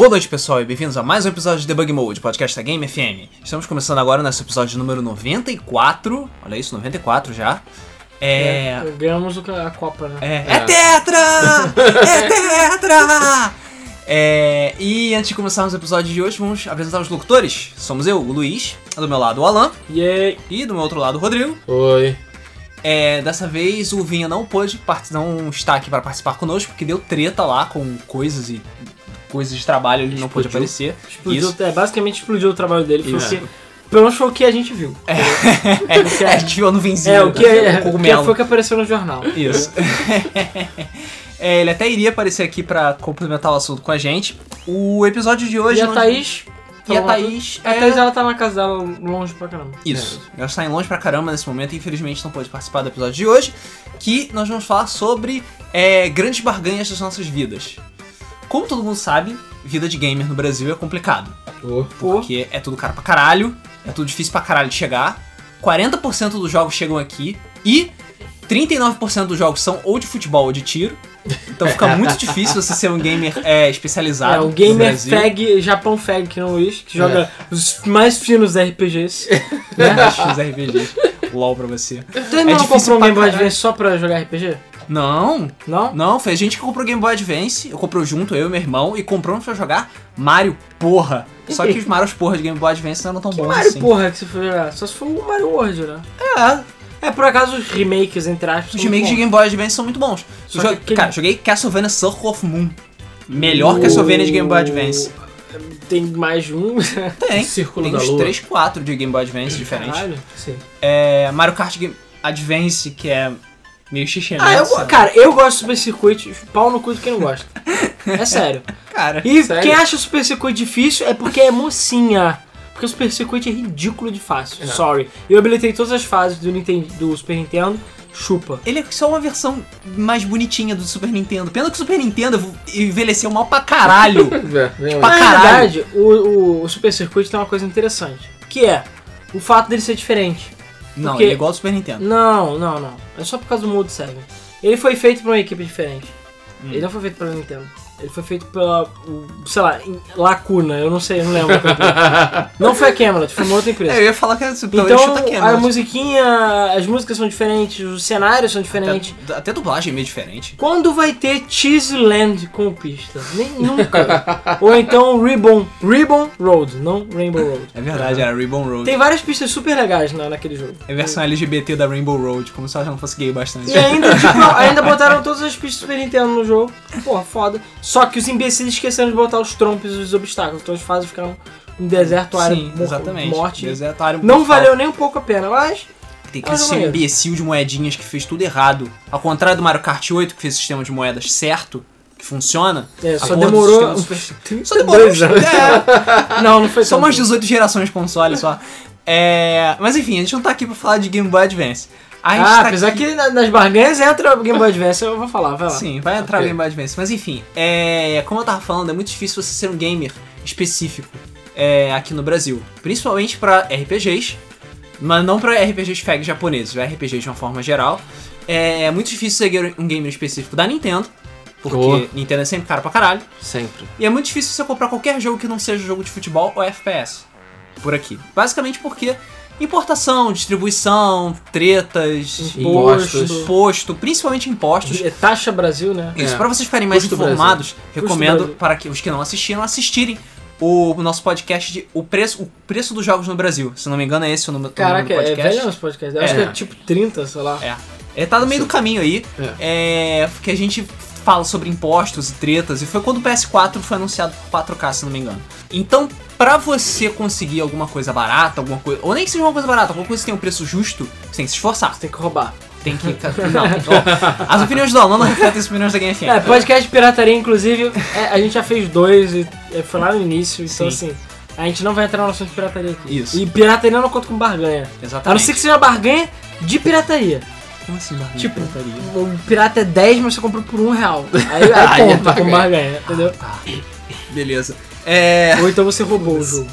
Boa noite, pessoal, e bem-vindos a mais um episódio de Debug Mode, podcast da Game FM. Estamos começando agora nosso episódio número 94. Olha isso, 94 já. É. É, ganhamos o- a Copa, né? É, é tetra! É tetra! É, e antes de começarmos o episódio de hoje, vamos apresentar os locutores. Somos eu, o Luiz, do meu lado o Alan, E e do meu outro lado o Rodrigo. Oi. É, dessa vez o Vinha não pôde, não está aqui para participar conosco, porque deu treta lá com coisas e coisas de trabalho, ele não pôde aparecer. explodiu, Isso. é, basicamente explodiu o trabalho dele. Isso. que, pelo menos foi o que a gente viu. É, a gente viu a nuvenzinha. É, o que, é, o o que foi que apareceu no jornal. Isso. É, ele até iria aparecer aqui pra complementar o assunto com a gente. O episódio de hoje. E a Thaís... E a falou- Thaís. A é- Thaís, ela tá na casa dela longe pra caramba. Isso. Ela está em longe pra caramba nesse momento e infelizmente não pôde participar do episódio de hoje. Que nós vamos falar sobre é, grandes barganhas das nossas vidas. Como todo mundo sabe, vida de gamer no Brasil é complicado. Ô, Porque é tudo caro pra caralho, é tudo difícil pra caralho de chegar. 40% dos jogos chegam aqui e 39% dos jogos são ou de futebol ou de tiro. Então fica muito difícil você ser um gamer é, especializado. É, o gamer fag, Japão fag, que não é o Luiz, que joga os mais finos RPGs. né? XRPGs. LOL pra você. Tu É difícil comprou um Game Boy. Advance só pra jogar RPG? Não, Não? não, foi a gente que comprou o Game Boy Advance. Eu comprou junto, eu e meu irmão, e compramos pra jogar Mario Porra. Só que os Marios Porra de Game Boy Advance não eram tão Que bons Mario assim. porra que você foi jogar? Só se for o Mario World, né? É, É, por acaso os remakes, entre aspas, os remakes de Game Boy Advance são muito bons. Que joguei- aquele- Cara, joguei Castlevania Circle of Moon. Melhor bons. Castlevania de Game Boy Advance. Tem mais de um. Tem. Círculo Tem da uns Lua. 3, 4 de Game Boy Advance diferentes. Caralho. Sim. É, Mario Kart Game Advance, que é meio xixi Ah, eu, cara, eu gosto de Super Circuit, pau no cu de quem não gosta. É sério. Cara, E Sério? quem acha o Super Circuit difícil é porque é mocinha. Porque o Super Circuit é ridículo de fácil. Sorry. Eu habilitei todas as fases do, Nintendo, do Super Nintendo. Chupa. ele é só uma versão mais bonitinha do Super Nintendo. Pena que o Super Nintendo envelheceu mal pra caralho. É, Pra. Na caralho. verdade, o, o, o Super Circuit tem uma coisa interessante. Que é o fato dele ser diferente. Não, Porque- ele é igual ao Super Nintendo. Não, não, não. É só por causa do Mode 7. Ele foi feito pra uma equipe diferente. Hum. Ele não foi feito pela Nintendo. Ele foi feito pela, sei lá, Lacuna, eu não sei, eu não lembro. não foi a Camelot, foi uma outra empresa. É, eu ia falar que talvez Então, chuta aqui, a musiquinha, as músicas são diferentes, os cenários são diferentes. até, até a dublagem é meio diferente. Quando vai ter Cheeseland com pista? Nem nunca. Ou então Ribbon, Ribbon Road, não Rainbow Road. É verdade, era Ribbon Road. Tem várias pistas super legais na, naquele jogo. É a versão LGBT da Rainbow Road, como se ela já não fosse gay bastante. E ainda, tipo, ainda botaram todas as pistas Super Nintendo no jogo. Porra, foda. Só que os imbecis esqueceram de botar os trompos e os obstáculos. Então as fases ficaram um deserto, área, Sim, exatamente. morte. Desertário Não mortal. valeu nem um pouco a pena, mas Tem que ser um não imbecil de moedinhas que fez tudo errado. Ao contrário do Mario Kart 8, que fez o sistema de moedas certo, que funciona. é, só demorou. Super- 32 Só demorou anos. é, Não, não foi tão umas tempo. 18 gerações de console só. É, mas enfim, a gente não tá aqui pra falar de Game Boy Advance. Ah, tá apesar aqui... que na- nas barganhas entra o Game Boy Advance, eu vou falar, vai lá. Sim, vai entrar o Ok. Game Boy Advance. Mas enfim, é, como eu tava falando, é muito difícil você ser um gamer específico é, aqui no Brasil. Principalmente pra RPGs, mas não pra RPGs fag japoneses, vai RPGs de uma forma geral. É, é muito difícil ser um gamer específico da Nintendo, porque Oh. Nintendo é sempre caro pra caralho. Sempre. E é muito difícil você comprar qualquer jogo que não seja jogo de futebol ou FPS. Por aqui. Basicamente porque importação, distribuição, tretas, Impostos. imposto, principalmente impostos. É Taxa Brasil, né? Isso, É. pra vocês ficarem mais Custo informados, recomendo Brasil. para que os que não assistiram assistirem o nosso podcast de o preço, o preço dos jogos no Brasil. Se não me engano, é esse o número, o número Caraca, do é podcast. velho nosso podcast. Eu acho É. que é tipo 30, sei lá. É. Ele tá no meio do caminho aí. É. que a gente fala sobre impostos e tretas. E foi quando o PS4 foi anunciado por 4K, se não me engano. Então, pra você conseguir alguma coisa barata, alguma coisa. Ou nem que seja uma coisa barata, alguma coisa que tenha um preço justo, você tem que se esforçar. Você tem que roubar. Tem que. Não, ó, as opiniões do Alan não refletem as opiniões da Game FM. É, podcast de pirataria, inclusive, é, a gente já fez dois e é, foi lá no início, então Sim. assim, a gente não vai entrar no assunto de pirataria aqui. Isso. E pirataria não conta com barganha. A não Exatamente. ser que seja uma barganha de pirataria. Como assim, barganha Tipo, pirataria? o pirata é 10, mas você comprou por um real. Aí, aí Aí é conta com barganha. barganha, entendeu? Beleza. É. Ou então você roubou o jogo.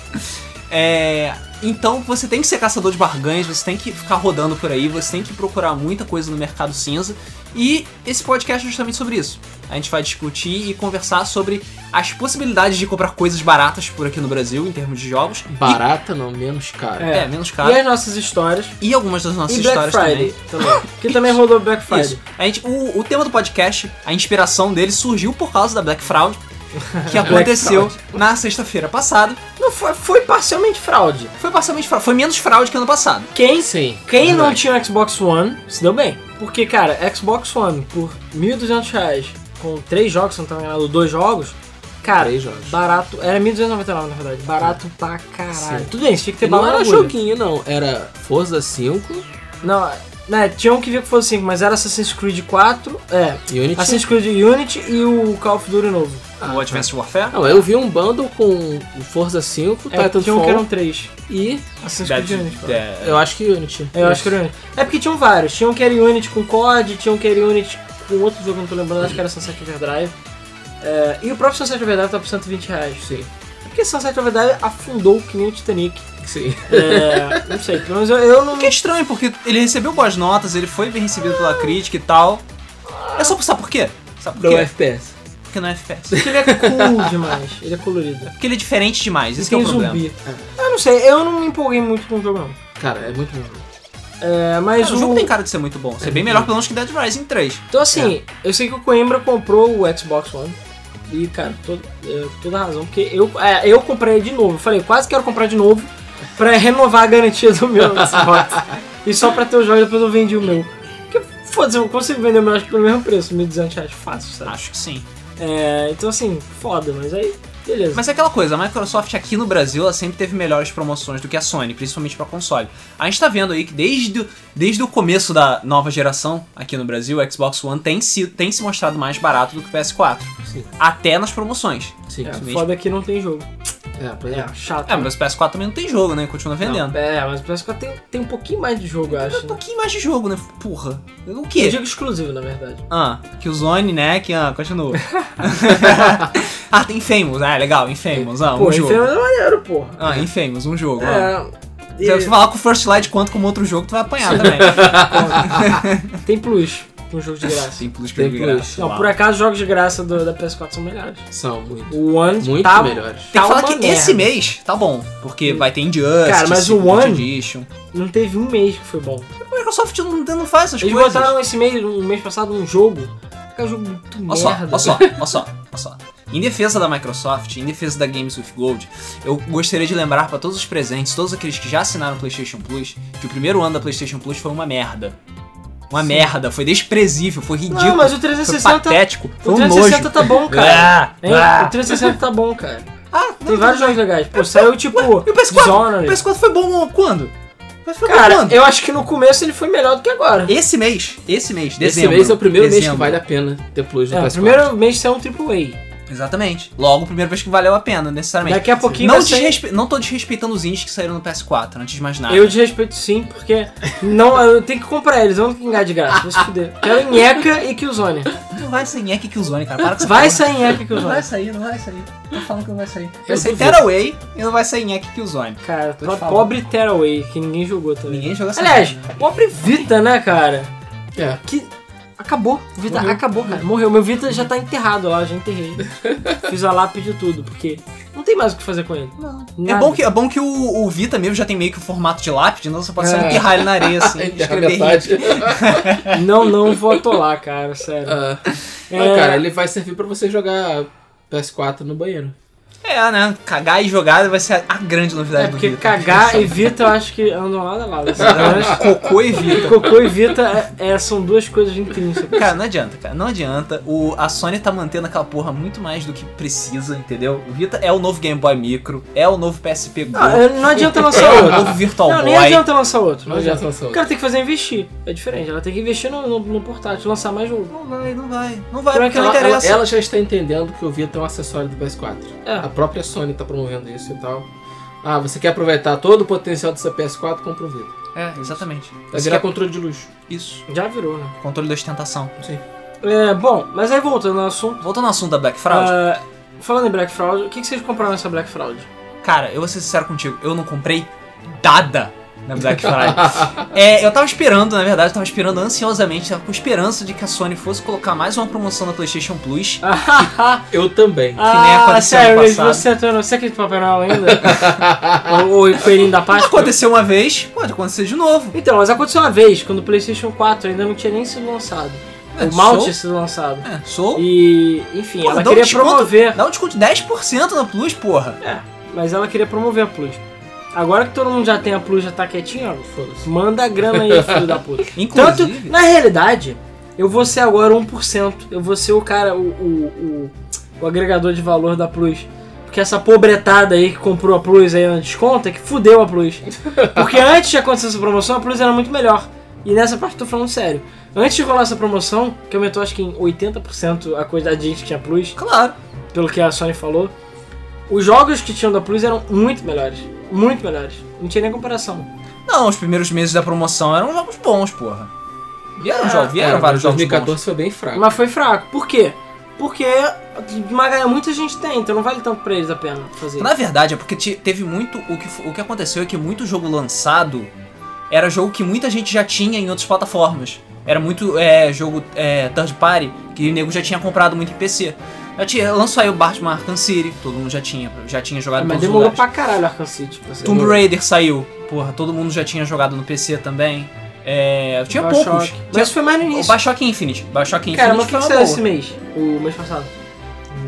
É. Então você tem que ser caçador de barganhas, você tem que ficar rodando por aí, você tem que procurar muita coisa no mercado cinza. E esse podcast é justamente sobre isso. A gente vai discutir e conversar sobre as possibilidades de comprar coisas baratas por aqui no Brasil, em termos de jogos. Barata não, menos cara. E, é, menos caro. E as nossas histórias. E algumas das nossas e Black histórias Friday também. também. que também rodou Black Friday. Isso. A gente, o, o tema do podcast, a inspiração dele surgiu por causa da Black Fraud, que aconteceu na sexta-feira passada. Não foi, foi parcialmente fraude. Foi parcialmente fraude, foi menos fraude que ano passado. Quem, Sim. quem não tinha Xbox One se deu bem. Porque, cara, Xbox One por 1.200 reais, com três jogos, se não tá enganado, dois jogos, cara, jogos. barato. Era 1.299 na verdade. Barato pra caralho. Sim. Tudo bem, tinha que ter Não bala na era joguinho, não. Era Forza 5, Não, né, tinha um que via que fosse 5, mas era Assassin's Creed 4, é, Unity. Assassin's Creed Unity e o Call of Duty novo. O Advanced Warfare. Não, eu vi um bundle com o Forza 5, É, tinha um que Titanfall eram três. e Assassin's Creed Unity. cara. é, eu acho que Unity. É, eu acho que era Unity. É porque tinham vários. Tinha um que era Unity com COD, tinha um que era Unity com outro jogo, não tô lembrando, acho que era Sunset Overdrive. É, e o próprio Sunset Overdrive tá por 120 reais. Sim. É porque Sunset Overdrive afundou que nem o Titanic. Sim. É, não sei, pelo menos eu, eu não... Que é estranho, porque ele recebeu boas notas, ele foi bem recebido pela crítica e tal. É só sabe por quê? Sabe por Do quê? FPS. Porque não é FPS. Porque ele é cool demais, ele é colorido. Porque ele é diferente demais, esse que é o problema. zumbi. Eu não sei, eu não me empolguei muito com o jogo não. Cara, é muito bom. É, mas Cara, o jogo tem cara de ser muito bom, ser bem melhor pelo menos que Dead Rising 3. Então assim, eu sei que o Coimbra comprou o Xbox One. E, cara, todo, é, toda razão. Porque eu, é, eu comprei de novo. Eu falei, quase quero comprar de novo pra renovar a garantia do meu Xbox. e só pra ter o jogo, depois eu vendi o meu. Porque, foda-se, eu consigo vender o meu acho que pelo mesmo preço, 1.200 reais fácil, sabe? Acho que sim. É, então assim, foda, mas aí, beleza. Mas é aquela coisa, a Microsoft aqui no Brasil ela sempre teve melhores promoções do que a Sony, principalmente pra console. A gente tá vendo aí que desde, o- desde o começo da nova geração aqui no Brasil, o Xbox One tem se, tem se mostrado mais barato do que o PS4. Sim. Até nas promoções. Sim. é, mesmo. foda que não tem jogo. É, pois é. É, chato. É, mas o PS4 também não tem jogo, né? Continua vendendo. Não, é, mas o PS4 tem, tem um pouquinho mais de jogo, eu acho. Um pouquinho mais de jogo, né? Porra. O quê? digo exclusivo, na verdade. Ah, que o Zone, né? Que, ah, continua. ah, tem Infamous. Ah, legal, Infamous. Ah, um Pô, jogo. Infamous é maneiro, porra. Ah, Infamous, um jogo. ah. É. Se você falar com o First Light quanto com outro jogo, tu vai apanhar também. Tem plus com jogo de graça. Tem plus Tem de plus. graça. Não, Uau. por acaso os jogos de graça do- da PS4 são melhores. São muito. O One Muito tá, melhores. Tem tá que falar uma que merda. esse mês tá bom, porque vai ter Injustice, Cara, mas o One- Edition. Não teve um mês que foi bom. A Microsoft não, não faz essas Eles coisas. botaram esse mês, um mês passado, um jogo. Que é um jogo muito Olha só, merda. olha só, olha só, olha só. Em defesa da Microsoft, em defesa da Games with Gold, eu gostaria de lembrar pra todos os presentes, todos aqueles que já assinaram o PlayStation Plus, que o primeiro ano da PlayStation Plus foi uma merda. Uma merda, foi desprezível, foi ridículo. Não, mas o foi 360. patético, foi O um 360 nojo. tá bom, cara. Ah, Hein? ah. O 360 tá bom, cara. Ah, Tem vários jogos legais. Pô, saiu tipo. E o PS4? Dishonored. O PS4 foi bom quando? O PS4 foi bom Cara, eu acho que no começo ele foi melhor do que agora. Esse mês, esse mês, Esse dezembro. mês é o primeiro mês que dezembro. vale a pena ter plus no É, o PS4. primeiro mês saiu um AAA. Exatamente. Logo, a primeira vez que valeu a pena, necessariamente. Daqui a pouquinho Não, sair- desrespe... não tô desrespeitando os indies que saíram no PS4, antes de mais nada. Eu desrespeito sim, porque não, eu tenho que comprar eles, eu não tenho que de graça, vai se fuder. Quero Nheca e Killzone. Não vai sair Nhek Killzone, cara. Para com essa Vai sair Nheca e Não Killzone. vai sair, não vai sair. Tô falando que não vai sair. Vai Eu sair. Tearaway e não vai sair Nhek Killzone. Cara, Tô pobre Tearaway, que ninguém jogou também. Ninguém jogou essa Aliás, pobre Vita, né, cara? É. Que acabou. O Vita Morreu. acabou, cara. Morreu. Meu Vita já tá enterrado lá, já enterrei. Fiz a lápide e tudo, porque não tem mais o que fazer com ele. É bom que, é bom que o, o Vita mesmo já tem meio que o formato de lápide, então você pode só É. enterrar ele na areia, assim, escrever. Não, não vou atolar, cara, sério. Ah, É. ah, cara, ele vai servir pra você jogar PS4 no banheiro. É, né? Cagar e jogar vai ser a, grande novidade É, do porque Vita. cagar e Vita eu acho que andam lado a lado. assim, Cocô e Vita. Cocô e Vita é- é- são duas coisas intrínsecas. Cara, não adianta, cara. Não adianta. O, a Sony tá mantendo aquela porra muito mais do que precisa, entendeu? O Vita é o novo Game Boy Micro, é o novo PSP Go, Não, é- não adianta lançar é o outro. novo Virtual Não, Boy. nem adianta lançar outro. Não adianta lançar O outro. cara tem que fazer investir. É diferente. Ela tem que investir no, no, no portátil, lançar mais jogo. Não vai, não vai. Não vai, Como é porque que não Ela, ela- interessa. ela já está entendendo que o Vita é um acessório do PS4. É. A própria Sony tá promovendo isso e tal. Ah, você quer aproveitar todo o potencial seu PS4? Compra o Vita. É, exatamente. Vai virar quer- controle de luxo. Isso. Já virou, né? Controle da ostentação. Sim. É, bom, mas aí voltando ao assunto. Voltando ao assunto da Black Fraud, ah, falando em Black Fraud, o que, que vocês compraram nessa Black Fraud? cara, eu vou ser sincero contigo, eu não comprei dada na Black Friday. É, eu tava esperando, na verdade, eu tava esperando ansiosamente, tava com esperança de que a Sony fosse colocar mais uma promoção na PlayStation Plus. Eu também. nem ah, aconteceu sério, ano mas passado. você tá- você acredita em Papai Noel ainda? ou o coelhinho da Páscoa? Aconteceu uma vez, pode acontecer de novo. Então, mas aconteceu uma vez, quando o PlayStation 4 ainda não tinha nem sido lançado. É, o mal tinha sido lançado. É, sou. E, enfim, Porra, ela dá um queria desconto- promover. Dá um desconto de 10% na Plus, porra. É, mas ela queria promover a Plus. Agora que todo mundo já tem a Plus, já tá quietinho, ó, manda a grana aí, filho da puta. Tanto, Inclusive. na realidade, eu vou ser agora 1%. Eu vou ser o cara, o, o, o, o agregador de valor da Plus. Porque essa pobretada aí que comprou a Plus aí na desconto é que fudeu a Plus. Porque antes de acontecer essa promoção, a Plus era muito melhor. E nessa parte eu tô falando sério. Antes de rolar essa promoção, que aumentou acho que em 80% a quantidade de gente que tinha Plus, Claro. pelo que a Sony falou, os jogos que tinham da Plus eram muito melhores. Muito melhores. Não tinha nem comparação. Não, os primeiros meses da promoção eram jogos bons, porra. Vieram, É, jogos, vieram É, vários jogos 2014 foi bem fraco. Mas foi fraco. Por quê? Porque muita gente tem, então não vale tanto pra eles a pena fazer. Na verdade, é porque te- teve muito. O que, o que aconteceu é que muito jogo lançado era jogo que muita gente já tinha em outras plataformas. Era muito é, jogo é, third party que o nego já tinha comprado muito em PC. Já tinha, lançou aí o Batman Arkham City, todo mundo já tinha, já tinha jogado em Mas demorou lugares. pra caralho Arkham City. Pra ser. Tomb Raider saiu, porra, todo mundo já tinha jogado no PC também. É, tinha Bioshock. poucos. Mas foi mais no O início. Bioshock Infinite. Bioshock Infinite Cara, mas o que, saiu esse mês? O mês passado?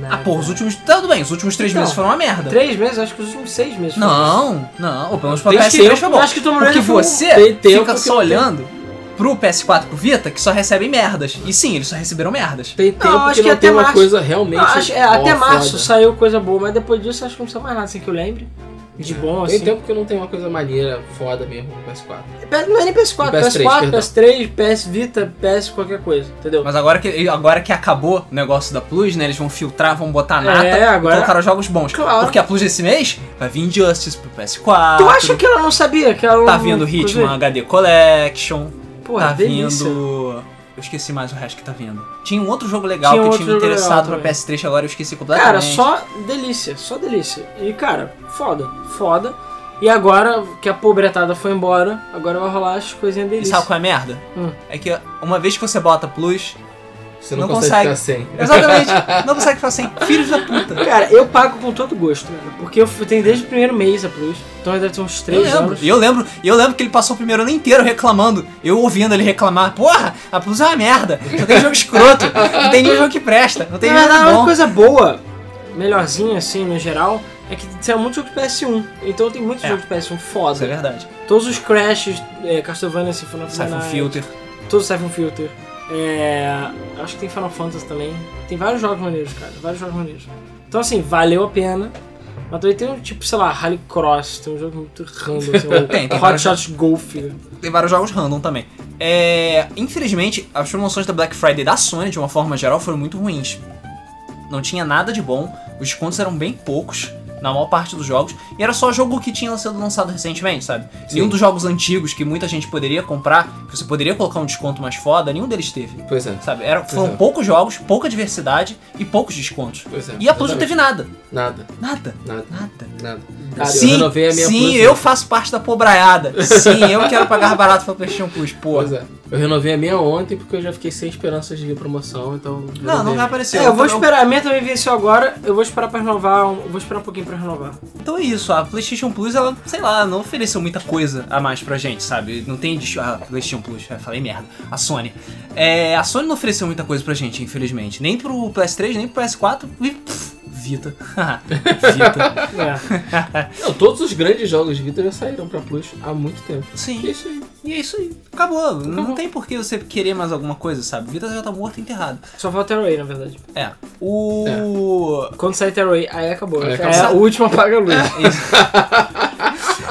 Ah, porra, os últimos. Tudo bem, os últimos três Então, meses foram uma merda. Três meses? Acho que os últimos seis meses. foram Não, não. Ou pelo menos pra Tem PS3 tempo, foi bom. acho que Tomb Porque Raider um- você fica só olhando pro PS4 pro Vita que só recebem merdas. E sim, eles só receberam merdas. Tem tempo acho que que não até tem uma março- coisa realmente. Não, acho- é, até março foda. saiu coisa boa, mas depois disso acho que não saiu mais nada assim que eu lembre. De bom, Tem assim. tempo que não tem uma coisa maneira, foda mesmo no PS4. Não é nem PS4, PS3, PS4, perdão. PS3, PS Vita, PS qualquer coisa, entendeu? Mas agora que, agora que acabou o negócio da Plus, né? Eles vão filtrar, vão botar nata É, agora- e colocar jogos bons. Claro. Porque a Plus desse mês vai vir Injustice pro PS4. Tu acha que ela não sabia que ela Tá não- vindo Hitman HD Collection. Porra, tá delícia. vindo. Eu esqueci mais o resto que tá vindo. Tinha um outro jogo legal Tinha que tinha me interessado pra também. PS3 agora eu esqueci Cara, completamente. só delícia, só delícia. E cara, foda, foda. E agora que a pobretada foi embora, agora vai rolar as coisinhas E delícia. sabe qual é a merda? Hum. É que uma vez que você bota Plus, Você não, Não consegue, consegue. ficar sem. exatamente, não consegue falar assim, filhos da puta. Cara, eu pago com todo gosto, cara, porque eu tenho desde o primeiro mês a Plus, então deve ter uns Eu 3 lembro, anos. e eu lembro, e eu lembro que ele passou o primeiro ano inteiro reclamando, eu ouvindo ele reclamar, porra, a Plus é uma merda, não tem jogo escroto, não tem nenhum jogo que presta, não tem Na verdade, jogo uma bom. coisa boa, melhorzinha assim, no geral, é que saiu muito jogo de PS1. Então tem muito É. jogo de PS1 Isso é foda. verdade. Todos os Crashes, é, Castlevania, Symphony of the Siphon Night, Filter. Todos Siphon Filter. É, acho que tem Final Fantasy também. Tem vários jogos maneiros, cara. Vários jogos maneiros. Então, assim, valeu a pena. Mas também tem um tipo, sei lá, Rally Cross. Tem um jogo muito random, assim, Tem, tem Hot vários Shots Golf. Tem vários jogos random também. É, infelizmente, as promoções da Black Friday da Sony, de uma forma geral, foram muito ruins. Não tinha nada de bom, os descontos eram bem poucos na maior parte dos jogos, e era só jogo que tinha sido lançado recentemente, sabe? Sim. Nenhum dos jogos antigos que muita gente poderia comprar, que você poderia colocar um desconto mais foda, nenhum deles teve. Pois é. Sabe? Era, foram é. poucos jogos, pouca diversidade e poucos descontos. Pois é. E a Plus não teve nada. Nada, Nada. nada, Nada. nada. Cara, sim, eu renovei a minha sim Plus, eu né? faço parte da pobraiada. Sim, eu quero pagar barato pra PlayStation Plus, porra. Pois é. Eu renovei a minha ontem porque eu já fiquei sem esperanças de promoção, então. Não, não vai aparecer. É, eu vou esperar. A minha também venceu agora. Eu vou esperar pra renovar. um- Eu vou esperar um pouquinho pra renovar. Então é isso, a PlayStation Plus, ela, sei lá, não ofereceu muita coisa a mais pra gente, sabe? Não tem. dis- Ah, PlayStation Plus, eu falei merda. A Sony. É, a Sony não ofereceu muita coisa pra gente, infelizmente. Nem pro PS3, nem pro PS4. E, pff, Vita. Vita. É. Não, todos os grandes jogos de Vita já saíram pra Plus há muito tempo. E é Sim. isso aí. E é isso aí. Acabou. Não Acabou. tem por que você querer mais alguma coisa, sabe? Vita já tá morto e enterrado. Só falta Tearaway, na verdade. É. O. Quando sair Tearaway, aí acabou. Aí é acabou. a última apaga a luz.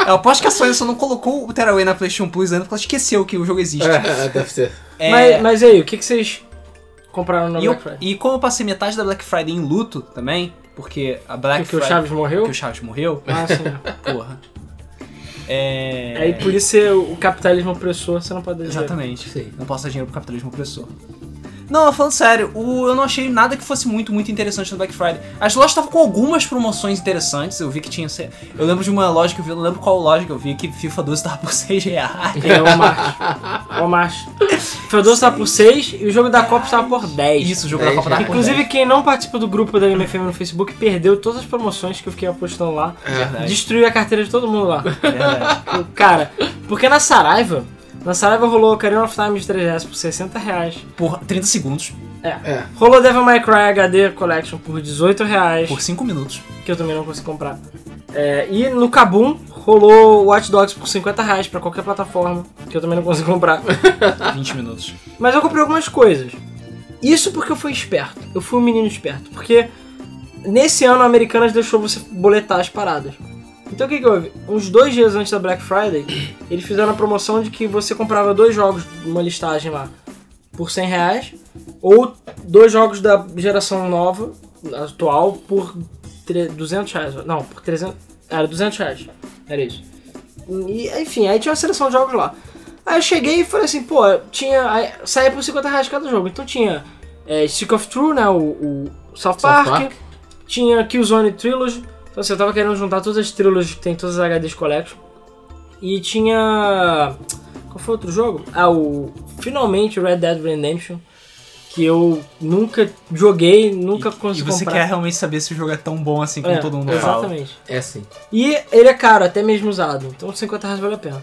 É, eu aposto que a Sony só não colocou o Tearaway na PlayStation Plus ainda porque ela esqueceu que o jogo existe. É, deve ser. É, Mas, mas e aí, o que, que vocês compraram na e, eu- Black Friday? e como eu passei metade da Black Friday em luto também, porque a Black Porque o Friday. Chaves morreu? Porque o Chaves morreu, Ah, sim. porra. É. Aí por isso o capitalismo opressor, você não pode dizer. Exatamente. Sim. Não posso dar dinheiro pro capitalismo opressor. Não, falando sério, o, eu não achei nada que fosse muito, muito interessante no Black Friday. As lojas estavam com algumas promoções interessantes. Eu vi que tinha. Eu lembro de uma loja que eu vi, eu não lembro qual loja que eu vi, que FIFA 12 tava por 6 reais. É, o macho. O macho. O Fedoso tava por 6 e o jogo da Copa tava por 10. Isso, o jogo É, da Copa da já. Copa. Inclusive, quem não participa do grupo da MFM no Facebook perdeu todas as promoções que eu fiquei apostando lá. Verdade. Destruiu a carteira de todo mundo lá. Verdade. Cara, porque na Saraiva, na Saraiva rolou Ocarina of Time de 3DS por 60 reais. Por 30 segundos, É. Rolou Devil May Cry HD Collection por 18 reais, por 5 minutos. que eu também não consegui comprar. É, e no Kabum rolou Watch Dogs por 50 reais pra qualquer plataforma, que eu também não consegui comprar. 20 minutos. Mas eu comprei algumas coisas. Isso porque eu fui esperto. Eu fui um menino esperto. Porque nesse ano a Americanas deixou você boletar as paradas. Então o que, que houve? Uns dois dias antes da Black Friday, eles fizeram a promoção de que você comprava dois jogos numa listagem lá por 100 reais, ou dois jogos da geração nova, atual, por tre- 200 reais. Não, por 300. Era 200 reais. Era isso. E, enfim, aí tinha uma seleção de jogos lá. Aí eu cheguei e falei assim, pô, tinha. Aí, saía por 50 reais cada jogo. Então tinha é, Stick of True, né? O, o South, Park, Park. Tinha Killzone Trilogy. Então assim, eu tava querendo juntar todas as trilogies que tem todas as HDs Collection. E tinha. Qual foi outro jogo? Ah, o. Finalmente o Red Dead Redemption. Que eu nunca joguei, nunca E consegui você comprar. quer realmente saber se o jogo é tão bom assim como É, todo mundo fala. Exatamente. É sim. E ele é caro, até mesmo usado. Então 50 reais vale a pena.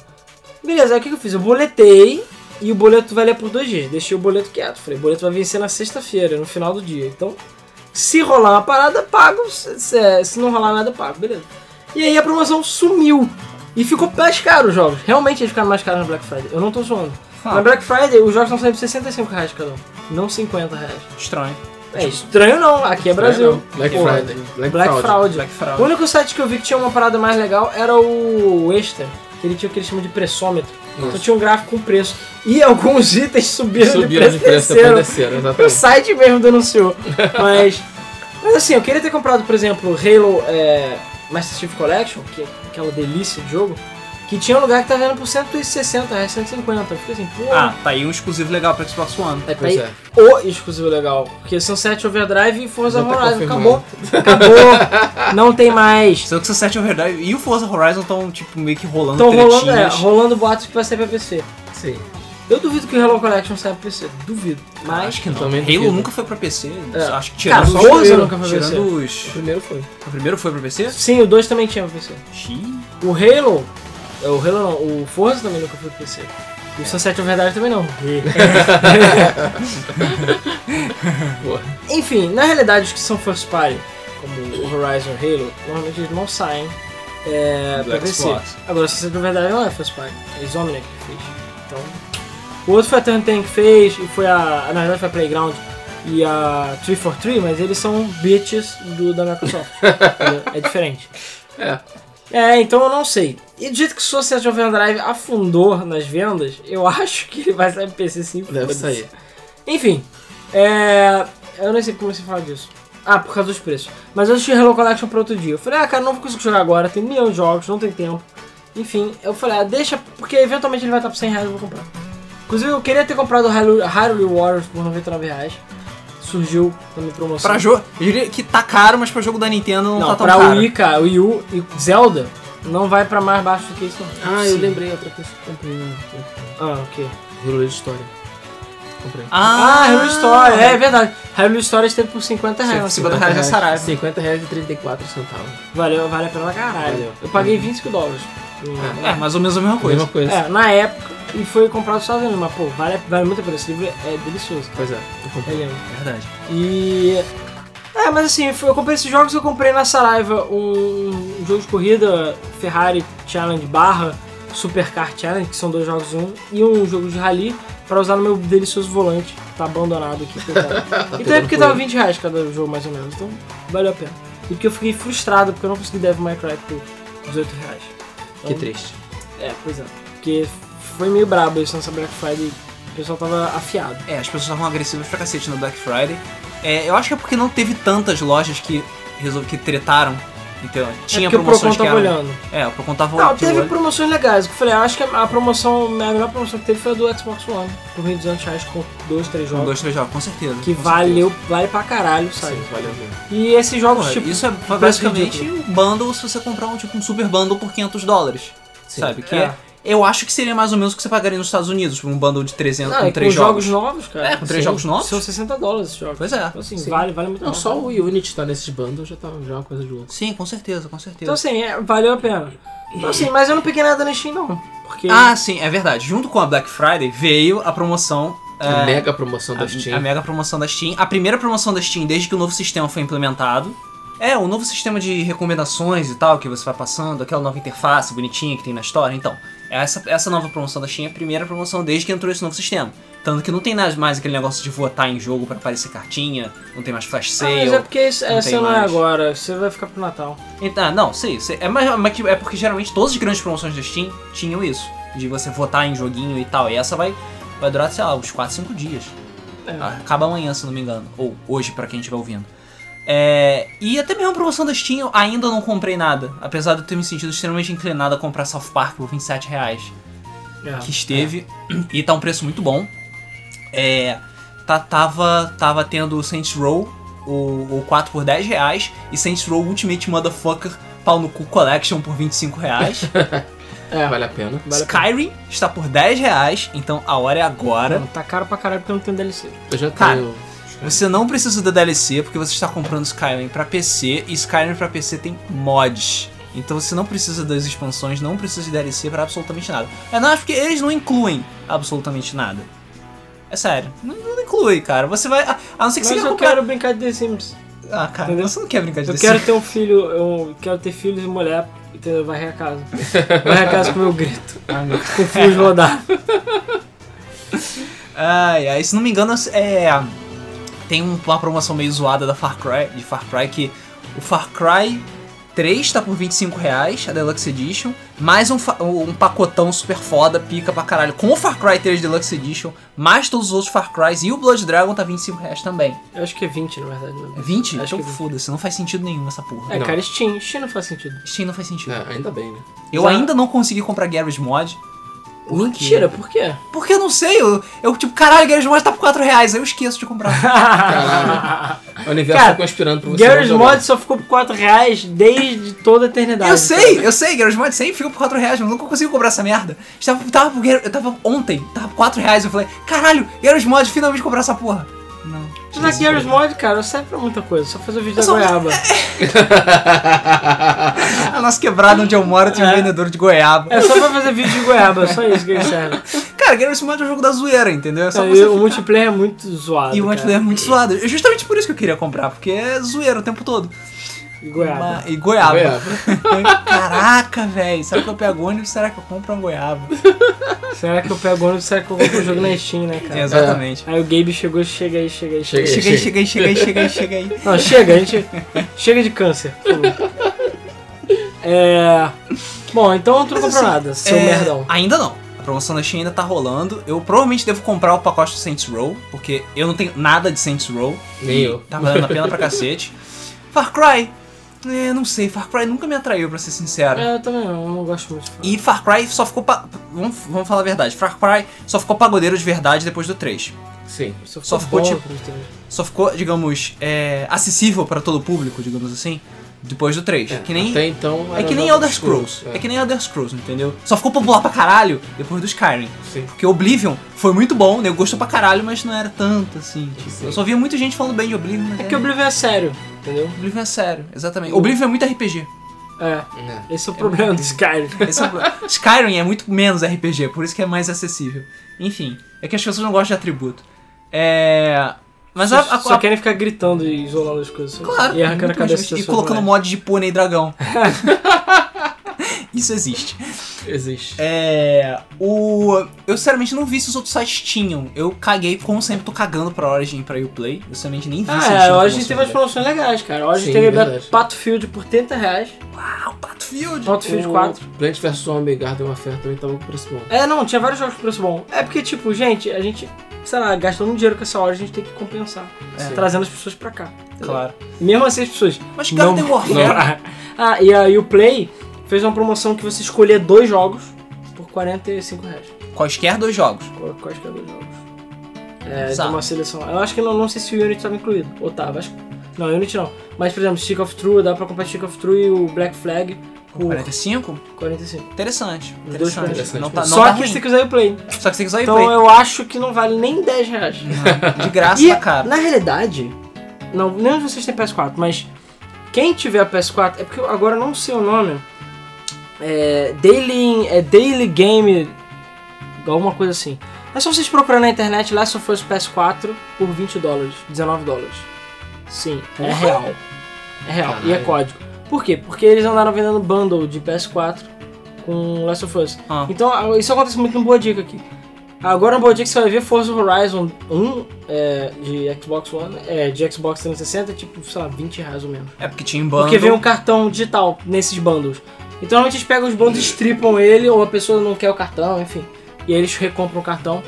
Beleza, aí o que, que eu fiz? Eu boletei e o boleto valia por dois dias. Deixei o boleto quieto. Falei, o boleto vai vencer na sexta-feira, no final do dia. Então, se rolar uma parada, pago. Se, se- não rolar nada, pago. Beleza. E aí a promoção sumiu. E ficou mais caro os jogos. Realmente eles ficaram mais caros na Black Friday. Eu não tô zoando. Ah. Na Black Friday, os jogos estão saindo por 65 reais cada um. Não 50 reais. Estranho. É estranho não, aqui é Brasil. Black Porra. Friday. Black, Black Fraud. Fraud. Black O Friday. único site que eu vi que tinha uma parada mais legal era o Extra, que ele tinha o que eles chamam de pressômetro. Então Isso. tinha um gráfico com preço. E alguns itens subiram, Subiram de preço desceram. depois desceram, O site mesmo denunciou. Mas, mas assim, eu queria ter comprado, por exemplo, Halo é, Master Chief Collection, que é aquela delícia de jogo, que tinha um lugar que tá vendo por 160 reais, 150. Eu fiquei assim, pô, Ah, tá aí um exclusivo legal pra Xbox One. é, tá aí é. o exclusivo legal. Porque Sunset Overdrive e Forza Já tá Horizon. Acabou. Acabou. Não tem mais. Só que o Sunset Overdrive e o Forza Horizon estão, tipo, meio que rolando Estão rolando, é, rolando boatos que vai sair pra PC. Sim. Eu duvido que o Hello Collection saia pra PC. Duvido. Mas. Acho que não. Também Halo duvido. nunca foi pra PC. É. Acho que Cara, tirando, Forza tirando, nunca foi pra tirando O os... primeiro foi. O primeiro foi pra PC? Sim, o 2 também tinha pra PC. Xiii. O Halo. É, O Halo não, o Forza também nunca foi pro PC. E o Sunset Overdrive também não. Enfim, na realidade, os que são first party, como o Horizon e Halo, normalmente eles não saem é, Do pra PC. Agora, o Sunset Overdrive não é first party. É Insomniac que fez. Então. O outro foi a 10 que fez, e foi a. Na verdade foi a Playground e a 343, mas eles são bitches do, da Microsoft. entendeu? é diferente. É. É, então eu não sei. E do jeito que o Sunset Overdrive afundou nas vendas, eu acho que ele vai sair pro PC sim. Deve sair. Enfim, é. Eu nem sei como comecei a falar disso. Ah, por causa dos preços. Mas eu deixei Hello Collection pra outro dia. Eu falei, ah, cara, não vou conseguir jogar agora, tem um milhão de jogos, não tem tempo. Enfim, eu falei, ah, deixa, porque eventualmente ele vai estar por 100 reais, eu vou comprar. Inclusive, eu queria ter comprado o Hyrule Warriors por 99 reais. Surgiu na minha promoção. Pra jogo. Eu diria que tá caro, mas pra jogo da Nintendo não, Não, tá tão pra caro. Wii, cara, Wii U e Zelda, não vai pra mais baixo do que isso. Ah, eu Sim. lembrei outra coisa que eu comprei no Ah, o quê? Hero de História. Comprei. Ah, Hyrule Story, é, é verdade. Hyrule Story esteve por 50 reais. 50 reais na Saraiva. 50 reais e 34 centavos. Valeu, vale a pena pra caralho. Eu paguei 25 dólares. É, mais ou menos a mesma coisa. Mesma coisa. É, na época, e foi comprado nos Estados Unidos, mas pô, vale, vale muito a pena. Esse livro é delicioso. Pois é, eu comprei. É lindo. Verdade. E. É, mas assim, eu comprei esses jogos, eu comprei na Saraiva um, jogo de corrida Ferrari Challenge barra Supercar Challenge, que são dois jogos um, e um jogo de rally pra usar no meu delicioso volante, que tá abandonado aqui. coitado. então é porque tava 20 reais cada jogo mais ou menos, então valeu a pena. E porque eu fiquei frustrado porque eu não consegui Devil May Cry por 18 reais. Que Então, triste. É, pois é. Porque foi meio brabo isso nessa Black Friday. O pessoal tava afiado. É, as pessoas estavam agressivas pra cacete no Black Friday. É, eu acho que é porque não teve tantas lojas que, resol... que tretaram? É Tinha o promoções Procon que eram... olhando. É, o Procon tava Não, teve olho. promoções legais. Eu falei, acho que a promoção, a melhor promoção que teve foi a do Xbox One. Por 1.200 reais com dois, três Com jogos. dois, três jogos, com certeza. Que com valeu, vale pra caralho, sabe? Sim, valeu mesmo. E esses jogos, Porra, tipo. isso é basicamente um bundle se você comprar um tipo um super bundle por 500 dólares. Sim. Sabe? Que É. é. Eu acho que seria mais ou menos o que você pagaria nos Estados Unidos por um bundle de 300 Não, com e com três jogos jogos. novos, cara. É, com três Sim. jogos novos? São 60 dólares esses jogos. Pois é. Então, assim, Sim. vale, vale muito a Não, pena. só o Unity tá nesses bundles já tá já é uma coisa de louco. Sim, com certeza, com certeza. Então, assim, é, valeu a pena. Então, assim, mas eu não peguei nada na Steam, não. Porque. Ah, sim, é verdade. Junto com a Black Friday veio a promoção. A é, mega promoção da a, Steam. a mega promoção da Steam. A primeira promoção da Steam desde que o novo sistema foi implementado. É, o novo sistema de recomendações e tal, que você vai passando, aquela nova interface bonitinha que tem na história. Então, essa, essa nova promoção da Steam é a primeira promoção desde que entrou esse novo sistema. Tanto que não tem nada mais aquele negócio de votar em jogo pra aparecer cartinha, não tem mais flash Ah, sale. mas é porque esse- não essa não é agora. Você vai ficar pro Natal. Então, ah, não, sei, sei. É, mas, mas é porque geralmente todas as grandes promoções da Steam tinham isso. De você votar em joguinho e tal. E essa vai, vai durar, sei lá, uns 4, 5 dias. É. Acaba amanhã, se não me engano. Ou hoje, pra quem estiver ouvindo. É, e até mesmo a promoção da Steam eu ainda não comprei nada. Apesar de eu ter me sentido extremamente inclinado a comprar South Park por 27 reais. É. Que esteve. E tá um preço muito bom. É, tá, tava, tava tendo Saints Row, o, o 4 por 10 reais. E Saints Row Ultimate Motherfucker Pau no Cu Collection por 25 reais. É. Vale a pena. Vale a pena. Skyrim está por 10 reais. Então a hora é agora. Não, tá caro pra caralho porque não tem DLC. Eu já Cara, tenho. Você não precisa da DLC porque você está comprando Skyrim pra PC e Skyrim pra PC tem mods. Então você não precisa das expansões, não precisa de DLC pra absolutamente nada. É não, porque eles não incluem absolutamente nada. É sério, não, não inclui, cara. Você vai. A, a não ser que Mas você eu comprar. quero brincar de The Sims. Ah, cara, Entendeu? você não quer brincar de Eu The quero Sims. ter um filho, eu quero ter filhos e mulher, entendeu? Varrer a casa. Varrer a casa com meu grito. Ah, meu- Com o fio rodar. Ai, ai, se não me engano, é. Tem um- uma promoção meio zoada da Far Cry, de Far Cry que o Far Cry 3 tá por 25 reais, a Deluxe Edition, mais um, um pacotão super foda, pica pra caralho, com o Far Cry 3 Deluxe Edition, mais todos os outros Far Crys e o Blood Dragon tá 25 reais também. Eu acho que é 20, na verdade. Né? É 20? Acho então que é 20. foda-se, não faz sentido nenhum essa porra. É, Não. cara, Steam. Steam não faz sentido. Steam não faz sentido. É, ainda bem, né? Eu Já- ainda não consegui comprar Garage Mod. Por Mentira, quê? por quê? Porque eu não sei, eu, eu tipo, caralho, Garage Mod tá por 4 reais, aí eu esqueço de comprar. Caralho. O universo Cara, tá conspirando pra você. Garage. Mod só ficou por 4 reais desde toda a eternidade. Eu sei, eu sei, Garage Mod sempre fica por 4 reais, mas eu nunca consigo comprar essa merda. Estava, tava, por Gar- eu tava ontem, tava por 4 reais, eu falei, caralho, Garage Mod, finalmente comprar essa porra. Mas Garage Mod, cara, serve pra muita coisa. Só fazer o vídeo É da só- goiaba. A nossa quebrada onde eu moro tem um É. vendedor de goiaba. É só pra fazer vídeo de goiaba, só isso que ele serve. Cara, Garage Mod é um jogo da zoeira, entendeu? É só É, você o multiplayer é muito zoado. E o cara. multiplayer é muito zoado. É justamente por isso que eu queria comprar, porque é zoeira o tempo todo. E goiaba. Ma- E goiaba. Goiaba. Caraca, velho. Será que eu pego ônibus? Será que eu compro uma goiaba? Será que eu pego ônibus? Será que eu compro o jogo na Steam, né, cara? Exatamente. Aí o Gabe chegou, chega aí, chega aí, chega, Chega aí. Chega aí, chega aí, chega aí, chega aí, chega aí. Não, chega, a gente. chega de câncer. É. Bom, então tu não comprou assim, nada, seu É, merdão. Ainda não. A promoção da Steam ainda tá rolando. Eu provavelmente devo comprar o pacote do Saints Row, porque eu não tenho nada de Saints Row. Nem eu. Tá valendo a pena pra cacete. Far Cry. É, não sei, Far Cry nunca me atraiu, pra ser sincero. É, eu também não, eu não gosto muito. E Far Cry só ficou. Pa... Vamos, vamos falar a verdade. Far Cry só ficou pagodeiro de verdade depois do 3. Sim. Só só ficou, bom, tipo. Só ficou, digamos, é, acessível pra todo o público, digamos assim, depois do 3. É, que nem. Até então. É que nem Elder Scrolls. É. É. que nem Elder Scrolls, entendeu? Só ficou popular pra caralho depois do Skyrim. Sim. Porque Oblivion foi muito bom, né? Eu gostou pra caralho, mas não era tanto assim. Tipo, eu só via muita gente falando bem de Oblivion, mas É que Oblivion é sério, entendeu? Oblivion é sério, exatamente. Oblivion é muito RPG. É, É. esse é o problema do Skyrim. Esse é o Skyrim é muito menos RPG, por isso que é mais acessível. Enfim, é que as pessoas não gostam de atributo. É. Mas a, a, Só a- querem ficar gritando e isolando as coisas. Claro, E arrancando a muito cabeça das E pessoas, colocando né? mod de pônei e dragão. Isso existe. Existe. É. O. Eu sinceramente não vi se os outros sites tinham. Eu caguei, como sempre, tô cagando pra Origin e pra Uplay. Eu sinceramente nem vi se Ah, eles é, a gente teve umas promoções legais, cara. Hoje a gente Sim, teve verdade. Battlefield por 30 reais. Uau, Battlefield! Battlefield O 4. Plant vs Zombie Garden Warfare também tava com preço bom. É, não, tinha vários jogos com preço bom. É porque, tipo, gente, a gente, sei lá, gastando um dinheiro com essa hora, a gente tem que compensar. É. Trazendo as pessoas pra cá. Claro. Mesmo assim as pessoas. Mas não Garden vão Warfare. comprar. Ah, e aí o Play fez uma promoção que você escolher dois jogos por 45 reais. Quaisquer dois jogos. Qual- Quais que é dois jogos? É, de Bizarro. uma seleção. Eu acho que não, não sei se o Unity estava incluído. Ou tava, acho que. Não, Unity não. Mas, por exemplo, Stick of True, dá pra comprar Stick of True e o Black Flag por 45? 45. Interessante. Interessante. interessante Não tá, não Só tá que ruim. você quiser o Play. Só que você tem que usar o Então Play. eu acho que não vale nem 10 reais. De graça E, na cara. na realidade, não, nem vocês têm PS4, mas quem tiver PS4, é porque eu agora não sei o nome. É Daily, é Daily Game, alguma coisa assim. É só vocês procurarem na internet Last of Us PS4 por 20 dólares, 19 dólares. Sim, é real. É real, e é Caralho. código. Por quê? Porque eles andaram vendendo bundle de PS4 com Last of Us. Ah. Então, isso acontece muito no Boa Dica aqui. Agora no Boa Dica você vai ver Forza Horizon 1 é, de Xbox One, é, de Xbox 360, tipo, sei lá, 20 reais ou menos. É porque tinha em bundle. Porque vem um cartão digital nesses bundles. Então normalmente eles pegam os bundles, stripam ele, ou a pessoa não quer o cartão, enfim. E aí eles recompram o cartão.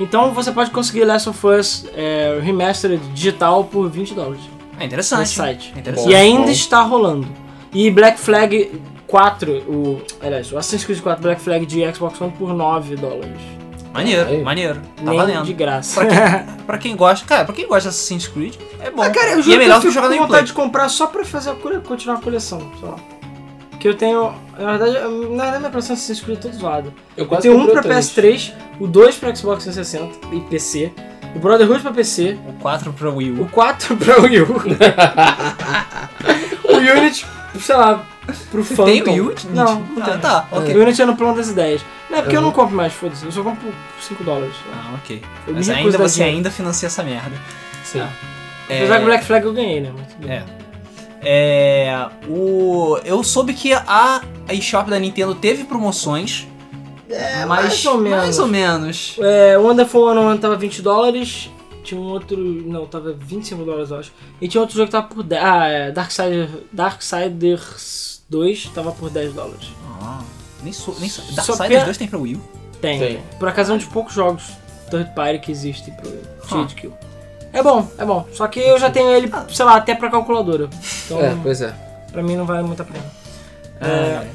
Então você pode conseguir Last of Us é, Remastered digital por 20 dólares É interessante. nesse site. É interessante. E ainda bom. está rolando. E Black Flag 4, o, aliás, o Assassin's Creed 4 Black Flag de Xbox One por 9 dólares. Maneiro, Aí. maneiro. Tá Nem valendo. de graça. Pra quem, pra quem gosta, cara, pra quem gosta de Assassin's Creed, é bom. Ah, cara, eu e juro é melhor que eu jogar no vontade de comprar só pra fazer a cole... continuar a coleção, sei lá. Que eu tenho, na verdade, na verdade minha coleção de Assassin's Creed é todo zoado. Eu Eu tenho um pra o três. PS3, o 2 pra Xbox 360 e PC, o Brotherhood pra PC, O 4 pra Wii o U. 4 pra Wii U, o Unity, sei lá, pro Phantom. Tem o Unity? Não, não Ah, tá, ok. O Unity é no plano das ideias. Não é porque eu não Uhum. compro mais, foda-se, eu só compro por 5 dólares. Ah, ok. Eu Mas ainda você ainda financia essa merda. Sim. Apesar que Black Flag eu ganhei, né? Mas. É. É. O. Eu soube que a a eShop da Nintendo teve promoções. É, mas mais ou menos. Mais ou menos. É, o Wonderful 101 tava 20 dólares, tinha um outro. Não, tava 25 dólares, eu acho. E tinha outro jogo que tava por 10. Ah, é, Darksider, Darksiders 2 tava por 10 dólares. Ah, nem sou. Nem sou. Só Darksiders pena- 2 tem pra Wii? Tem. Tem. Por acaso é um dos poucos jogos third party que existe pro Ah. Kill. É bom, é bom. Só que eu já tenho ele, sei lá, até pra calculadora. Então, É, pois é. pra mim não vale muito a pena. É.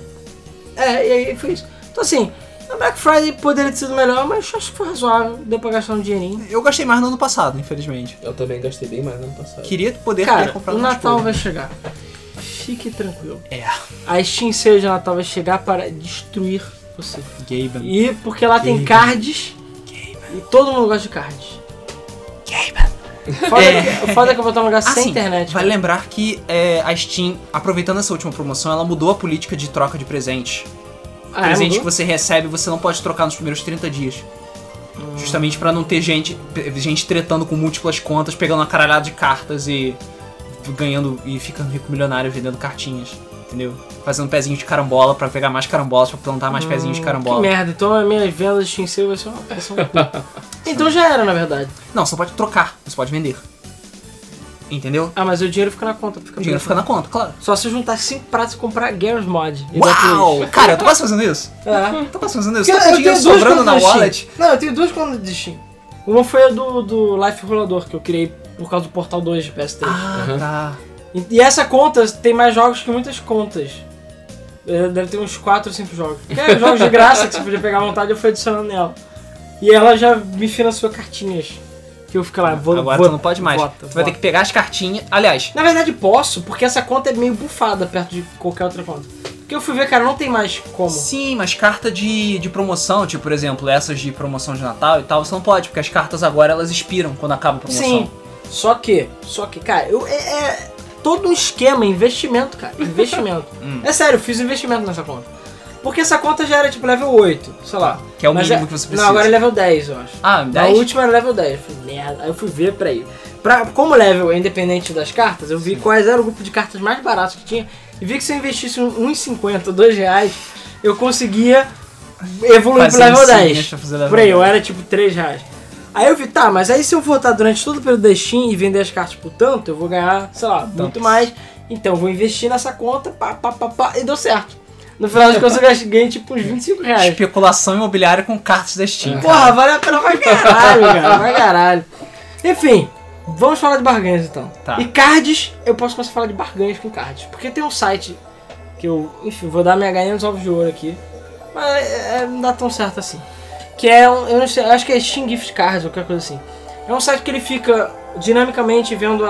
É, e aí foi isso. Então assim, a Black Friday poderia ter sido melhor, mas acho que foi razoável. Deu pra gastar um dinheirinho. Eu gastei mais no ano passado, infelizmente. Eu também gastei bem mais no ano passado. Queria poder Cara, ter comprado o Natal vai chegar. Fique tranquilo. É. A Steam Sale de Natal vai chegar para destruir você. Gaben. E porque lá tem Gaben. cards e todo mundo gosta de cards. Foda, É. que, foda que eu vou estar num lugar sem Assim, internet. Vale cara. lembrar que é, a Steam, aproveitando essa última promoção, ela mudou a política de troca de presentes. Ah, é, presente que você recebe, você não pode trocar nos primeiros 30 dias. Hum. Justamente pra não ter gente, gente tretando com múltiplas contas, pegando uma caralhada de cartas e ganhando e ficando rico milionário vendendo cartinhas. Entendeu? Fazendo pezinho de carambola pra pegar mais carambolas, pra plantar mais pezinhos de Que carambola. merda, então as minhas vendas de Steam Sale vai ser uma um cu. Então já era, na verdade. Não, você pode trocar, você pode vender. Entendeu? Ah, mas o dinheiro fica na conta. Fica O dinheiro fica na conta, claro. Só se eu juntar 5 pratos e comprar Garry's Mod. Uau! Cara, eu tô quase fazendo isso. É. Eu tô quase fazendo isso. Porque Tô com eu dinheiro tenho duas sobrando na wallet. Não, eu tenho duas contas de Steam. Uma foi a do, do Life Rolador, que eu criei por causa do Portal 2 de PS3. Ah, Uhum. tá. E, e essa conta tem mais jogos que muitas contas. É, Deve ter uns 4 ou 5 jogos. Porque é jogos de graça que você podia pegar à vontade, eu fui adicionando nela. E ela já me financiou cartinhas. Que eu fico lá, vou Agora vou, tu não pode mais. vota, tu vai ter vota. que pegar as cartinhas. Aliás, Na verdade posso, porque essa conta é meio bufada perto de qualquer outra conta. Porque eu fui ver, cara, não tem mais como. sim, mas carta de, de promoção, tipo, por exemplo, essas de promoção de Natal e tal, você não pode, porque as cartas agora elas expiram quando acaba a promoção. Sim. Só que, só que, cara, eu, é, é todo um esquema, investimento, cara. Investimento. Hum. É sério, eu fiz investimento nessa conta. Porque essa conta já era tipo level 8, sei lá. Que é o Mas mínimo é- que você precisa. Não, agora é level 10, eu acho. Ah, Na 10? última era level 10. Eu falei, merda. Aí eu fui ver, peraí. Pra, como level é independente das cartas, eu vi quais era o grupo de cartas mais baratos que tinha. E vi que se eu investisse um- 1,50, 2 reais, eu conseguia evoluir pro Fazer level insignias 10. pra fazer level Por aí, eu 10. era tipo 3 reais. Aí eu vi, tá, mas aí se eu voltar durante todo o período da Steam e vender as cartas por tanto, eu vou ganhar, sei lá, muito Tantos. mais. Então eu vou investir nessa conta, pá, pá, pá, pá, e deu certo. No final das contas eu ganhei tipo uns 25 reais. Especulação imobiliária com cartas da Steam. Porra, vale a pena pra caralho, cara, pra caralho. Enfim, vamos falar de barganhas então. Tá. E cards, eu posso começar a falar de barganhas com cards. Porque tem um site Que eu, enfim, vou dar minha galinha nos ovos de ouro aqui. Mas é, é, não dá tão certo assim. Que é um, eu não sei, eu acho que é Steam Gift Cards ou qualquer coisa assim. É um site que ele fica dinamicamente vendo a-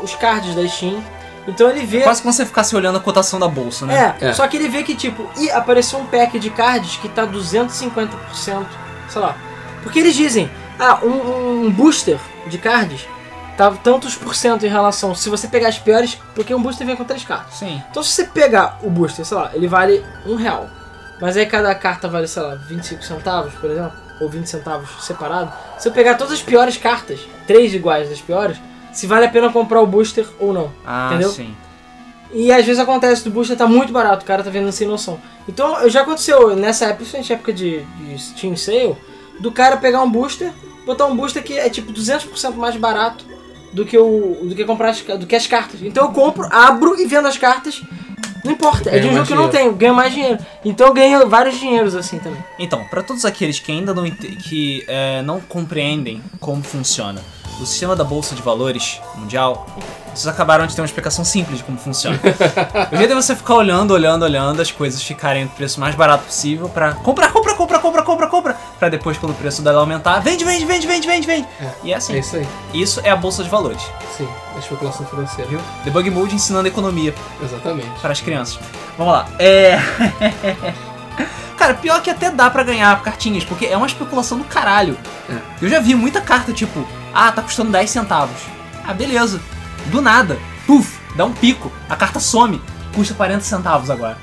a- os cards da Steam. Então ele vê. Quase que você ficasse olhando a cotação da bolsa, né? É, É. só que ele vê que, tipo, e apareceu um pack de cards que tá 250%, sei lá. Porque eles dizem, ah, um, um booster de cards tá tantos por cento em relação. Se você pegar as piores, porque um booster vem com três cartas. Sim. Então se você pegar o booster, sei lá, ele vale um real. Mas aí cada carta vale, sei lá, 25 centavos, por exemplo, ou 20 centavos separado. Se eu pegar todas as piores cartas, três iguais das piores, se vale a pena comprar o booster ou não. Ah, Entendeu? sim. E às vezes acontece do booster tá muito barato, o cara tá vendendo sem noção. Então já aconteceu nessa época, principalmente época de, de Steam Sale, do cara pegar um booster, botar um booster que é tipo 200% mais barato do que o do que comprar as, do que as cartas. Então eu compro, abro e vendo as cartas. Não importa, é de um jogo que eu não tenho, ganho mais dinheiro. Então eu ganho vários dinheiros assim também. Então, para todos aqueles que ainda não, que, é, não compreendem como funciona o sistema da Bolsa de Valores mundial, vocês acabaram de ter uma explicação simples de como funciona. o jeito é você ficar olhando, olhando, olhando, as coisas ficarem no preço mais barato possível pra comprar, compra, compra, compra, compra, compra, pra depois, quando o preço dela aumentar, vende, vende, vende, vende, vende, vende. E é assim. É isso aí. Isso é a Bolsa de Valores, Sim, a especulação financeira. viu? Debug Mode ensinando economia Exatamente. para as crianças. Vamos lá. É. Cara, pior que até dá pra ganhar cartinhas, porque é uma especulação do caralho. É. Eu já vi muita carta tipo, ah, tá custando 10 centavos. Ah, beleza. Do nada, puf, dá um pico. A carta some, custa 40 centavos agora.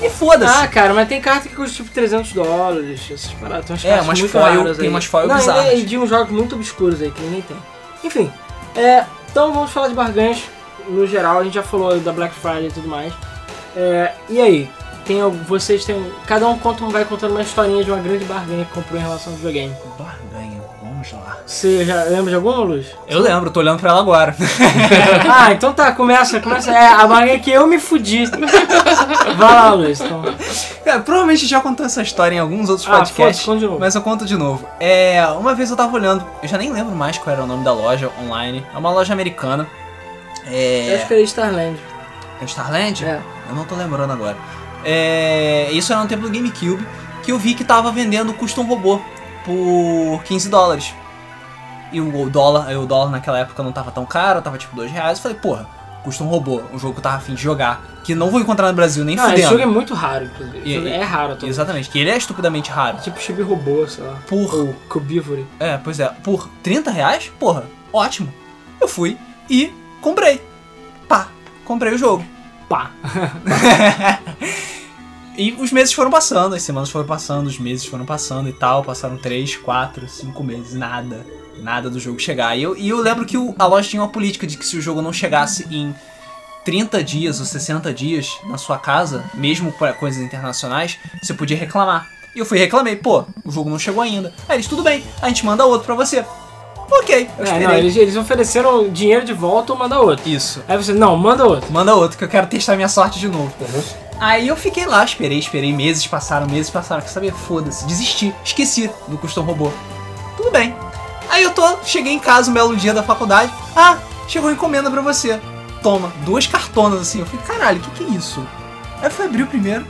e Ah, foda-se. cara, mas tem carta que custa tipo 300 dólares, essas paradas. Tem umas É, umas muito foil- tem aí. umas foil Não, bizarras. E de uns jogos muito obscuros aí que ninguém tem. Enfim, é, então vamos falar de barganhas no geral. A gente já falou da Black Friday e tudo mais. É, e aí? Tem, vocês têm. Cada um conta, vai contando uma historinha de uma grande barganha que comprou em relação ao videogame. Barganha, vamos lá. Você já lembra de alguma, Luz? Eu lembro, tô olhando pra ela agora. ah, então tá, começa, começa. É, a barganha que eu me fudi. Vai lá, Luz. Então. É, provavelmente já contou essa história em alguns outros Ah, podcasts. conta de novo. Mas eu conto de novo. É, uma vez eu tava olhando, eu já nem lembro mais qual era o nome da loja online. É uma loja americana. É. Eu acho que era Starland. É Starland? É. Eu não tô lembrando agora. É, isso era no tempo do GameCube, que eu vi que tava vendendo o Custom Robô por 15 dólares. E o dólar, o dólar naquela época não tava tão caro, tava tipo 2 reais. Eu falei, porra, Custom Robô, um jogo que eu tava afim de jogar, que não vou encontrar no Brasil nem Não, esse fudendo. jogo é muito raro, inclusive. Esse E- é raro, atualmente. Exatamente, que ele é estupidamente raro. Tipo Chibi Robô, sei lá. Por Ou Cubivory. É, pois é. Por 30 reais? Porra, ótimo. Eu fui e comprei. Pá, comprei o jogo. Pá. E os meses foram passando, as semanas foram passando, os meses foram passando e tal. Passaram 3, 4, 5 meses, nada. Nada do jogo chegar. E eu, e eu lembro que o- a loja tinha uma política de que se o jogo não chegasse em 30 dias ou 60 dias na sua casa, mesmo para coisas internacionais, você podia reclamar. E eu fui e reclamei, pô, o jogo não chegou ainda. Aí eles, tudo bem, a gente manda outro pra você. Ok, eu É, esperei. não, eles, eles ofereceram dinheiro de volta ou manda outro. Isso. Aí você, não, manda outro. Manda outro, que eu quero testar minha sorte de novo. Aí eu fiquei lá, esperei, esperei, meses passaram, meses passaram, quer saber? Foda-se, desisti, esqueci do Custom Robô. Tudo bem. Aí eu tô, cheguei em casa um belo dia da faculdade, ah, chegou encomenda pra você. Toma, duas cartonas assim. Eu falei, caralho, o que que é isso? Aí eu fui abrir o primeiro.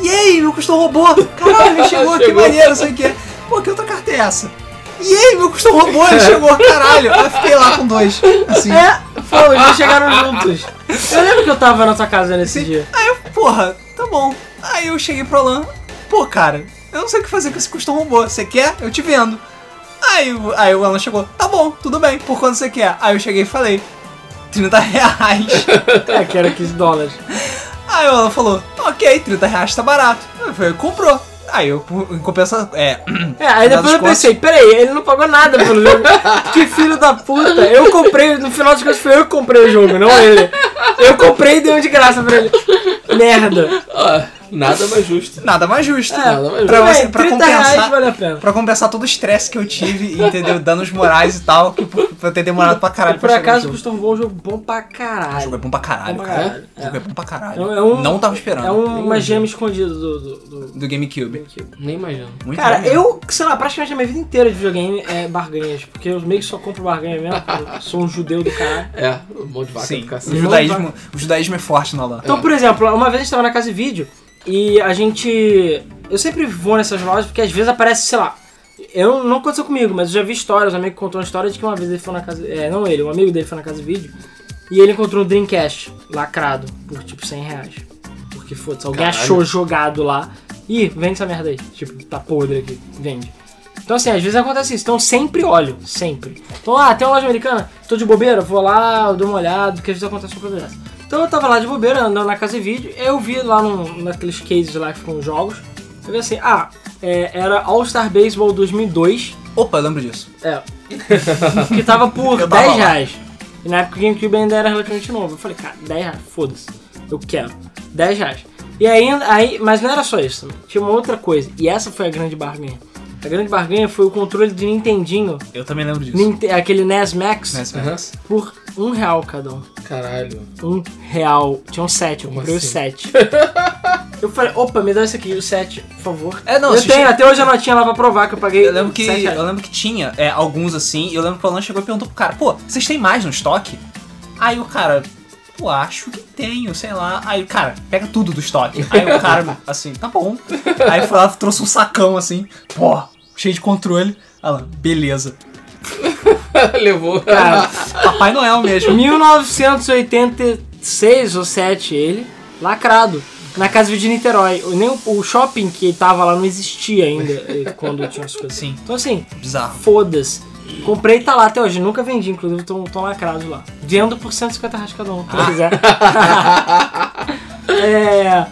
E aí, meu Custom Robô? Caralho, ele chegou, que Chegou. maneiro, não sei o que. Pô, que outra carta é essa? E aí, meu Custom Robô, ele chegou, caralho. Aí eu fiquei lá com dois, assim. É, pô, eles chegaram juntos. Eu lembro que eu tava na tua casa nesse Sim. dia. Aí eu, porra, tá bom. Aí eu cheguei pro Alan, pô, cara, eu não sei o que fazer com esse custom robô. Você quer? Eu te vendo. Aí, o- aí o Alan chegou, tá bom, tudo bem, por quanto você quer? Aí eu cheguei e falei, 30 reais. É, que era 15 dólares. aí o Alan falou, ok, 30 reais tá barato. Eu falei, comprou. Aí eu, por- em compensação, é, É, aí depois eu pensei, peraí, ele não pagou nada pelo jogo. que filho da puta. Eu comprei, no final das contas foi eu que comprei o jogo, não ele. Eu comprei e dei um de graça pra ele. Merda. Ó, Nada mais justo. Nada mais justo. É, Nada mais Pra bem, pra 30 reais compensar- vale a pena. Pra compensar todo o estresse que eu tive, entendeu? Danos morais e tal, que por, por ter demorado pra caralho E por pra acaso. Custom Ball é um jogo bom pra O caralho. jogo é bom pra caralho, Bom pra cara. caralho, O jogo é bom pra caralho. É um- Não tava esperando. É um- uma gema escondida do, do, do Do GameCube. GameCube. Nem imagino. Muito Cara, bom eu, sei lá, praticamente a minha vida inteira de videogame é barganhas, porque eu meio que só compro barganha mesmo, porque eu sou um judeu do caralho. É, um monte de vaca Sim, o judaísmo, o judaísmo é forte na lá. Então, por exemplo, uma vez a gente tava na casa de vídeo e a gente. Eu sempre vou nessas lojas porque às vezes aparece, sei lá. Eu não aconteceu comigo, mas eu já vi histórias, um amigo contou uma história de que uma vez ele foi na casa. É, não ele, um amigo dele foi na casa de vídeo e ele encontrou um Dreamcast lacrado por tipo 100 reais. Porque foda-se, alguém Caralho. achou jogado lá. Ih, vende essa merda aí. Tipo, tá podre aqui, vende. Então assim, às vezes acontece isso. Então sempre olho, sempre. Então, ah, tem uma loja americana, tô de bobeira, vou lá, dou uma olhada, porque às vezes acontece uma coisa dessa. Então eu tava lá de bobeira, andando na casa de vídeo, eu vi lá num, naqueles cases lá que ficam os jogos, eu vi assim, ah, é, era All-Star Baseball 2002, Opa, eu lembro disso. é, que tava por Eu tava 10 lá. reais. E na época o GameCube ainda era relativamente novo. Eu falei, cara, 10 reais, foda-se, eu quero, 10 reais. E aí, aí, mas não era só isso, também. tinha uma outra coisa, e essa foi a grande barganha. A grande barganha foi o controle de Nintendinho, Eu também lembro disso. Ninte- aquele NES Max, Aham. Max. por um real cada um. Caralho. Um real. Tinha um sete, eu comprei o assim? sete. eu falei, opa, me dá esse aqui, o sete, por favor. É, não, eu tenho, che- até hoje a notinha lá pra provar que eu paguei Eu lembro que, eu lembro que tinha é, alguns assim, e eu lembro que o Alan chegou e perguntou pro cara, pô, vocês têm mais no estoque? Aí o cara, pô, acho que tenho, sei lá. Aí cara, pega tudo do estoque. Aí o cara, assim, tá bom. Aí foi lá, trouxe um sacão assim, pô, cheio de controle. Alan, beleza. Levou. Cara, Papai Noel mesmo. 1986 ou 7 ele, lacrado. Na casa de Niterói. Nem o, o shopping que tava lá não existia ainda eh, quando tinha as coisas. Sim. Então assim, Bizarro. foda-se. Comprei e tá lá até hoje. Nunca vendi, inclusive estão lacrados lá. Vendo por 150 reais cada um, quem quiser. é.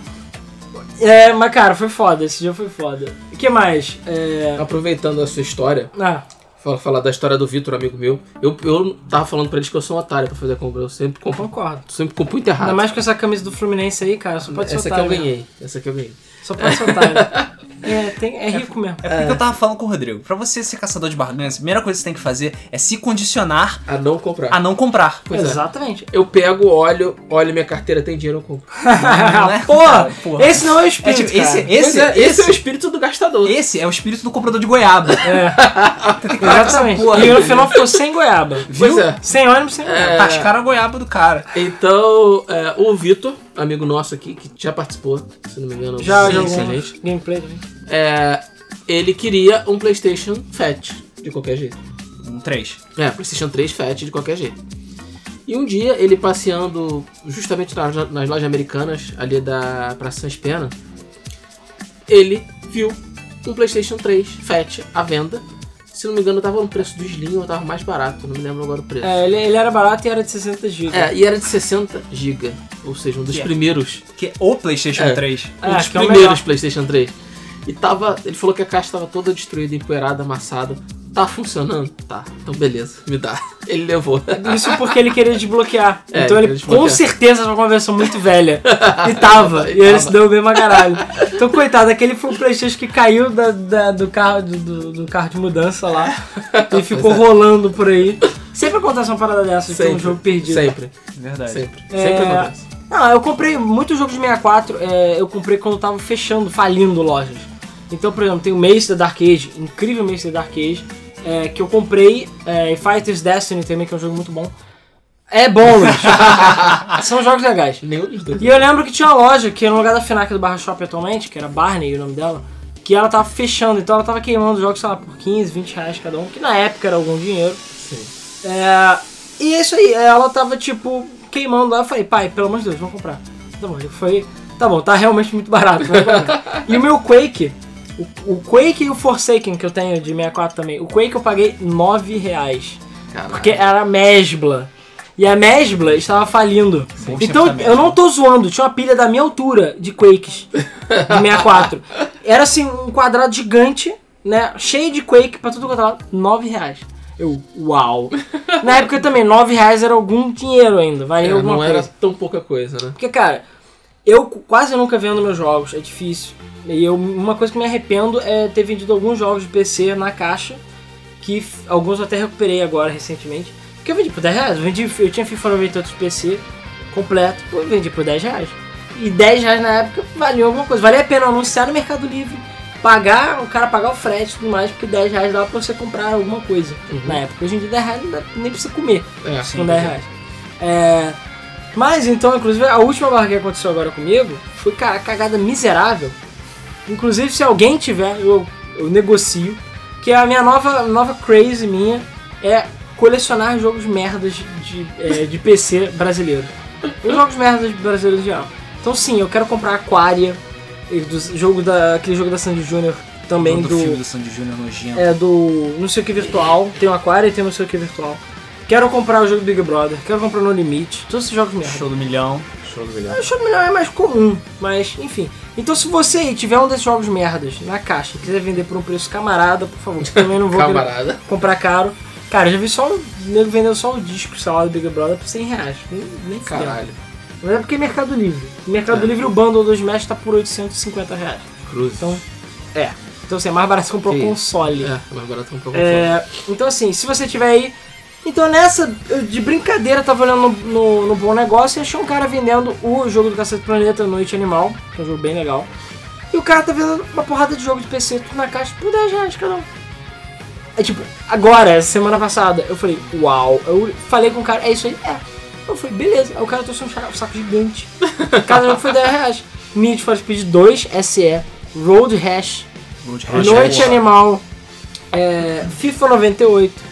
É, mas cara, foi foda. Esse dia foi foda. O que mais? É. Aproveitando a sua história, Ah, fala, falar da história do Vitor, amigo meu. Eu, eu tava falando pra eles que eu sou um otário pra fazer a compra. Eu sempre compro, concordo. sempre compro muito errado. Ainda mais com essa camisa do Fluminense aí, cara. Só pode Essa ser aqui eu otário, né? ganhei. Essa aqui eu ganhei. Só pode ser otário. É, tem, é rico mesmo. É porque eu tava falando com o Rodrigo. Pra você ser caçador de barganhas, a primeira coisa que você tem que fazer é se condicionar A não comprar. a não comprar. Pois é. Exatamente. Eu pego, olho, olho minha carteira, tem dinheiro, eu compro. Não é? Porra, Cara, porra. esse não é o É espírito, tipo, esse, cara. esse, é, esse, esse é o espírito do gastador. esse é o espírito do comprador de goiaba. É, exatamente. porra. E no final ficou sem goiaba. Pois é. Sem ônibus, sem goiaba. É. Tascaram a goiaba do cara. Então, é, o Vitor, amigo nosso aqui, que já participou, se não me engano, Já sim, jogou sim, um gente. gameplay também. É, ele queria um PlayStation Fat, de qualquer jeito. Um 3. É, PlayStation 3 Fat, de qualquer jeito. E um dia, ele passeando justamente nas, nas lojas americanas, ali da Praça Sans Pena, ele viu um PlayStation 3 Fat à venda. Se não me engano, tava no preço do Slim ou tava mais barato, não me lembro agora o preço. É, ele, ele era barato e era de 60 GB. É, e era de 60 GB, ou seja, um dos Que é? primeiros Que é o PlayStation É. 3. É, um dos acho que é primeiros. PlayStation 3. E tava. Ele falou que a caixa tava toda destruída, empoeirada, amassada. Tá funcionando? Tá. Então beleza, me dá. Ele levou. Isso porque ele queria desbloquear. É, então ele ele, desbloquear. com certeza era uma versão muito velha. E tava. e ele tava. se deu bem pra caralho. Então, coitado, aquele foi o Playstation que caiu da, da- do, carro, do, do- carro de mudança lá. e ficou é. rolando por aí. Sempre acontece uma parada dessa de ter um jogo perdido. Sempre. Verdade. Sempre. É. Sempre acontece. Não, eu comprei muitos jogos de 64, é, eu comprei quando tava fechando, falindo lojas. Então, por exemplo, tem o Mace da Dark Age, incrível Mace da Dark Age, é, que eu comprei, é, e Fighters Destiny também, que é um jogo muito bom. É bom, Luiz. São jogos legais. Nenhum dos dois. E eu lembro que tinha uma loja, que é no lugar da FNAC do Barra Shop atualmente, que era Barney o nome dela, que ela tava fechando, então ela tava queimando jogos, sei lá, por 15, 20 reais cada um, que na época era algum dinheiro. Sim. É, e é isso aí, ela tava tipo queimando lá. Eu falei, pai, pelo amor de Deus, vamos comprar. Tá bom, ele foi. Tá bom, tá realmente muito barato. e o meu Quake, o, o Quake e o Forsaken que eu tenho de 64 também, o Quake eu paguei 9 reais. Caralho. Porque era Mesbla. E a Mesbla estava falindo. Bom Então, eu não tô zoando, tinha uma pilha da minha altura de Quakes de 64. Era assim, um quadrado gigante, né? Cheio de Quake pra tudo quanto é lado, 9 reais. Eu, uau. Na época também, 9 reais era algum dinheiro ainda, valia É, alguma não coisa. era tão pouca coisa, né? Porque, cara, Eu quase nunca vendo meus jogos, é difícil. E eu, uma coisa que me arrependo é ter vendido alguns jogos de PC na caixa, que alguns eu até recuperei agora recentemente. Porque eu vendi por 10 reais. Eu, vendi, eu tinha FIFA 98 de PC completo, eu vendi por 10 reais. E 10 reais na época valia alguma coisa. Valia a pena anunciar no Mercado Livre, pagar, o cara pagar o frete e tudo mais, porque 10 reais dava pra você comprar alguma coisa na época. Hoje em dia 10 reais não dá, nem precisa comer É, com 10 reais. É, mas então, inclusive, a última barra que aconteceu agora comigo foi, cara, cagada miserável. Inclusive, se alguém tiver, eu, eu negocio. Que a minha nova, nova crazy minha é colecionar jogos merdas de, é, de PC brasileiro. Os jogos merdas brasileiros em geral. Então sim, eu quero comprar Aquaria, do jogo da, aquele jogo da Sandy Júnior também do, do, filme do Sandy Júnior nojento. é do não sei o que virtual, tem o Aquaria e tem o não sei o que virtual. Quero comprar o jogo Big Brother, quero comprar No Limite, todos esses jogos merda. Show do milhão. Show do milhão. O show do milhão é mais comum, mas enfim. Então se você aí tiver um desses jogos merdas na caixa e quiser vender por um preço camarada, por favor, que também não vou comprar caro. Cara, eu já vi só o nego vendendo só o disco, sei lá, do Big Brother por 100 reais. Nem. Caralho. Mas é porque é Mercado Livre. Mercado É. Livre o bundle do Smash tá por 850 reais. Cruz. Então, é. Então assim, é mais barato comprar o console. É, mais barato um pouco. É, então assim, se você tiver aí. Então nessa, eu de brincadeira, tava olhando no, no, no Bom Negócio e achei um cara vendendo o jogo do Cacete Planeta Noite Animal, que é um jogo bem legal. E o cara tá vendendo uma porrada de jogo de PC, tudo na caixa, por 10 reais cada um. É tipo, agora, semana passada, eu falei, uau. Eu falei com o cara, é isso aí? É. Eu falei, beleza. Aí o cara trouxe um saco gigante. Cada jogo foi 10 reais. Need for Speed 2 SE, Road Rash, Road Rash Noite Rash. Animal, é, FIFA 98,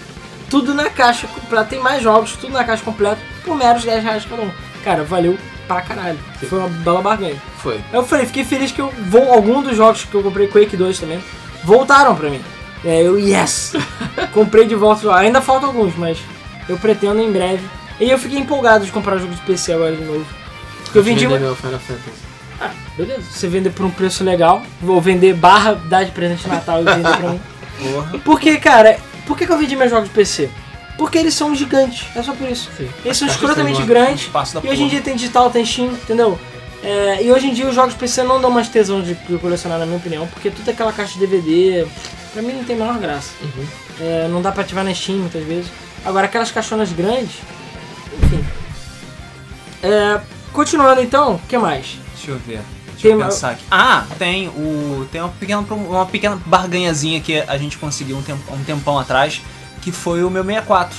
tudo na caixa completa. Tem mais jogos, tudo na caixa completa, por meros 10 reais cada um. Cara, valeu pra caralho. Foi uma bela barganha. Foi. Aí eu falei, fiquei feliz que eu vou. Algum dos jogos que eu comprei, Quake 2 também, voltaram pra mim. É, eu, yes! comprei de volta. Ainda faltam alguns, mas eu pretendo em breve. E eu fiquei empolgado de comprar jogo de PC agora de novo. Porque eu vendi. Vender meu Final Fantasy. Ah, beleza. Você vender por um preço legal, vou vender barra, dar de presente de Natal e vender pra mim. Porra. Porque, cara, por que, que eu vendi meus jogos de PC? Porque eles são gigantes, é só por isso. Sim. Eles são escrotamente grandes. E hoje em dia tem digital, tem Steam, entendeu? É, e hoje em dia os jogos de PC não dão mais tesão de, de colecionar, na minha opinião, porque tudo é aquela caixa de DVD, pra mim não tem a menor graça. Uhum. É, não dá pra ativar na Steam muitas vezes. Agora aquelas caixonas grandes, enfim. É, continuando então, o que mais? Deixa eu ver. Deixa Tem eu pensar aqui. Ah, tem o. Tem uma pequena, uma pequena barganhazinha que a gente conseguiu um, tempo, um tempão atrás, que foi o meu 64.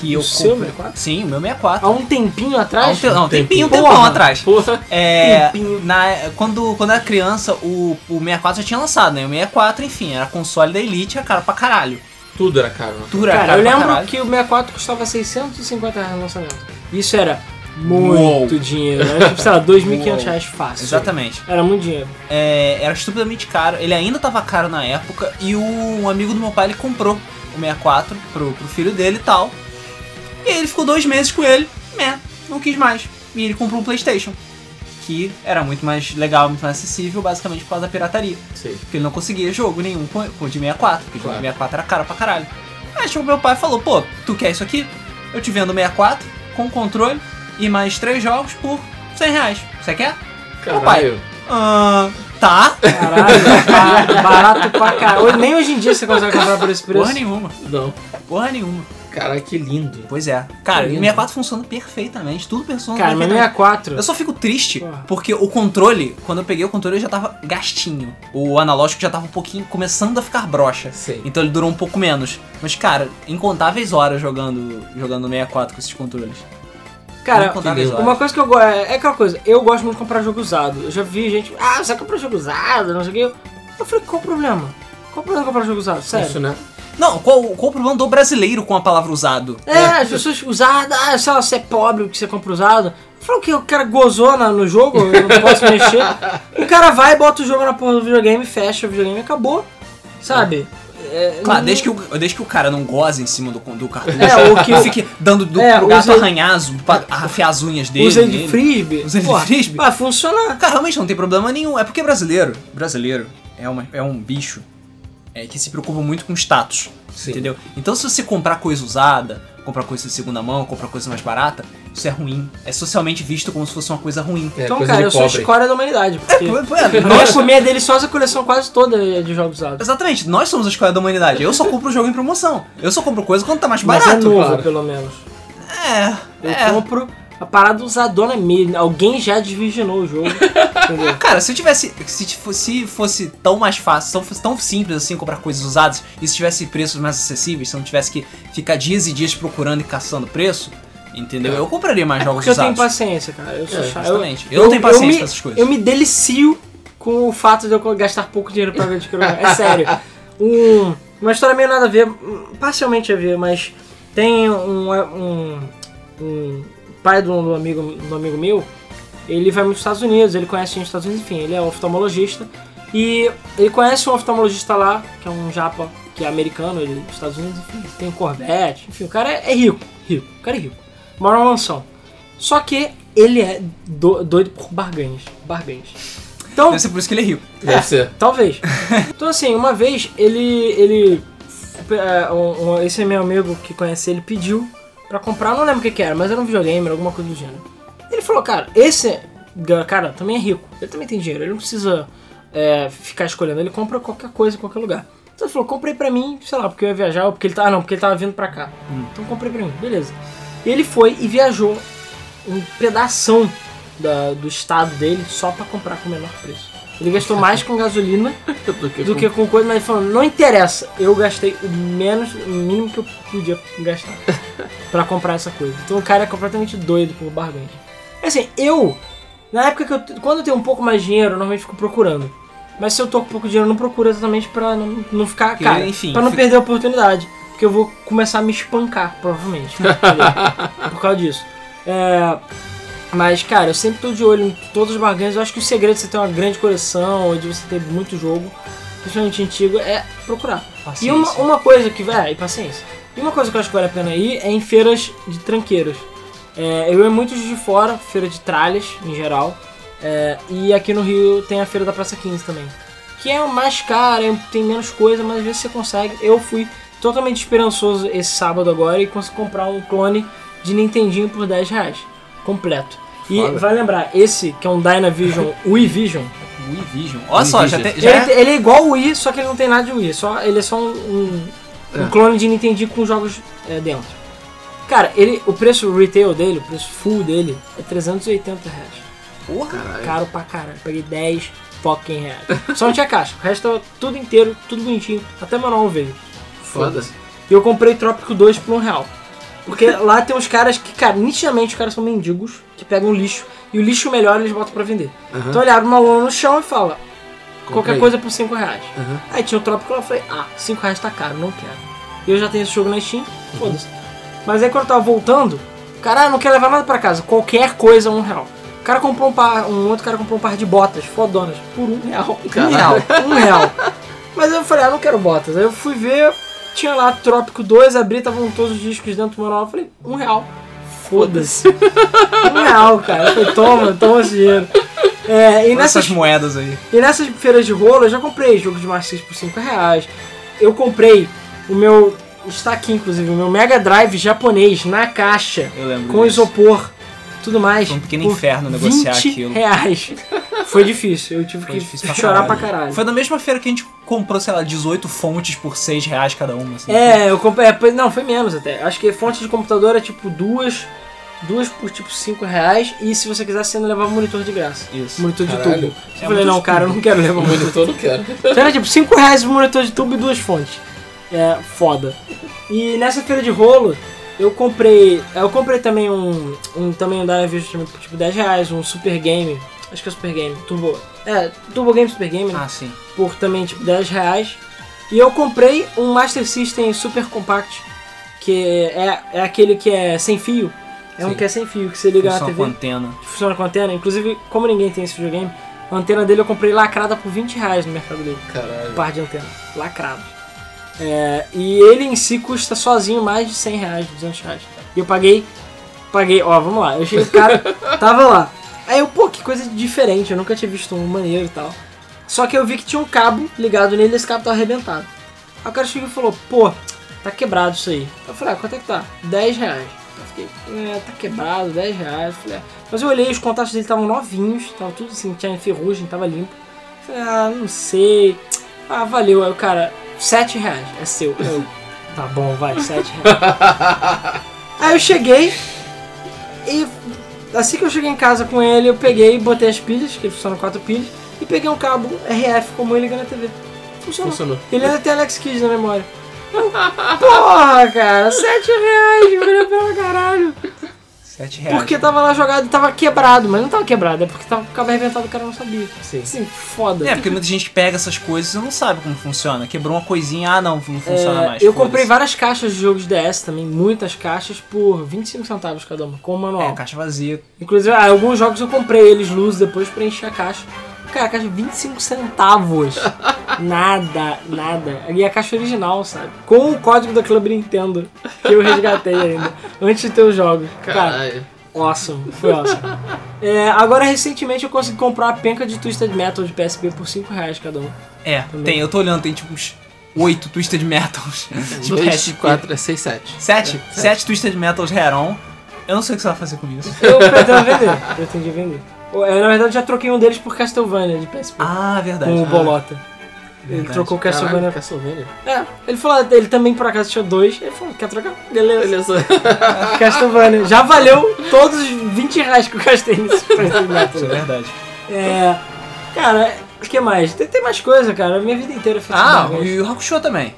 Que O eu seu comprei- 64? Sim, o meu 64. Há um tempinho Há um atrás? te- não, um tempinho, um Porra. tempão atrás. Porra. É, Tempinho. na, quando, quando eu era criança, o, o 64 já tinha lançado, né? O 64, enfim, era console da Elite, era caro pra caralho. Tudo era caro. né? Tudo era Cara, caro eu lembro caralho. que o 64 custava 650 reais no lançamento. Isso era Uou. muito dinheiro. Era tipo, sei lá, 2.500 Uou. reais fácil. Exatamente. Era muito dinheiro. É, era estupidamente caro. Ele ainda tava caro na época e o, um amigo do meu pai ele comprou o 64 pro, pro filho dele e tal. E ele ficou dois meses com ele, né? Não quis mais. E ele comprou um PlayStation. Que era muito mais legal, muito mais acessível, basicamente por causa da pirataria. Sei. Porque ele não conseguia jogo nenhum com, com o de 64, porque o Claro. de 64 era caro pra caralho. Aí chegou meu pai e falou, pô, tu quer isso aqui? Eu te vendo o 64 com controle e mais três jogos por 100 reais. Você quer? Caralho. Ah, tá. Caralho, barato, barato pra caralho. Nem hoje em dia você consegue comprar por esse Porra preço. nenhuma. Não. Porra nenhuma. Caralho, que lindo. Pois é. Cara, o lindo. 64 funciona perfeitamente, tudo funciona Cara, mas perfeitamente. 64. Eu só fico triste Porra. porque o controle, quando eu peguei o controle, ele já tava gastinho. O analógico já tava um pouquinho começando a ficar broxa. Sei. Então ele durou um pouco menos. Mas, cara, incontáveis horas jogando, jogando no 64 com esses controles. Cara, horas. uma coisa que eu gosto. É aquela coisa, eu gosto muito de comprar jogo usado. Eu já vi gente. Ah, você compra jogo usado, não sei o que. Eu falei, qual o problema? Qual o problema de comprar jogo usado? Sério. Isso, né? Não, qual, qual o problema do brasileiro com a palavra usado? É, as pessoas usadas, ah, sei lá, você é pobre porque você compra usado. Falou que o cara gozou na- no jogo, eu não posso mexer. O cara vai, bota o jogo na porra do videogame, fecha o videogame e acabou. Sabe? É, Claro, não- desde que, o, desde que o cara não goze em cima do, do cartucho. É, o que- Não fique dando do, É, pro gato arranhar, as- pra afiar as unhas dele. Usa ele de frisbee. Usa ele de frisbee? Vai funcionar. Cara, realmente não tem problema nenhum. É porque brasileiro, brasileiro é, uma, é um bicho é, que se preocupa muito com status. Sim. Entendeu? Então se você comprar coisa usada, comprar coisa de segunda mão, comprar coisa mais barata, isso é ruim. É socialmente visto como se fosse uma coisa ruim. É, então, coisa cara, eu sou a escória da humanidade. Porque É, eu ia comer a deliciosa coleção quase toda de jogos usados. Exatamente, nós somos a escola da humanidade. Eu só compro o jogo em promoção. Eu só compro coisa quando tá mais Mas é barato. novo, claro. pelo menos. É, Eu é. compro a parada usadona mesmo. Alguém já desvirginou o jogo. Cara, se eu tivesse. Se fosse, fosse tão mais fácil, fosse tão simples assim comprar coisas usadas, e se tivesse preços mais acessíveis, se eu não tivesse que ficar dias e dias procurando e caçando preço, entendeu? Eu compraria mais jogos Porque eu tenho usados. paciência, cara. Eu sou É, chato. justamente. Eu não tenho paciência me- pra essas coisas. Eu me delicio com o fato de eu gastar pouco dinheiro pra ver de que É sério. Um, uma história meio nada a ver, parcialmente a ver, mas tem um, um, um pai de um, de um amigo, um amigo meu, ele vai muito para Estados Unidos, ele conhece gente nos Estados Unidos, enfim, ele é oftalmologista. E ele conhece um oftalmologista lá, que é um japa, que é americano, ele dos Estados Unidos, enfim, tem um Corvette, enfim, o cara é, é rico, rico, o cara é rico. Mora numa mansão. Só que ele é do- doido por barganhas, barganhas. Então, Deve ser por isso que ele é rico. Deve ser. Talvez. Então assim, uma vez ele. ele é, um- um- esse meu amigo que conhece ele pediu pra comprar, não lembro o que, que era, mas era um videogame, alguma coisa do gênero. Ele falou, cara, esse cara também é rico, ele também tem dinheiro, ele não precisa é, ficar escolhendo, ele compra qualquer coisa em qualquer lugar. Então ele falou, comprei pra mim, sei lá, porque eu ia viajar, ou porque ele tava. Não, porque ele tava vindo pra cá. Então comprei pra mim, beleza. E ele foi e viajou um pedação da- do estado dele só pra comprar com o menor preço. Ele gastou mais com gasolina Do que, do que com coisa, mas ele falou, não interessa, eu gastei o menos, o mínimo que eu podia gastar pra comprar essa coisa. Então o cara é completamente doido por barganha. Assim, eu, na época que eu, quando eu tenho um pouco mais de dinheiro, eu normalmente fico procurando. Mas se eu tô com pouco dinheiro, eu não procuro exatamente pra não, não ficar, Porque, cara, enfim, pra não fica- perder a oportunidade. Porque eu vou começar a me espancar, provavelmente, entendeu? por causa disso. É, mas, cara, eu sempre tô de olho em todas as barganhas. Eu acho que o segredo de você ter uma grande coleção, de você ter muito jogo, principalmente antigo, é procurar. E Paciência. uma, uma coisa que. É, e paciência. E uma coisa que eu acho que vale a pena ir é em feiras de tranqueiras. É, eu ia muito de fora, feira de tralhas, em geral. É, e aqui no Rio tem a feira da Praça 15 também. Que é mais cara, é- tem menos coisa, mas às vezes você consegue. Eu fui totalmente esperançoso esse sábado agora e consegui comprar um clone de Nintendinho por 10 reais. Completo. E Foda. vai lembrar, esse que é um Dynavision Wii Vision, Wii Vision. Olha só, já tem. Já ele, é- ele é igual o Wii, só que ele não tem nada de Wii. Só, ele é só um, um, um É. clone de Nintendinho com jogos é, dentro. Cara, ele, o preço retail dele, o preço full dele, é 380 reais. Porra. Caralho. Caro pra caralho. Peguei 10 fucking reais. Só não tinha caixa. O resto tava tudo inteiro, tudo bonitinho. Até manual veio. Foda. E eu comprei Trópico 2 por um real. Porque lá tem uns caras que, cara, nitidamente os caras são mendigos, que pegam lixo, e o lixo melhor eles botam pra vender. Aham. Então ele abre uma lona no chão e fala, qualquer aí. coisa por 5 reais. Aham. Aí tinha o Trópico lá, eu falei, ah, 5 reais tá caro, não quero. Eu já tenho esse jogo na Steam, foda-se. Mas aí quando eu tava voltando, o cara ah, não quer levar nada pra casa, qualquer coisa um real. O cara comprou um par, um outro cara comprou um par de botas fodonas por um real. Um Caralho. real, um real. Mas eu falei, ah, não quero botas. Aí eu fui ver, tinha lá Trópico 2, abri, estavam todos os discos dentro do manual. Eu falei, um real. Foda-se. um real, cara. Eu falei, toma, toma esse dinheiro. É, e nessas essas moedas aí. e nessas feiras de rolo eu já comprei jogo de Master por 5 reais. Eu comprei o meu. Está aqui inclusive, o meu Mega Drive japonês na caixa, Eu lembro. com disso. isopor, tudo mais. Foi um pequeno inferno negociar 20 aquilo. reais. Foi difícil, eu tive Foi que pra chorar caralho. pra caralho. Foi na mesma feira que a gente comprou, sei lá, 18 fontes por 6 reais cada uma. Assim. É, eu comprei. é, Não, foi menos até. Acho que fonte de computador é tipo duas. Duas por tipo 5 reais. E se você quiser, você ainda levava um monitor de graça. Isso. Monitor de Caralho. tubo. Eu É falei, não, cara, eu não quero levar um monitor. Monitor não quero. Então era tipo 5 reais um monitor de tubo e duas fontes. É foda. E nessa feira de rolo, eu comprei. Eu comprei também um. um também um Dynavision também por tipo 10 reais, um Super Game. Acho que é Super Game. Turbo. É, Turbo Game Super Game, né? Ah, sim. Por também tipo 10 reais. E eu comprei um Master System Super Compact. Que é, é aquele que é sem fio. É um Sim. que é sem fio, que você liga na Função TV com antena. que funciona com antena. Inclusive, como ninguém tem esse videogame, a antena dele eu comprei lacrada por 20 reais no Mercado. Um Caralho. par de antena. Lacrado. É, e ele em si custa sozinho mais de 100 reais, 200 reais. E eu paguei, paguei, ó, vamos lá. Eu cheguei, o cara tava lá. Aí eu, pô, que coisa diferente, eu nunca tinha visto um maneiro e tal. Só que eu vi que tinha um cabo ligado nele e esse cabo tava arrebentado. Aí o cara chegou e falou, pô, tá quebrado isso aí. Eu falei, ah, quanto é que tá? 10 reais. Eu fiquei, é, tá quebrado, 10 reais. Eu falei, ah. Mas eu olhei, os contatos dele estavam novinhos, tava tudo assim, tinha ferrugem, tava limpo. Eu falei, ah, não sei. Ah, valeu. Aí o cara, 7 reais, é seu. Eu, tá bom, vai, 7 reais. Aí eu cheguei e assim que eu cheguei em casa com ele, eu peguei, botei as pilhas, que ele funciona com 4 pilhas, e peguei um cabo RF como ele liga na TV. Funcionou. Funcionou. Ele ainda tem Alex Kidd na memória. Porra, cara, 7 reais, valeu pelo caralho. 7 reais. Porque tava lá jogado e tava quebrado, mas não tava quebrado, é porque tava com o cabo arrebentado o cara não sabia. Sim. Assim, foda. É, porque muita gente pega essas coisas e não sabe como funciona. Quebrou uma coisinha, ah não, não funciona É, mais. eu comprei várias caixas de jogos DS também, muitas caixas, por 25 centavos cada uma, com o manual. É, caixa vazia. Inclusive, ah, alguns jogos eu comprei eles luz depois pra encher a caixa. Cara, a caixa 25 centavos. nada, nada. E a caixa original, sabe? Com o código da Club Nintendo, que eu resgatei ainda, antes de ter os jogos. Cara, Caralho. awesome. Foi awesome. É, agora, recentemente, eu consegui comprar uma penca de Twisted Metal de PSP por 5 reais cada um. É, Também. tem, eu tô olhando, tem tipo uns 8 Twisted Metals de 2, PSP. 4, 6, 7. 7? 7 Twisted Metals Heron. Eu não sei o que você vai fazer com isso. Eu pretendo vender. Pretendi vender. Eu, na verdade, já troquei um deles por Castlevania de PSP. Ah, verdade. com o Ah, Bolota. Ele verdade. trocou o Caralho, Castlevania. Castlevania. É, ele falou, ele também por acaso tinha dois. Ele falou, quer trocar? Beleza. Beleza. Castlevania. Já valeu todos os 20 reais que eu gastei nesse. Isso é verdade. É. Cara, o que mais? Tem, tem mais coisa, cara. A minha vida inteira foi Ah, e o Hakusho também.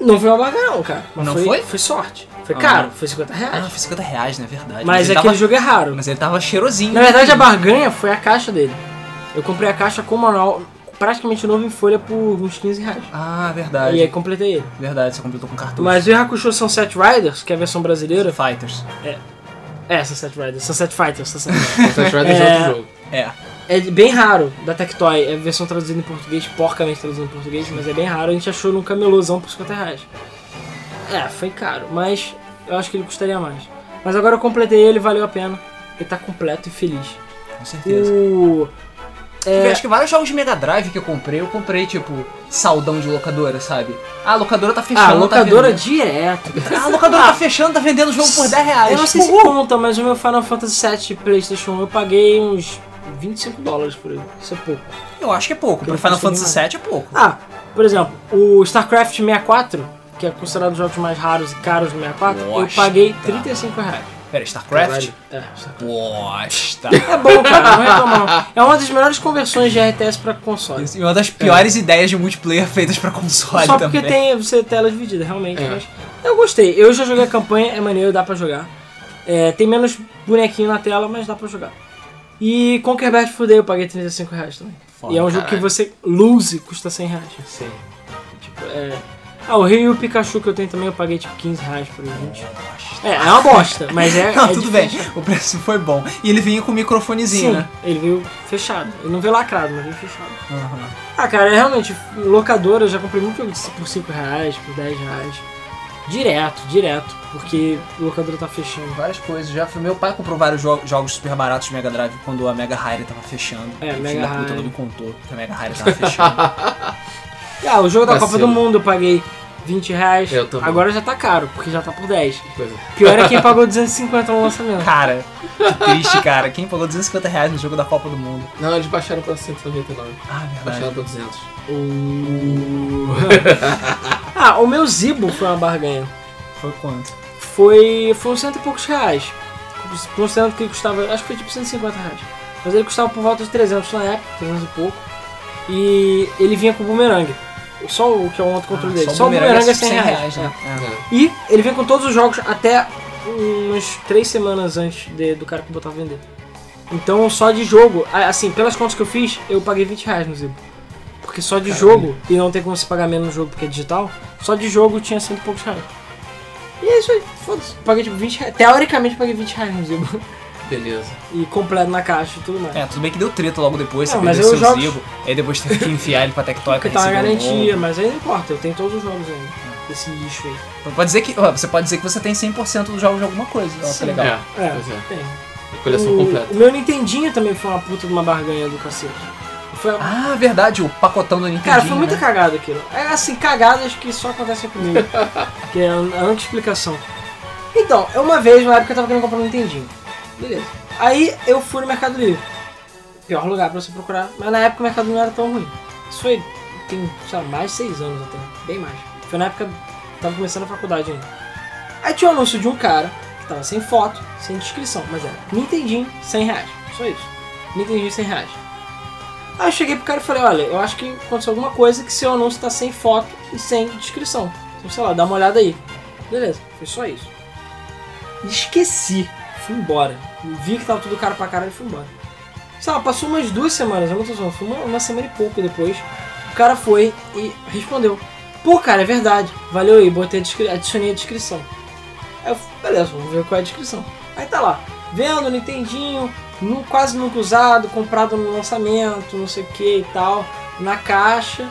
Não foi uma barganha, não, cara. Não foi? foi? Foi sorte. Foi Ah. caro, foi 50 Ah, reais. foi 50 reais, né? Verdade. Mas ele aquele tava, jogo é raro. Mas ele tava cheirosinho. Na verdade, a barganha foi a caixa dele. Eu comprei a caixa com o manual praticamente novo em folha por uns 15 reais. Ah, verdade. E aí completei ele. Verdade, você completou com cartucho. Mas o Hakusho Sunset Riders, que é a versão brasileira. Fighters. É, Sunset Riders, Sunset Fighters, Sunset Riders. Sunset Riders É. é outro jogo. É. É bem raro da Tectoy, é a versão traduzida em português, porcamente traduzida em português, mas é bem raro. A gente achou num camelôzão por 50 reais. É, foi caro, mas eu acho que ele custaria mais. Mas agora eu completei ele, valeu a pena. Ele tá completo e feliz. Com certeza. O. É, acho que vários jogos de Mega Drive que eu comprei, eu comprei, tipo, saldão de locadora, sabe? Ah, a locadora tá fechando. ah, locadora tá direto. Ah, a locadora tá fechando, tá vendendo o jogo por 10 reais. Eu não sei se conta, mas o meu Final Fantasy VII Playstation 1 eu paguei uns 25 dólares por ele. Isso é pouco. Eu acho que é pouco. Pro Eu Final Fantasy VII é pouco. Ah, por exemplo, o StarCraft 64, que é considerado um dos jogos mais raros e caros do 64, eu Nossa, paguei tá. 35 reais. Pera, StarCraft? É, StarCraft. É bom, cara, não reclama não. É uma das melhores conversões de RTS pra console. E uma das piores ideias de multiplayer feitas pra console Só também. porque tem você tela dividida, realmente. É. Mas eu gostei. Eu já joguei a campanha, é maneiro, dá pra jogar. É, tem menos bonequinho na tela, mas dá pra jogar. E Conquer Bad Fur Day eu paguei 35 reais também. Foda, e é um jogo que você lose, custa 100 reais. Sim. Tipo, é... Ah, o Ryu e o Pikachu que eu tenho também eu paguei tipo 15 reais por gente. É, é uma bosta, mas é. Não, é tudo bem. difícil. O preço foi bom. E ele vinha com o microfonezinho, Sim, né? ele veio fechado. Ele não veio lacrado, mas veio fechado. Aham. Ah, cara, é realmente, locadora, eu já comprei muito jogo por 5 reais, por 10 reais. Direto, direto, porque locadora tá fechando. Várias coisas. Já foi meu pai comprou vários jo- jogos super baratos de Mega Drive quando a Mega Hire tava fechando. É, o filho Mega da puta me contou que a Mega Hire tava fechando. Ah, o jogo da Copa do Mundo eu paguei 20 reais. Eu também. Agora já tá caro, porque já tá por 10. Coisa. Pior é quem pagou 250 no lançamento. cara, que triste, cara. Quem pagou 250 reais no jogo da Copa do Mundo? Não, eles baixaram pra 199. Ah, Baixaram verdade. pra 200. ah, o meu Zibo foi uma barganha. Foi quanto? Foi, foi uns cento e poucos reais. Considerando que ele custava, acho que foi tipo 150 reais. Mas ele custava por volta de 300 na época, 300 e pouco. E ele vinha com o boomerang. Só o que é um outro controle dele. Só o boomerang é 100 reais. né? é. E ele vinha com todos os jogos até umas 3 semanas antes de- do cara que botar a vender. Então só de jogo, assim, pelas contas que eu fiz, eu paguei 20 reais no Zibo. Porque só de jogo, e não tem como se pagar menos no jogo porque é digital, só de jogo tinha cento e poucos reais. E é isso aí, foda-se. Paguei tipo 20 reais. Teoricamente paguei 20 reais no Zibo. Beleza. E completo na caixa e tudo mais. É, tudo bem que deu treta logo depois, Não, você mas perdeu eu seu jogo- Zibo, aí depois teve que enfiar ele pra Tectoy pra tá uma receber um garantia, novo. mas aí não importa, eu tenho todos os jogos ainda. Desse lixo aí. Pode dizer que, ó, você pode dizer que você tem 100% dos jogos de alguma coisa. Sim. legal. É, É, é. tem. A coleção o, completa. o meu Nintendinho também foi uma puta de uma barganha do cacete. Foi, Ah, verdade, o pacotão do Nintendo. cara, foi muita cagada aquilo. É assim, cagadas que só acontecem comigo. que é a única explicação. Então, é uma vez, na época eu tava querendo comprar um Nintendinho. Beleza. Aí eu fui no Mercado Livre. Pior lugar pra você procurar. Mas na época o Mercado não era tão ruim. Isso foi, tem, sei lá, mais de seis anos até. Bem mais. Foi na época que eu tava começando a faculdade ainda. Aí tinha um anúncio de um cara que tava sem foto, sem descrição. Mas era Nintendinho, 100 reais. Só isso. Nintendinho, 100 reais. Aí eu cheguei pro cara e falei, olha, eu acho que aconteceu alguma coisa que seu anúncio tá sem foto e sem descrição. Então, sei lá, dá uma olhada aí. Beleza, foi só isso. Esqueci. Fui embora. Vi que tava tudo caro pra caralho e fui embora. Sei lá, passou umas duas semanas, não falando, foi uma, uma semana e pouco depois. O cara foi e respondeu. Pô, cara, é verdade. Valeu aí, botei a adicionei a descrição. Aí eu, beleza, vamos ver qual é a descrição. Aí tá lá, vendo Nintendinho, nu- quase nunca usado, comprado no lançamento, não sei o que e tal, na caixa.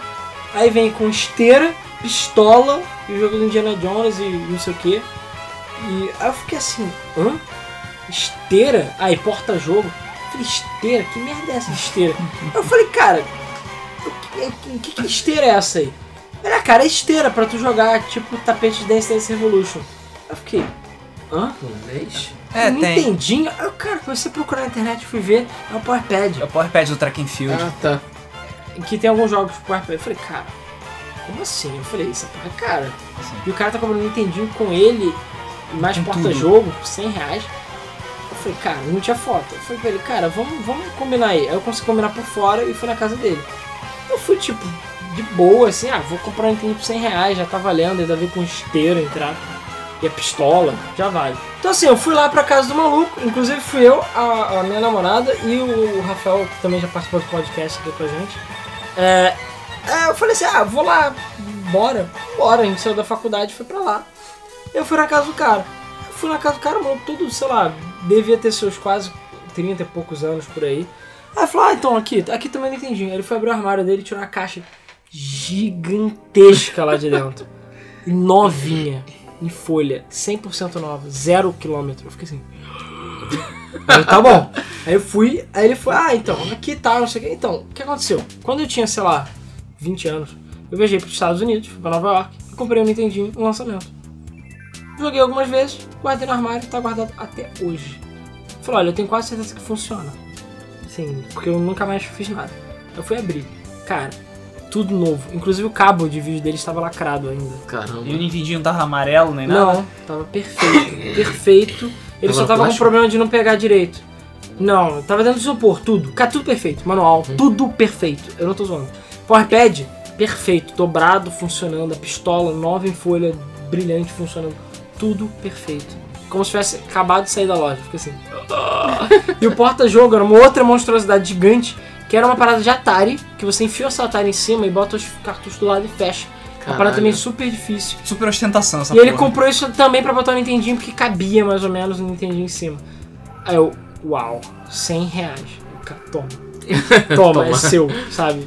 Aí vem com esteira, pistola, e o jogo do Indiana Jones e não sei o que. E aí eu fiquei assim, hã? Esteira? Aí, porta-jogo. Falei, esteira? Que merda é essa esteira? Eu falei, cara, o que, que, que esteira é essa aí? Ele, ah, cara, é esteira pra tu jogar, tipo tapete de Dance Dance Revolution. Eu fiquei, hã? Inglês? É, não tem. Entendinho? Aí eu, cara, comecei a procurar na internet, fui ver, é o PowerPad. É o Powerpad do Track and Field. Ah, tá. que tem alguns jogos pro PowerPad. Eu falei, cara, como assim? Eu falei, essa porra é cara. E o cara tá comprando um Nintendinho com ele, mais porta-jogo, por 100 reais. Eu falei, cara, não tinha foto. Eu falei pra ele, cara, vamos, vamos combinar aí. Aí eu consegui combinar por fora e fui na casa dele. Eu fui, tipo, de boa, assim, ah, vou comprar um Nintendo por 100 reais, já tá valendo, ainda veio com esteiro entrar. E a pistola, já vale. Então assim, eu fui lá pra casa do maluco, inclusive fui eu, a, a minha namorada e o Rafael, que também já participou do podcast aqui com a gente. É, é, eu falei assim, ah, vou lá, bora, bora. A gente saiu da faculdade foi pra lá. Eu fui na casa do cara. Eu fui na casa do cara, mano, tudo, sei lá, devia ter seus quase 30 e poucos anos por aí. Aí eu falei, ah, então aqui, aqui também não entendi. Ele foi abrir o armário dele e tirou uma caixa gigantesca lá de dentro. Novinha, em folha, 100% nova, zero quilômetro. Eu fiquei assim. Aí, tá bom. Aí eu fui, aí ele foi, ah, então, aqui tá, não sei o que. Então, o que aconteceu? Quando eu tinha, sei lá, 20 anos, eu viajei para os Estados Unidos, fui pra Nova York, e comprei um Nintendinho no lançamento. Joguei algumas vezes, guardei no armário, tá guardado até hoje. Falei, olha, eu tenho quase certeza que funciona. Sim, porque eu nunca mais fiz nada. Eu fui abrir. Cara, tudo novo. Inclusive o cabo de vídeo dele estava lacrado ainda. Caramba. E o Nintendinho tava amarelo nem nada? Não, tava perfeito. perfeito. Ele Tava só tava com plástico? problema de não pegar direito. Não, tava dentro de isopor, tudo. Cara, tudo perfeito. Manual, Hum. tudo perfeito. Eu não tô zoando. Powerpad, perfeito. Dobrado, funcionando. A pistola, nova em folha, brilhante, funcionando. Tudo perfeito. Como se tivesse acabado de sair da loja. Fica assim. e o porta-jogo era uma outra monstruosidade gigante. Que era uma parada de Atari, que você enfia essa Atari em cima e bota os cartuchos do lado e fecha. Uma parada Caralho. também super difícil. Super ostentação essa E ele porra. comprou isso também pra botar no Nintendinho, porque cabia mais ou menos no Nintendinho em cima. Aí eu, uau, 100 reais. Cara, Toma. Toma, é Toma. seu, sabe?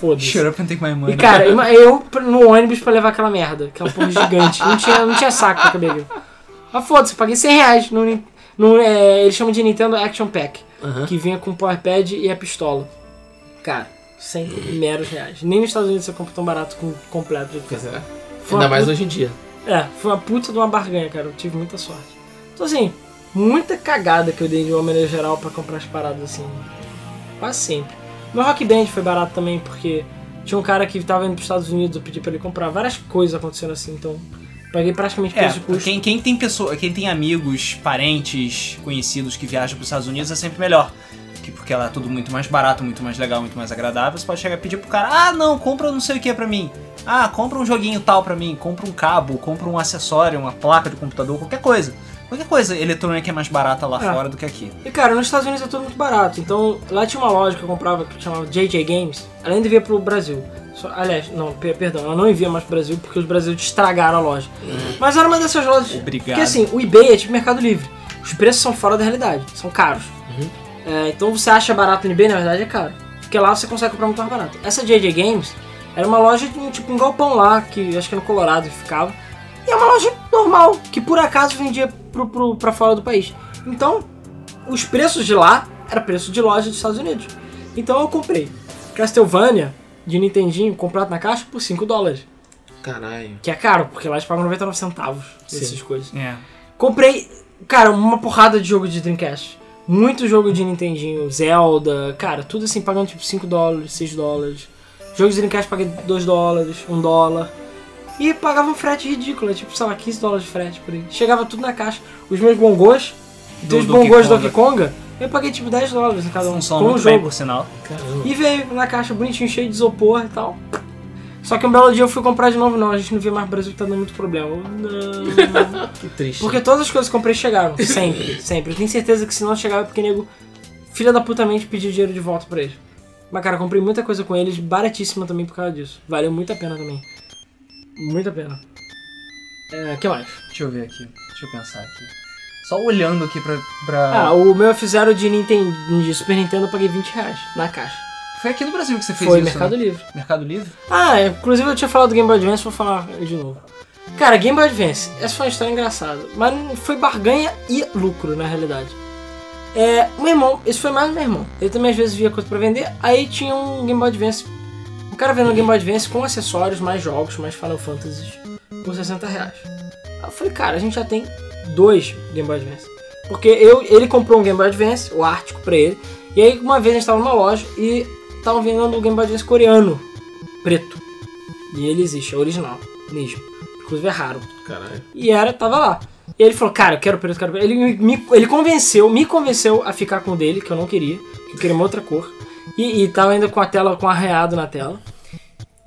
Foda-se. Shut up and take my money. E cara, ima- eu no ônibus pra levar aquela merda, aquela porra gigante. Não tinha, não tinha saco pra caber aquilo. Mas foda-se, paguei 100 reais no, no é, eles chamam de Nintendo Action Pack, Aham. que vinha com o Powerpad e a pistola. Cara, 100 meros reais. Nem nos Estados Unidos você compra tão barato com completo. Pois é. Foi Ainda mais puta- hoje em dia. é, foi uma puta de uma barganha, cara. Eu tive muita sorte. Então, assim, muita cagada que eu dei de uma maneira geral pra comprar as paradas, assim. Quase sempre. Meu Rock Band foi barato também, porque tinha um cara que tava indo pros Estados Unidos, eu pedi pra ele comprar. Várias coisas acontecendo assim, então. Paguei praticamente É, preço de custo. quem, quem tem pessoa, quem tem amigos, parentes, conhecidos que viajam para os Estados Unidos é sempre melhor. Que- Porque lá é tudo muito mais barato, muito mais legal, muito mais agradável. Você pode chegar e pedir pro cara, ah não, compra não sei o que pra mim. Ah, compra um joguinho tal pra mim, compra um cabo, compra um acessório, uma placa de computador, qualquer coisa. Qualquer coisa eletrônica é mais barata lá É. fora do que aqui. E cara, nos Estados Unidos é tudo muito barato. Então, lá tinha uma loja que eu comprava que chamava JJ Games. Ela ainda envia pro Brasil. Só- aliás, não, per- perdão, ela não envia mais pro Brasil porque os brasileiros estragaram a loja. Mas era uma dessas lojas. Obrigado. Porque assim, o eBay é tipo Mercado Livre. Os preços são fora da realidade, são caros. É, então você acha barato no eBay, na verdade é caro. Porque lá você consegue comprar muito mais barato. Essa JJ Games era uma loja de tipo um galpão lá, que acho que é no Colorado que ficava. E é uma loja normal, que por acaso vendia pro, pro, pra fora do país. Então, os preços de lá era preço de loja dos Estados Unidos. Então eu comprei Castlevania de Nintendinho comprado na caixa por 5 dólares. Caralho. Que é caro, porque lá eles pagam 99 centavos Sim. essas coisas. É. Comprei, cara, uma porrada de jogo de Dreamcast. Muito jogo de Nintendinho, Zelda, cara, tudo assim, pagando tipo 5 dólares, 6 dólares. Jogos de Dreamcast paguei 2 dólares, 1 dólar. E pagava um frete ridículo, tipo, sei lá, 15 dólares de frete por aí. Chegava tudo na caixa. Os meus bongos, Do dos Donkey bongos do. Donkey Konga, eu paguei tipo 10 dólares em cada um. Funciona muito bem, jogo. por sinal. Caramba. E veio na caixa bonitinho, cheio de isopor e tal. Só que um belo dia eu fui comprar de novo, não, a gente não vê mais Brasil que tá dando muito problema. Não. Que triste. Porque todas as coisas que eu comprei chegaram, sempre, sempre. Eu tenho certeza que se não chegava é porque nego, filha da puta mente, pediu dinheiro de volta pra eles. Mas cara, eu comprei muita coisa com eles, baratíssima também por causa disso. Valeu muito a pena também. Muito a pena. É, que mais? Deixa eu ver aqui. Deixa eu pensar aqui. Só olhando aqui pra. pra... Ah, o meu F-Zero de, Nintendo, de Super Nintendo eu paguei 20 reais na caixa. Foi aqui no Brasil que você fez Foi isso. Mercado né? Livre. Mercado Livre? Ah, é, inclusive eu tinha falado do Game Boy Advance, vou falar de novo. Cara, Game Boy Advance, essa foi uma história engraçada, mas foi barganha e lucro na realidade. É, meu irmão, esse foi mais meu irmão. Ele também às vezes via coisa pra vender, aí tinha um Game Boy Advance. O cara vendo um Game Boy Advance com acessórios, mais jogos, mais Final Fantasy por 60 reais. Aí eu falei, cara, a gente já tem dois Game Boy Advance. Porque eu, ele comprou um Game Boy Advance, o Ártico, pra ele. E aí uma vez a gente tava numa loja e estavam vendendo o Game Boy Advance coreano, preto. E ele existe, é original, mesmo. Inclusive é raro. Caralho. E era, tava lá. E ele falou, cara, eu quero preto, eu quero preto. Ele me- ele convenceu, me convenceu a ficar com o dele, que eu não queria, que eu queria uma outra cor. E, e tava ainda com a tela, com arreado na tela.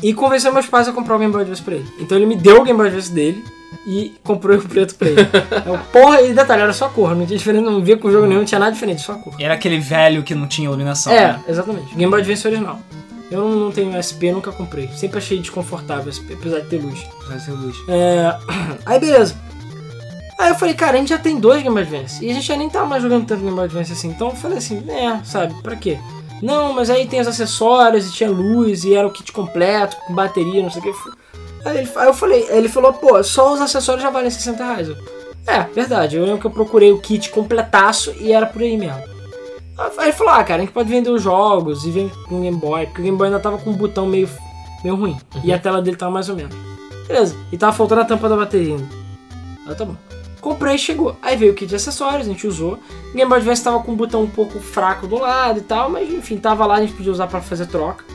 E convenceu meus pais a comprar o Game Boy Advance pra ele. Então ele me deu o Game Boy Advance dele e comprou o preto pra ele. Então, porra, e detalhe, era só a cor, não tinha diferença, não via com jogo nenhum, não tinha nada diferente, só a cor. Era aquele velho que não tinha iluminação. É, né? exatamente. Game Boy Advance original. Eu não, não tenho SP, nunca comprei. Sempre achei desconfortável SP, apesar de ter luz. Vai ser luz. É... Aí beleza. Aí eu falei, cara, a gente já tem dois Game Boy Advance. E a gente já nem tava mais jogando tanto Game Boy Advance assim. Então eu falei assim, é, sabe, pra quê? Não, mas aí tem os acessórios e tinha luz e era o kit completo, com bateria, não sei o que. Aí, ele- aí eu falei, ele falou, pô, só os acessórios já valem 60 reais. Eu, é, verdade. Eu lembro que eu procurei o kit completaço e era por aí mesmo. Aí ele falou, ah, cara, a gente pode vender os jogos e vem com o Game Boy, porque o Game Boy ainda tava com um botão meio, meio ruim. E a tela dele tava mais ou menos. Beleza. E tava faltando a tampa da bateria ainda. Aí tá bom. Comprei, chegou. Aí veio o kit de acessórios, a gente usou. O Game Boy Advance tava com um botão um pouco fraco do lado e tal, mas enfim, tava lá, a gente podia usar pra fazer troca,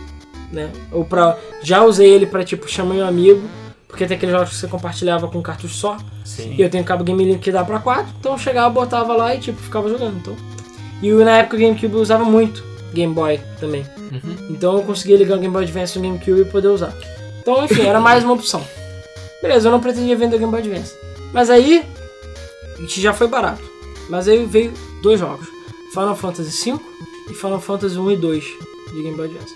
né? Ou pra... Já usei ele pra, tipo, chamar meu amigo, porque tem aqueles jogos que você compartilhava com um cartucho só. Sim. E eu tenho cabo Game Link que dá pra 4, então eu chegava, botava lá e tipo, ficava jogando. Então. E eu, na época o GameCube usava muito Game Boy também. Uhum. Então eu conseguia ligar o Game Boy Advance no GameCube e poder usar. Então, enfim, era mais uma opção. Beleza, eu não pretendia vender o Game Boy Advance. Mas aí, gente já foi barato. Mas aí veio dois jogos: Final Fantasy V e Final Fantasy 1 e 2 de Game Boy Advance.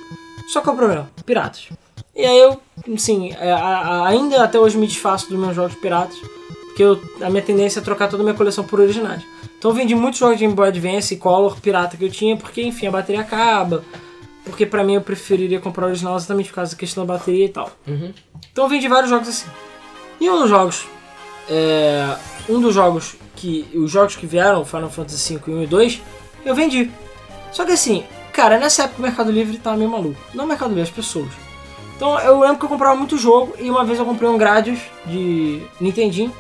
Só que é o problema: piratas. E aí eu, assim, é, ainda até hoje me desfaço dos meus jogos piratas, porque eu- a minha tendência é trocar toda a minha coleção por originais. Então eu vendi muitos jogos de Game Boy Advance e Color pirata que eu tinha, porque enfim, a bateria acaba. Porque pra mim eu preferiria comprar o original exatamente por causa da questão da bateria e tal. Uhum. Então eu vendi vários jogos assim. E um dos jogos, é, um dos jogos que, os jogos que vieram, Final Fantasy V e 1 e 2, eu vendi. Só que assim, cara, nessa época o Mercado Livre tava meio maluco. Não o Mercado Livre, as pessoas. Então eu lembro que eu comprava muito jogo e uma vez eu comprei um Gradius de Nintendinho.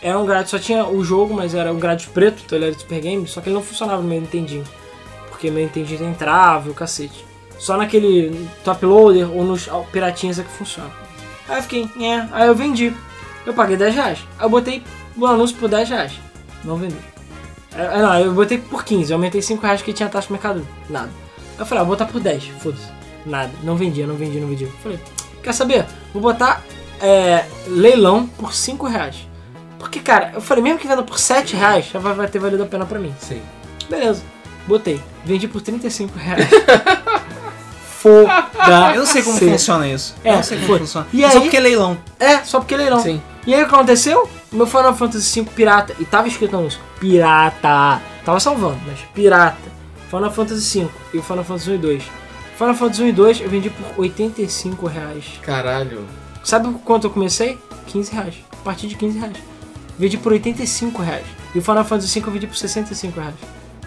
Era um Gradius, só tinha o jogo, mas era um Gradius preto, então ele era de Super Game, só que ele não funcionava no meu Nintendinho. Porque meu Nintendinho tem trave, o cacete. Só naquele top loader ou nos piratinhas é que funciona. Aí eu fiquei, é, aí eu vendi. Eu paguei 10 reais. Aí eu botei o anúncio por 10 reais. Não vendi. É, é, não, eu botei por 15, eu aumentei 5 reais que tinha taxa no mercado. Nada. Aí eu falei, ah, vou botar por 10, foda-se. Nada. Não vendia, não vendia, não vendia. Eu falei, quer saber? Vou botar é, leilão por 5 reais. Porque, cara, eu falei, mesmo que venda por 7 reais, já vai, vai ter valido a pena pra mim. Sim. Beleza. Botei. Vendi por 35 reais. Foda. Eu não sei como funciona isso. É, eu não sei como foi. funciona. E Só aí- porque é leilão. É, só porque leilão. Sim. E aí o que aconteceu? O meu Final Fantasy V pirata, e tava escrito no pirata. Tava salvando, mas pirata. Final Fantasy V e o Final Fantasy 1 e 2. Final Fantasy 1 e 2 eu vendi por 85 reais. Caralho. Sabe quanto eu comecei? 15 reais. A partir de 15 reais. Vendi por 85 reais. E o Final Fantasy V eu vendi por 65 reais.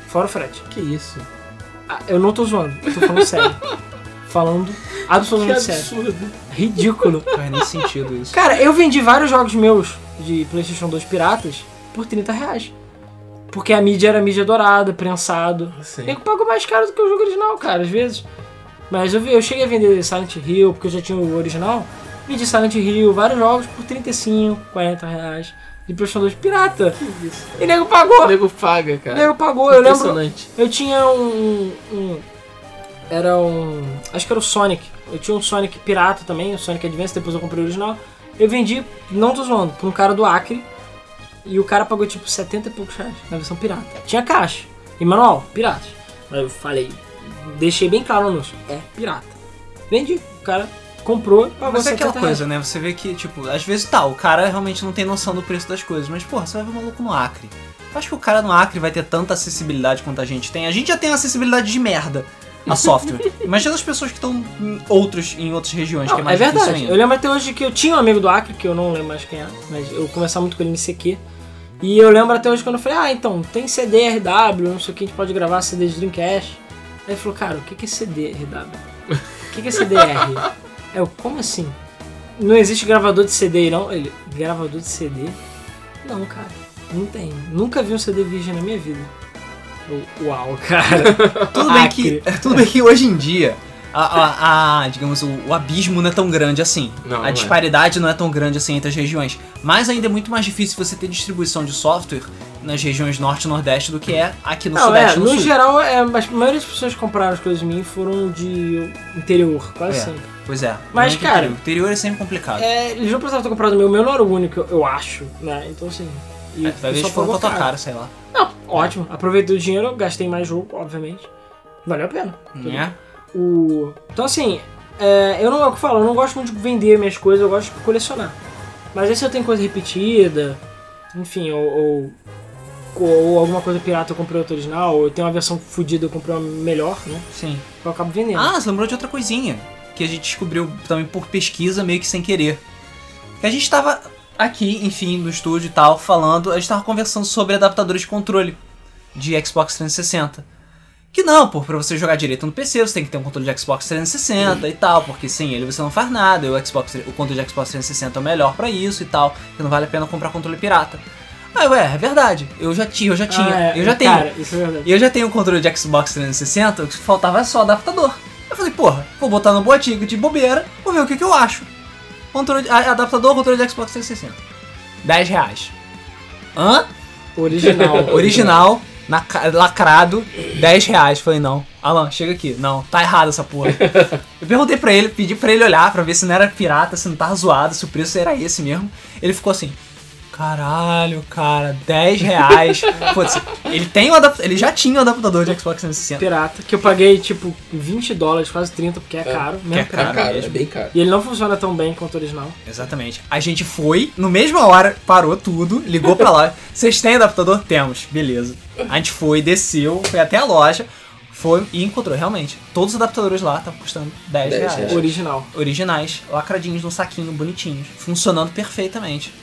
Fora o frete. Que isso? Ah, eu não tô zoando, eu tô falando sério. Falando Que absolutamente sério. absurdo. Ridículo. Não faz nem sentido isso. Cara, eu vendi vários jogos meus de PlayStation 2 piratas por 30 reais. Porque a mídia era mídia dourada, prensado. Sim. Eu pago mais caro do que o jogo original, cara, às vezes. Mas eu, vi- eu cheguei a vender Silent Hill, porque eu já tinha o original. Vendi Silent Hill, vários jogos por 35, 40 reais. De PlayStation 2 pirata. Isso. E nego pagou. O nego paga, O cara. nego pagou. Eu lembro. Eu tinha um, um- Era um. Acho que era o Sonic. Eu tinha um Sonic pirata também, o Sonic Advance, depois eu comprei o original. Eu vendi, não tô zoando, pra um cara do Acre. E o cara pagou tipo 70 e poucos reais na versão pirata. Tinha caixa. E manual, piratas. Mas eu falei, deixei bem claro no anúncio. É pirata. Vendi. O cara comprou, pagou Mas é 70 aquela coisa, né? Você vê que, tipo, às vezes tá, o cara realmente não tem noção do preço das coisas, mas, porra, você vai ver um maluco no Acre. Eu acho que o cara no Acre vai ter tanta acessibilidade quanto a gente tem. A gente já tem uma acessibilidade de merda a software. Imagina as pessoas que estão em outros, em outras regiões, que é Não, é mais difícil verdade. Eu lembro até hoje que eu tinha um amigo do Acre, que eu não lembro mais quem é, mas eu conversava muito com ele no CQ. E eu lembro até hoje quando eu falei, ah, então, tem CD RW, não sei o que, a gente pode gravar CD de Dreamcast. Aí ele falou, cara, o que é CD RW? O que é CDR? É eu, como assim? Não existe gravador de CD, não? Ele, gravador de CD? Não, cara, não tem. Nunca vi um CD virgem na minha vida. Uau, cara. Tudo bem, que, tudo bem que hoje em dia, a, a- a- digamos, o, o abismo não é tão grande assim. Não, não a é. disparidade não é tão grande assim entre as regiões. Mas ainda é muito mais difícil você ter distribuição de software nas regiões norte e nordeste do que é aqui no Não, sudeste é, no no sul. geral, é, mas a maioria das pessoas que compraram as coisas de mim foram de interior, quase É. sempre. Pois é. Mas, é cara- interior. O interior é sempre complicado. É, eles não precisavam ter comprado o meu, o meu não era o único, eu acho, né? Então assim. E É, o vai ver pessoal se for com a tua cara, sei lá. Não, ótimo. Aproveitei o dinheiro, gastei mais jogo, obviamente. Valeu a pena. Né? O... Então assim, é, eu não é o que eu falo, eu não gosto muito de vender minhas coisas, eu gosto de colecionar. Mas aí se eu tenho coisa repetida, enfim, ou, ou, ou alguma coisa pirata eu comprei outra original, ou eu tenho uma versão fodida eu comprei uma melhor, né? Sim. Eu acabo vendendo. Ah, você lembrou de outra coisinha que a gente descobriu também por pesquisa, meio que sem querer. Que a gente tava aqui, enfim, no estúdio e tal, falando, a gente tava conversando sobre adaptadores de controle de Xbox 360. Que não, pô, pra você jogar direito no PC, você tem que ter um controle de Xbox 360 e tal, porque sem ele você não faz nada, e o, Xbox, o controle de Xbox 360 é o melhor pra isso e tal, que não vale a pena comprar controle pirata. Aí, ué, é verdade, eu já tinha, eu já tinha, Ah, é, eu já tenho. Cara, isso é verdade. Eu já tenho um controle de Xbox 360, o que faltava só adaptador. Eu falei, porra, vou botar no botico de bobeira, vou ver o que, que eu acho. Controle, adaptador, controle de Xbox 360. 10 reais. Hã? Original. Original, na lacrado, 10 reais. Falei, não. Alan, chega aqui. Não, tá errado essa porra. Eu perguntei pra ele, pedi pra ele olhar pra ver se não era pirata, se não tava zoado, se o preço era esse mesmo. Ele ficou assim. Caralho, cara, 10 reais. Putz, ele tem um ele já tinha um adaptador de Xbox 360. pirata, que eu paguei tipo 20 dólares, quase 30, porque é, caro. que Mesmo é caro. É caro, é mesmo. bem caro. E ele não funciona tão bem quanto o original. Exatamente. A gente foi, no mesma hora, parou tudo, ligou pra lá. Vocês têm adaptador? Temos. Beleza. A gente foi, desceu, foi até a loja, foi e encontrou, realmente. Todos os adaptadores lá estavam custando 10 10 reais. reais. Original. Originais, lacradinhos no saquinho, bonitinhos. Funcionando perfeitamente.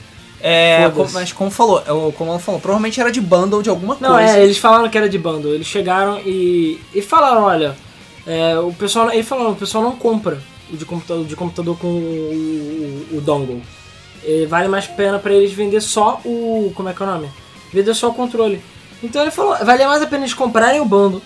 É, como- mas como falou, é, como ela falou, provavelmente era de bundle de alguma Não, coisa. é, eles falaram que era de bundle. Eles chegaram e, e falaram, olha, é, o pessoal, ele falou, o pessoal não compra o de computador, de computador com o, o, o dongle. E vale mais pena pra eles vender só o, como é que é o nome? Vender só o controle. Então ele falou, vale mais a pena eles comprarem o bundle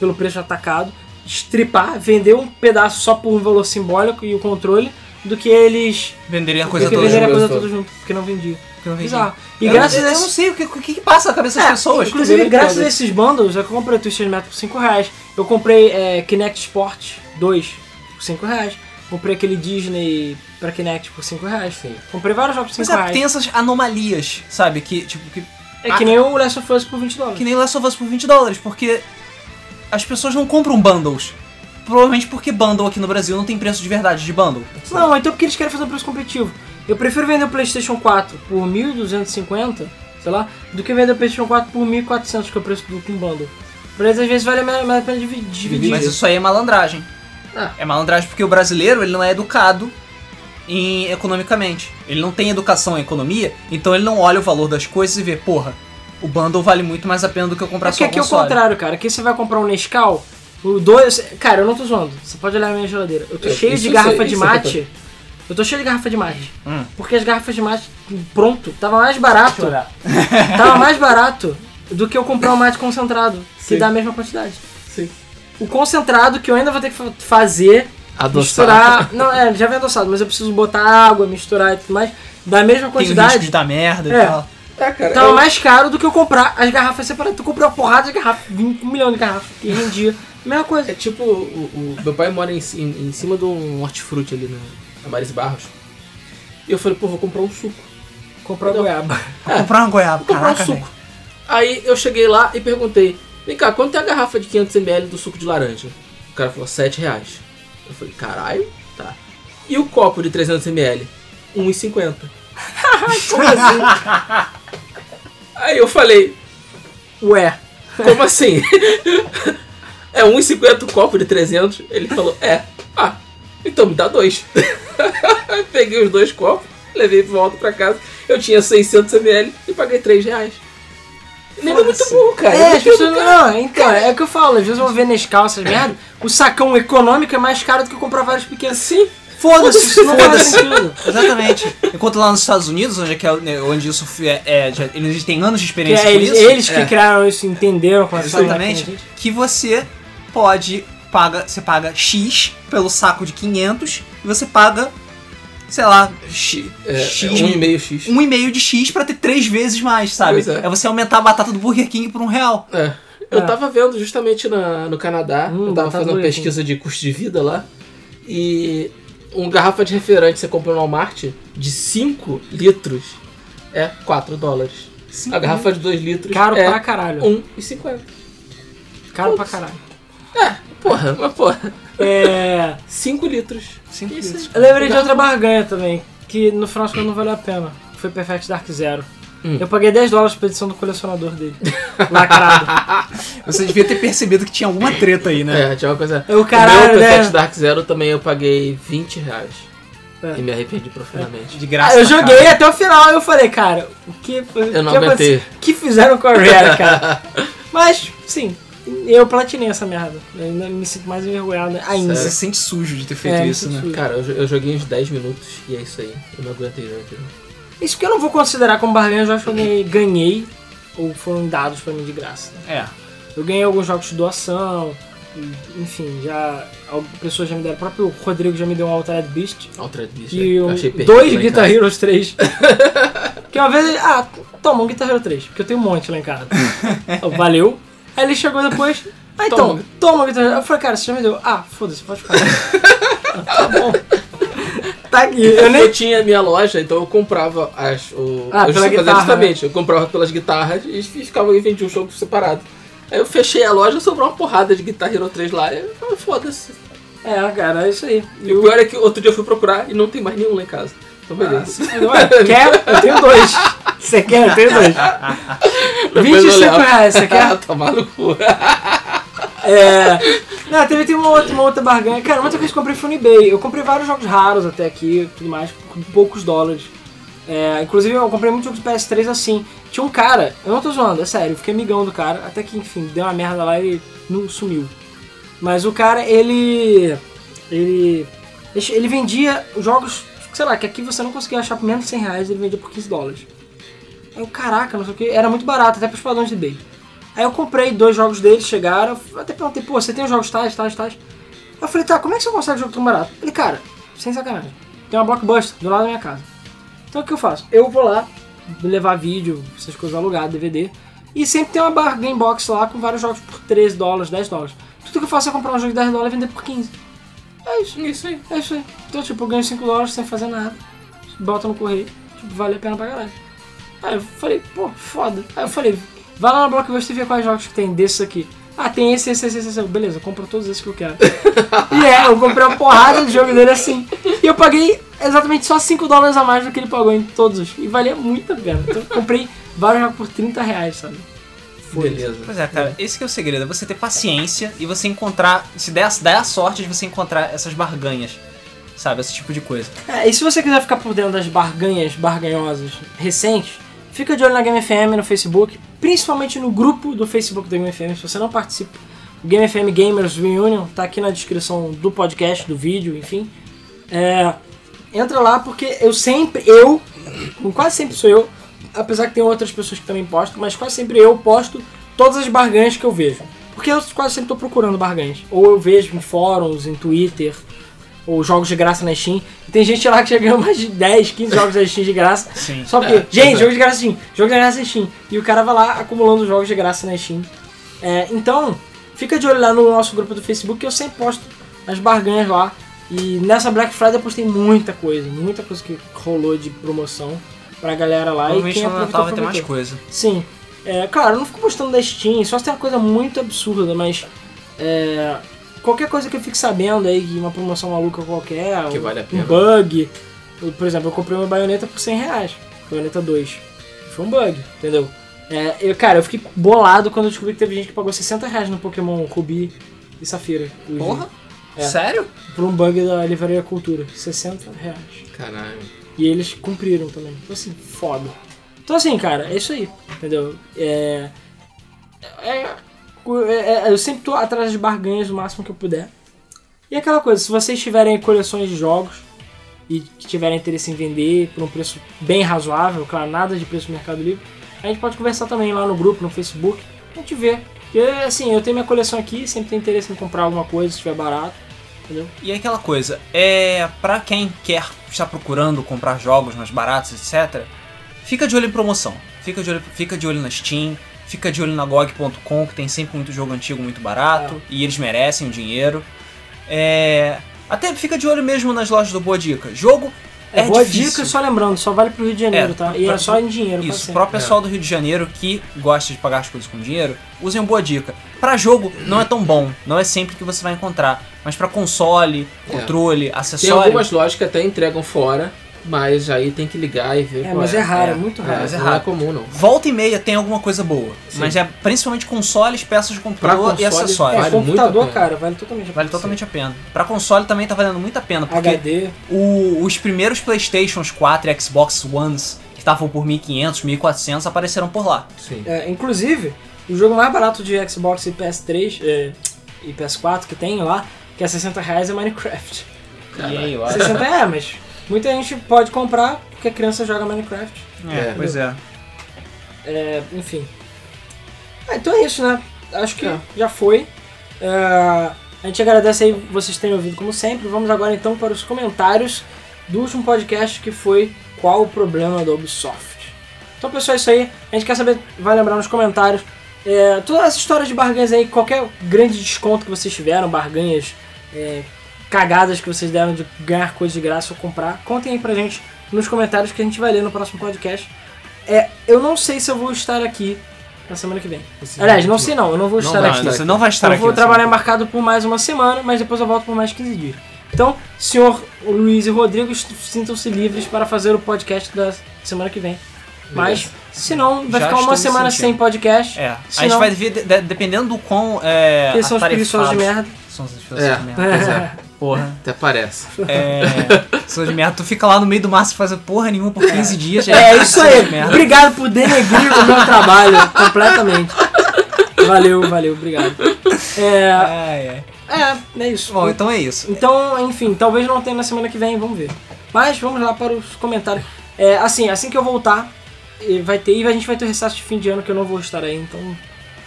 pelo preço atacado, estripar, vender um pedaço só por um valor simbólico e o controle, do que eles Venderia a coisa toda venderem a coisa toda. junto, porque não vendia. eu não. Bizarro. E Eu- graças eu, a eu esse- não sei o que, o que, que passa na cabeça das é, pessoas. Inclusive, graças a esses bundles, eu comprei o Twisted Metal por 5 reais. Eu comprei é, Kinect Sport 2 por 5 reais. Comprei aquele Disney pra Kinect por 5 reais. Sim. Comprei vários jogos por Mas 5 é, reais. tem essas anomalias, sabe? Que, tipo, que É que nem o Last of Us por 20 dólares. Que nem Last of Us por 20 dólares, porque as pessoas não compram bundles. Provavelmente porque bundle aqui no Brasil não tem preço de verdade de bundle. Não, então porque eles querem fazer um preço competitivo. Eu prefiro vender o PlayStation 4 por 1.250, sei lá, do que vender o PlayStation 4 por 1.400, que é o preço do com bundle. Pra eles, às vezes, vale a pena divi- dividir. Mas isso aí é malandragem. Ah. É malandragem porque o brasileiro ele não é educado em, economicamente. Ele não tem educação em economia, então ele não olha o valor das coisas e vê, porra, o bundle vale muito mais a pena do que eu comprar É só que o aqui é o console. contrário, cara. Aqui você vai comprar um Nescau, O dois. Cara, eu não tô zoando. Você pode olhar a minha geladeira. Eu tô É, cheio de garrafa sei, de eu mate. Eu tô cheio de garrafa de mate. Hum. Porque as garrafas de mate, pronto, tava mais barato. Tava mais barato do que eu comprar um mate concentrado, que Sim. dá a mesma quantidade. Sim. O concentrado que eu ainda vou ter que fa- fazer, Adoçar. misturar. Não, é, já vem adoçado, mas eu preciso botar água, misturar e tudo mais, da mesma Tem o quantidade. risco de dar merda É. e tal. É, cara. Tava eu- mais caro do que eu comprar as garrafas separadas. Tu comprou uma porrada de garrafa, um milhão de garrafas, que rendia. Mesma coisa. É tipo, o, o- meu pai mora em, ci- em, cima de um hortifruti ali na, na Maris Barros. E eu falei, pô, vou comprar um suco. Comprou Não. goiaba. Vou comprar uma goiaba, Vou comprar caraca, um suco. velho. Aí eu cheguei lá e perguntei, vem cá, quanto é a garrafa de 500ml do suco de laranja? O cara falou, 7 reais. Eu falei, caralho, tá. E o copo de 300ml? 1,50. Como assim? Aí eu falei, Ué. como assim? é 1,50 o copo de 300? Ele falou, é. Ah, então me dá dois. Aí Peguei os dois copos, levei de volta pra casa. Eu tinha 600ml e paguei 3 reais. Nem é muito burro, cara. É, as pessoas não, então, é o que eu falo, às vezes eu vou ver Nescau, essas merda, o sacão econômico é mais caro do que comprar vários pequenos. Sim. Foda-se, isso não faz Foda-se. sentido. Exatamente. Enquanto lá nos Estados Unidos, onde, é que é, onde isso é, é, já- eles têm anos de Que experiência é, com eles, isso. eles que É. criaram isso, entenderam é que faz Exatamente. Que você pode paga, você paga X pelo saco de 500 e você paga, sei lá, X, É, X é um e meio X. um e meio de X pra ter três vezes mais, sabe? É. é você aumentar a batata do Burger King por um real. É. Eu É. tava vendo justamente na, no Canadá, Hum, eu tava fazendo uma pesquisa de custo de vida lá, e uma garrafa de refrigerante você compra no Walmart de 5 litros é 4 dólares. A garrafa de 2 litros Caro é pra caralho. 1,50. Caro pra caralho. É, porra, mas porra. É. 5 litros. Cinco Isso. litros. Eu lembrei de outra barganha também, que no final não valeu a pena. Foi Perfect Dark Zero. Hum. Eu paguei 10 dólares pela edição do colecionador dele. Lacrado. Você devia ter percebido que tinha alguma treta aí, né? É, tinha uma coisa. É o o caralho, meu né? Perfect Dark Zero também eu paguei 20 reais. É. E me arrependi profundamente. De graça. Ah, eu pra joguei caralho. até o final e eu falei, cara, o que foi? Eu não o que aguentei. O que fizeram com a Rare, cara? Mas, sim, eu platinei essa merda. Eu ainda me sinto mais envergonhado ainda. Você se sente sujo de ter feito É, isso, né? sujo. Cara, eu, eu joguei uns 10 minutos e é isso aí. Eu não aguentei aquilo. Isso que eu não vou considerar como barganha, eu já acho que eu ganhei, ganhei ou foram dados pra mim de graça. É. Eu ganhei alguns jogos de doação, enfim, já. algumas Pessoas já me deram. O próprio Rodrigo já me deu um Altered Beast. Altered Beast. E eu um, achei perfeito dois em Guitar casa. Heroes 3. que uma vez ele. Ah, toma um Guitar Hero 3, porque eu tenho um monte lá em casa. Eu, Valeu. Aí ele chegou depois. Ah, então, Toma. Hero. Eu falei, cara, você já me deu. Ah, foda-se, pode ficar. tá bom. Tá aqui. Eu Eu, nem. tinha minha loja, então eu comprava as. O, Ah, eu pela guitarra, justamente, eu comprava pelas guitarras e ficava e vendia um jogo separado. Aí eu fechei a loja, sobrou uma porrada de Guitar Hero 3 lá. E eu falei, foda-se. É, cara, é isso aí. E o pior é que outro dia eu fui procurar e não tem mais nenhum lá em casa. Então beleza. Ué, quer? Eu tenho dois. Você quer? Eu tenho dois. Depois eu 25 levo. reais, você quer? Tomar no cu. É. Não, teve, teve uma, outra, uma outra barganha. Cara, uma outra coisa que eu comprei foi no eBay. Eu comprei vários jogos raros até aqui e tudo mais, por poucos dólares. É, inclusive, eu comprei muitos jogos de PS3 assim. Tinha um cara, eu não tô zoando, é sério, eu fiquei amigão do cara, até que, enfim, deu uma merda lá e não sumiu. Mas o cara, ele. Ele. Ele vendia jogos, sei lá, que aqui você não conseguia achar por menos de 100 reais, ele vendia por 15 dólares. Aí eu, caraca, não sei o que, era muito barato, até pros padrões de eBay. Aí eu comprei dois jogos deles, chegaram, até perguntei, pô, você tem os jogos tais, tais, tais? Eu falei, tá, como é que você consegue jogo tão barato? Ele, cara, sem sacanagem, tem uma Blockbuster do lado da minha casa. Então o que eu faço? Eu vou lá, levar vídeo, essas coisas alugadas, DVD, e sempre tem uma bargain box lá com vários jogos por 13 dólares, 10 dólares. Tudo que eu faço é comprar um jogo de 10 dólares e vender por 15. É isso, Isso aí. é isso aí. Então, tipo, eu ganho 5 dólares sem fazer nada, bota no correio, tipo, vale a pena pra caralho. Aí eu falei, pô, foda. Aí eu falei, vai lá na Blockbuster e vê quais jogos que tem desses aqui. Ah, tem esse, esse, esse, esse, esse. Beleza, compra todos esses que eu quero. e é, eu comprei uma porrada de jogo dele assim. E eu paguei exatamente só 5 dólares a mais do que ele pagou em todos. os- E valia muito a pena. Então eu comprei vários jogos por 30 reais, sabe? Foda-se. Beleza. Pois é, cara, esse que é o segredo, é você ter paciência e você encontrar, se der, der a sorte de você encontrar essas barganhas, sabe, esse tipo de coisa. É, e se você quiser ficar por dentro das barganhas barganhosas recentes, fica de olho na Game FM no Facebook, principalmente no grupo do Facebook da Game FM. Se você não participa, o Game FM Gamers Reunion, tá aqui na descrição do podcast, do vídeo, enfim. É, entra lá porque eu sempre, eu, quase sempre sou eu, apesar que tem outras pessoas que também postam, mas quase sempre eu posto todas as barganhas que eu vejo. Porque eu quase sempre tô procurando barganhas. Ou eu vejo em fóruns, em Twitter, ou jogos de graça na Steam. E tem gente lá que já ganhou mais de 10, 15 jogos da Steam de graça. Sim. Só porque, É, gente, é. jogo de graça Steam, jogo de graça Steam. E o cara vai lá acumulando jogos de graça na Steam. É, então, fica de olho lá no nosso grupo do Facebook que eu sempre posto as barganhas lá. E nessa Black Friday eu postei muita coisa, muita coisa que rolou de promoção pra galera lá. e quem no aproveitou, Natal vai ter mais coisa. Sim. É, claro, eu não fico postando da Steam, só se tem uma coisa muito absurda, mas. é, qualquer coisa que eu fique sabendo aí, uma promoção maluca qualquer, Que um, vale a um pena. bug. Eu, por exemplo, eu comprei uma baioneta por 100 reais. Baioneta 2. Foi um bug, entendeu? É, eu, cara, eu fiquei bolado quando eu descobri que teve gente que pagou 60 reais no Pokémon Rubi e Safira. Porra? É. Sério? Por um bug da Livraria Cultura. 60 reais. Caralho. E eles cumpriram também. Então assim, foda. Então assim, cara, é isso aí. Entendeu? É. É. é- é- eu sempre tô atrás de barganhas o máximo que eu puder. E aquela coisa, se vocês tiverem coleções de jogos e tiverem interesse em vender por um preço bem razoável, claro, nada de preço do Mercado Livre, a gente pode conversar também lá no grupo, no Facebook, a gente vê. Porque assim, eu tenho minha coleção aqui, sempre tenho interesse em comprar alguma coisa se estiver barato. Entendeu? E aquela coisa, é para quem quer estar procurando comprar jogos mais baratos, etc. Fica de olho em promoção. Fica de olho, fica de olho na Steam, fica de olho na GOG.com, que tem sempre muito jogo antigo muito barato e eles merecem o dinheiro. É, até fica de olho mesmo nas lojas do Boa Dica. Jogo é, É, boa difícil. dica, só lembrando, só vale pro Rio de Janeiro, É, tá? pra- E é pra- só em dinheiro, Isso, sempre. pro pessoal do Rio de Janeiro que gosta de pagar as coisas com dinheiro, usem boa dica. Pra jogo não é tão bom, não é sempre que você vai encontrar, mas pra console, É. controle, Tem acessório, algumas lojas que até entregam fora, mas aí tem que ligar e ver É, qual mas é. é raro, é. é muito É, raro. mas é não raro. é comum, não. volta e meia tem alguma coisa boa, Sim. mas é principalmente consoles, peças de computador e console, acessórios. É, Vale muito computador, a pena. cara, vale totalmente a Vale pena. totalmente a pena. Pra console também tá valendo muito a pena, porque HD. o- os primeiros Playstations 4 e Xbox Ones, que estavam por 1.500, 1.400, apareceram por lá. Sim. É, inclusive, o jogo mais barato de Xbox e PS3 é, e PS4 que tem lá, que é 60 reais, é Minecraft. E aí, eu acho. 60 é, mas muita gente pode comprar porque a criança joga Minecraft. É, pois é. É, enfim. Ah, então é isso, né? Acho que É. já foi. É, a gente agradece aí vocês terem ouvido como sempre. Vamos agora então para os comentários do último podcast que foi Qual o problema da Ubisoft? Então pessoal, é isso aí. A gente quer saber, vai lembrar nos comentários. É, todas as histórias de barganhas aí, qualquer grande desconto que vocês tiveram, barganhas, é, cagadas que vocês deram de ganhar coisa de graça ou comprar, contem aí pra gente nos comentários que a gente vai ler no próximo podcast. É, eu não sei se eu vou estar aqui na semana que vem. Aliás, não sei não, eu não vou Não estar vai aqui. estar você não vai estar eu aqui. vou na trabalhar semana. embarcado por mais uma semana, mas depois eu volto por mais 15 dias. Então, senhor Luiz e Rodrigo, sintam-se livres para fazer o podcast da semana que vem. Mas, se não, vai Já ficar uma semana sentindo. sem podcast. É, a gente não- vai ver, de- de- dependendo do quão é, Porque são os preguiçosos de merda. São os preguiçosos É, de merda. pois é. Porra. Até parece. É. Sou de merda. Tu fica lá no meio do mar sem fazer porra nenhuma por 15 dias. já É isso sou aí. Obrigado por denegrir o meu trabalho completamente. Valeu, valeu, obrigado. É, ai. é, é isso. Bom, então é isso. Então, enfim, talvez não tenha na semana que vem, vamos ver. Mas vamos lá para os comentários. É, assim, assim que eu voltar, vai ter, e a gente vai ter o recesso de fim de ano que eu não vou estar aí, então.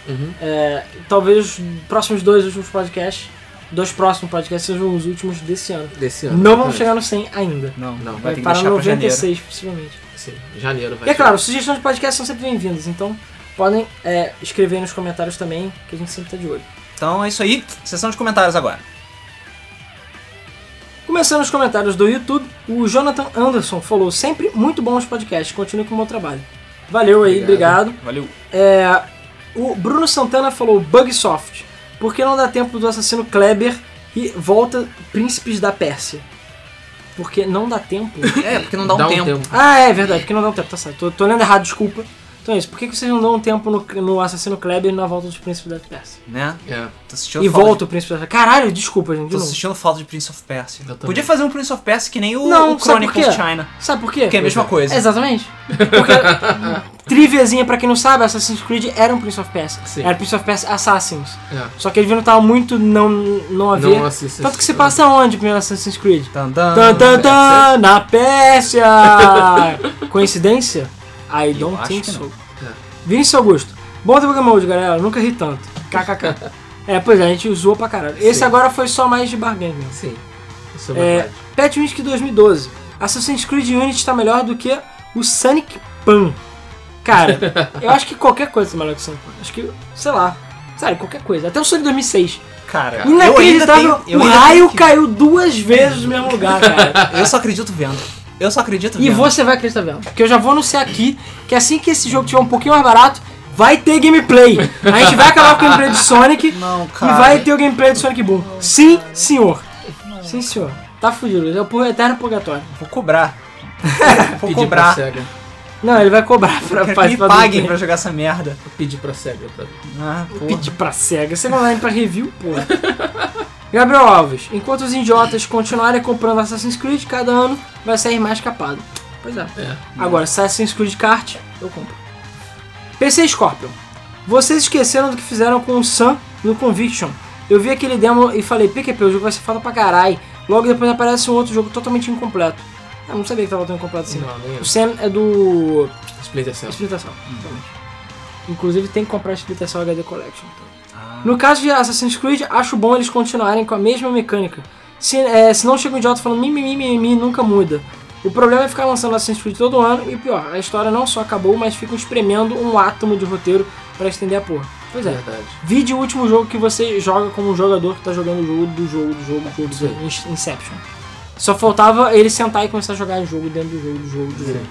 Uhum. é, talvez os próximos dois últimos podcasts, dois próximos podcasts sejam os últimos desse ano. Desse ano. Não vamos chegar no 100 ainda. Não, Não, vai Vai ter que parar deixar no pra janeiro. 96, possivelmente. Sim, janeiro vai E é claro, sugestões de podcast são sempre bem-vindas, então podem é, escrever nos comentários também, que a gente sempre tá de olho. Então é isso aí. Sessão de comentários agora. Começando os comentários do YouTube, o Jonathan Anderson falou: sempre muito bons podcasts, continue com o meu trabalho. Valeu aí, Obrigado. obrigado. Valeu. É, o Bruno Santana falou: Bugsoft, por que não dá tempo do assassino Kleber e volta Príncipes da Pérsia? Porque não dá tempo. É, porque não dá um, Dá um tempo. tempo. ah, é verdade, porque não dá um tempo, tá certo. Tô, tô lendo errado, desculpa. Então é isso, por que, que vocês não dão um tempo no, no assassino Kleber e na volta dos Príncipes da Pérsia? Né? É. Tô assistindo E volta o Príncipe da Pérsia. Caralho, desculpa, gente, De, de tô novo. assistindo falta de Prince of Persia. Podia fazer um Prince of Persia que nem o, Não, o sabe Chronicles quê? China. Sabe por quê? Que é a mesma coisa. Exatamente. Porque Triviazinha, pra quem não sabe, Assassin's Creed era um Prince of Persia. Sim. Era Prince of Persia Assassins. É. Só que ele não tava muito não, não a ver. Não assiste. Tanto que se passa onde, primeiro Assassin's Creed? Tan, tan. Tan, tan, tan, na Pérsia! Coincidência? I don't think so. É. Vinícius Augusto. Bom debug mode, galera. Nunca ri tanto. KKK. é, pois é, a gente usou pra caralho. Esse Sim. agora foi só mais de barganha mesmo. Sim. Isso é É, Unity 2012. Assassin's Creed Unity tá melhor do que o Sonic Pan. Cara, eu acho que qualquer coisa tá melhor que o Sonic Pan. Acho que, sei lá. Sério, qualquer coisa. Até o Sonic 2006. Cara, eu ainda Inacreditável. tenho. Eu, o raio que- caiu duas vezes no mesmo lugar, cara. eu só acredito vendo. Eu só acredito E vendo. você vai acreditar vendo. Porque eu já vou anunciar aqui que assim que esse jogo tiver um pouquinho mais barato, vai ter gameplay. A gente vai acabar com o gameplay de Sonic Não, e cara. vai ter o gameplay de Sonic Boom. Sim, senhor. Sim, senhor. Tá fudido. É o eterno purgatório. Vou cobrar. Vou Pedir cobrar. pra SEGA. Não, ele vai cobrar pra Quero que me participar do paguem pra jogar essa merda. Pedir pra SEGA. Pra... Ah, porra. Pedir pra SEGA. Você não vai pra review, porra. Gabriel Alves. Enquanto os idiotas continuarem comprando Assassin's Creed, cada ano vai sair mais capado. Pois é. É. Agora, Assassin's Creed Kart, eu compro. PC Scorpion. Vocês esqueceram do que fizeram com o Sam no Conviction. Eu vi aquele demo e falei, PQP, o jogo vai ser foda pra caralho. Logo depois aparece um outro jogo totalmente incompleto. Eu não sabia que tava tão incompleto assim. Não, nem. O Sam é do Splinter Cell. Splinter Cell. exatamente. Inclusive tem que comprar Splinter Cell HD Collection. então. Ah. No caso de Assassin's Creed, acho bom eles continuarem com a mesma mecânica. Se, é, se não chega um idiota falando mimimi, mimimi, nunca muda. O problema é ficar lançando Assassin's Creed todo ano e pior, a história não só acabou, mas ficam espremendo um átomo de roteiro pra estender a porra. Pois é. Verdade. Vide o último jogo que você joga como um jogador que tá jogando o jogo do jogo do jogo do jogo do jogo. In- Inception. Só faltava ele sentar e começar a jogar o jogo dentro do jogo do jogo do jogo. Sim.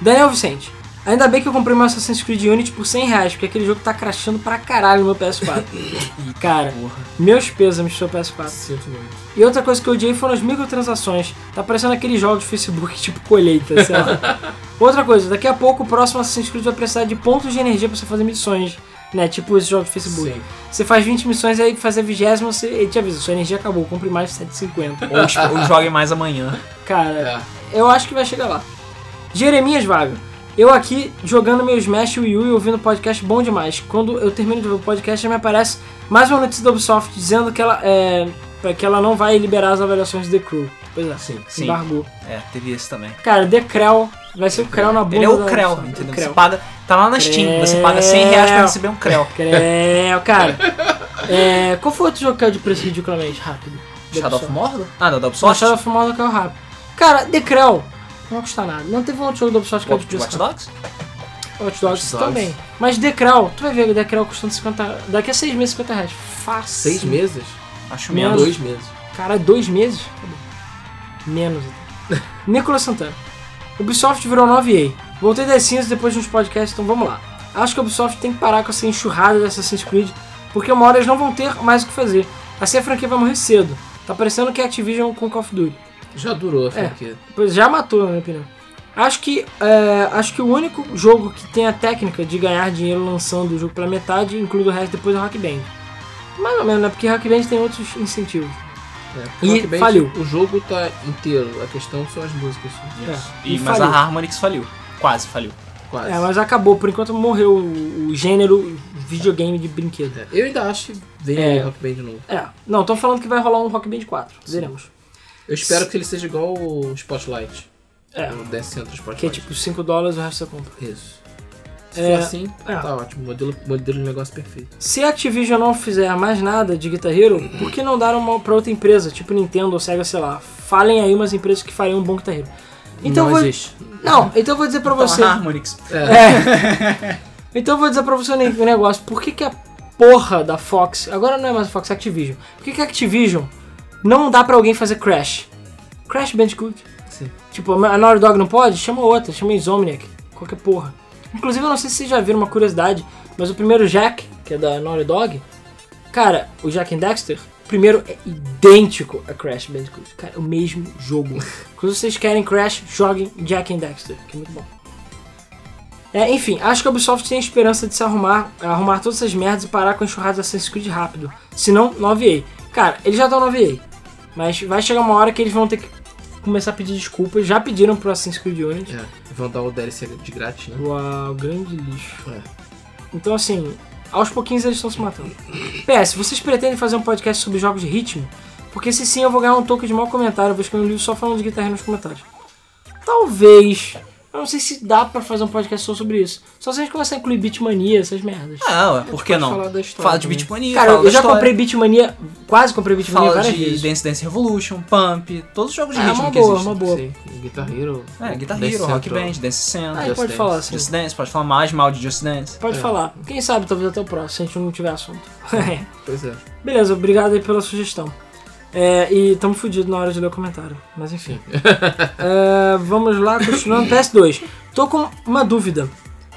Daniel Vicente. Ainda bem que eu comprei meu Assassin's Creed Unity por 100 reais, porque aquele jogo tá crashando pra caralho no meu PS4. e cara, meus pêsames pro PS4. Sinto muito. E outra coisa que eu odiei foram as microtransações. Tá parecendo aqueles jogos de Facebook tipo colheita, sei lá. outra coisa, daqui a pouco o próximo Assassin's Creed vai precisar de pontos de energia pra você fazer missões. Né, tipo esse jogo de Facebook. Sim. Você faz 20 missões e aí fazer a vigésima, você, ele te avisa, sua energia acabou, compre mais de 750. Ou, tipo, ou joguem mais amanhã. Cara, É. eu acho que vai chegar lá. Jeremias Vaga. Eu aqui jogando meu Smash Wii U e ouvindo podcast bom demais. Quando eu termino de ver o podcast, já me aparece mais uma notícia da Ubisoft dizendo que ela, é, que ela não vai liberar as avaliações de The Crew. Pois é, Sim. Sim. embargou. É, teve esse também. Cara, The Creu vai ser o Creu na bunda Ele é o Creu, entendeu? O Você Creu. paga. Tá lá na Steam, você paga 100 reais pra receber um Creu. Creu, cara. É, qual foi outro jogo que caiu de preço ridiculamente rápido? Shadow of? Mordor? Ah, não, da Ubisoft? Shadow of Mordor caiu rápido. Cara, The Creu não vai custar nada. Não teve um outro jogo da Ubisoft que de Watch preço Watch Dogs? Watch Dogs Watch Dogs. também. Mas Decral, tu vai ver o Decral custando 50 Daqui a 6 meses, 50 reais. Fácil. Seis meses? Acho Menos. menos. Dois meses. Cara, dois meses? Menos. Nicolas Santana. Ubisoft virou 9A. Voltei das cinzas depois de uns podcasts, então vamos lá. Acho que a Ubisoft tem que parar com essa enxurrada de Assassin's Creed, porque uma hora eles não vão ter mais o que fazer. Assim a franquia vai morrer cedo. Tá parecendo que a Activision com Call of Duty. Já durou a É. franquia. Pois já matou, na minha opinião. Acho que, é, acho que o único jogo que tem a técnica de ganhar dinheiro lançando o jogo pela metade, incluindo o resto depois, é o Rock Band. Mais ou menos, né? Porque Rock Band tem outros incentivos. É. E Rock Band, faliu. O jogo tá inteiro, a questão são as músicas. É, E, e mas faliu. a Harmonix faliu. Quase faliu. Quase. É, mas acabou. Por enquanto morreu o, gênero videogame de brinquedo. É, Eu ainda acho que vem É. Rock Band de novo. É. Não, estão falando que vai rolar um Rock Band 4. Veremos. Eu espero que ele seja igual o Spotlight. É. O Dance Central Spotlight. Que é tipo 5 dólares o resto você compra. Isso. Se É, for assim, é. tá ótimo. Modelo, modelo de negócio perfeito. Se a Activision não fizer mais nada de Guitar Hero, por que não dar uma pra outra empresa, tipo Nintendo ou Sega, sei lá? Falem aí umas empresas que fariam um bom Guitar Hero. Então não eu vou... existe. Não, então eu vou dizer pra Então, você. a Harmonix. É. É. Então eu vou dizer pra você um negócio. Por que, que a porra da Fox, agora não é mais a Fox, é a Activision. Por que, que a Activision não dá pra alguém fazer Crash? Crash Bandicoot. Sim. Tipo, a Naughty Dog não pode? Chama outra, chama Insomniac. Qualquer porra. Inclusive, eu não sei se vocês já viram uma curiosidade, mas o primeiro Jack, que é da Naughty Dog, cara, o Jack and Dexter, o primeiro é idêntico a Crash Bandicoot. Cara, é o mesmo jogo. Quando vocês querem Crash, joguem Jack and Dexter, que é muito bom. É, enfim, acho que a Ubisoft tem esperança de se arrumar, arrumar todas essas merdas e parar com a enxurrada de Assassin's Creed rápido. Se não, 9A. Cara, eles já estão 9A. Mas vai chegar uma hora que eles vão ter que começar a pedir desculpas. Já pediram pro Assassin's Creed Unity. É, vão dar o DLC de grátis, né? Uau, grande lixo. É. Então, assim, aos pouquinhos eles estão se matando. PS, vocês pretendem fazer um podcast sobre jogos de ritmo? Porque se sim, eu vou ganhar um token de mau comentário. Eu vou escrever um livro só falando de guitarra nos comentários. Talvez. Eu não sei se dá pra fazer um podcast só sobre isso. Só se a gente começar a incluir Beatmania, essas merdas. Ah, ué, por que não? falar da história Fala de também. Beatmania, Cara, fala eu da já história, comprei Beatmania, quase comprei Beatmania Fala várias de vezes. Dance Dance Revolution, Pump, todos os jogos de É, ritmo uma que boa, existem. uma boa. Sei, Guitar Hero. É, Guitar Dance Hero, Rock Central. Band, Dance Central, Aí Just pode Dance. falar assim. Just Dance, pode falar mais mal de Just Dance. Pode É. falar. Quem sabe, talvez até o próximo, se a gente não tiver assunto. Pois é. Beleza, obrigado aí pela sugestão. É, e tamo fudido na hora de ler o comentário. Mas enfim. É, vamos lá, continuando. PS2. Tô com uma dúvida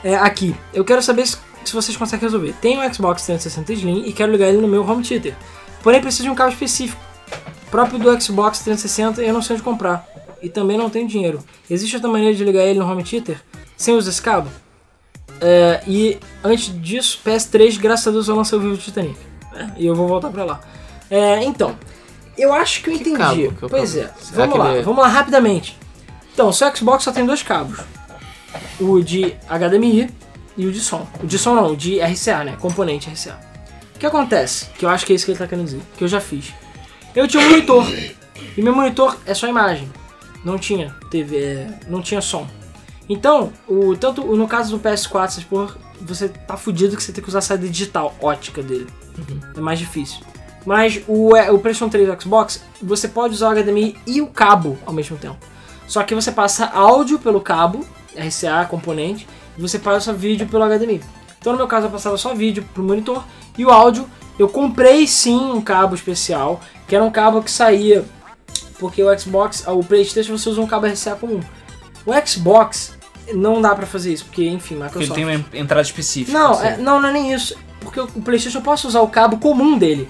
é, aqui. Eu quero saber se, se vocês conseguem resolver. Tenho um Xbox 360 Slim e quero ligar ele no meu home theater. Porém, preciso de um cabo específico. Próprio do Xbox 360 e eu não sei onde comprar. E também não tenho dinheiro. Existe outra maneira de ligar ele no home theater sem usar esse cabo? É, e antes disso, PS3, graças a Deus, eu lancei o Vivo Titanic. E eu vou voltar pra lá. É, então, eu acho que eu Que entendi. cabo que pois cabo? é, Será vamos lá, ele é- vamos lá rapidamente. Então, o seu Xbox só tem dois cabos: o de HDMI e o de som. O de som não, o de RCA, né? Componente RCA. O que acontece? Que eu acho que é isso que ele tá querendo dizer, que eu já fiz. Eu tinha um monitor, e meu monitor é só imagem. Não tinha TV, é, não tinha som. Então, o, tanto no caso do PS4, essas porra, você tá fudido que você tem que usar a saída digital, ótica dele. É mais difícil. Mas o, é, o PlayStation 3 e o Xbox, você pode usar o HDMI e o cabo ao mesmo tempo. Só que você passa áudio pelo cabo, RCA, componente, e você passa vídeo pelo HDMI. Então no meu caso eu passava só vídeo pro monitor e o áudio eu comprei sim um cabo especial, que era um cabo que saía porque o Xbox, o PlayStation você usa um cabo RCA comum. O Xbox não dá pra fazer isso, porque enfim, Porque Microsoft. ele tem uma entrada específica. Não, assim. é- não, não é nem isso. Porque o PlayStation eu posso usar o cabo comum dele.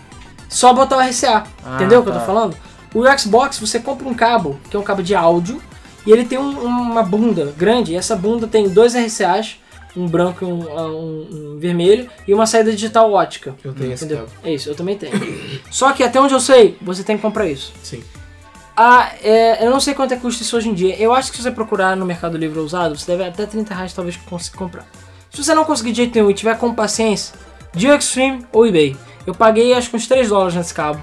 Só botar o RCA. Ah, entendeu o que eu tá. tô falando? O Xbox você compra um cabo, que é um cabo de áudio, e ele tem um- uma bunda grande. E essa bunda tem dois RCAs, um branco e um, um- um vermelho, e uma saída digital ótica. Eu tenho esse Entendeu? cabo. É isso, eu também tenho. Só que até onde eu sei, você tem que comprar isso. Sim. Ah, é, eu não sei quanto é custa isso hoje em dia. Eu acho que se você procurar no Mercado Livre usado, você deve até 30 reais talvez consiga comprar. Se você não conseguir de jeito nenhum e tiver com paciência, Dio Extreme ou eBay. Eu paguei acho que uns 3 dólares nesse cabo.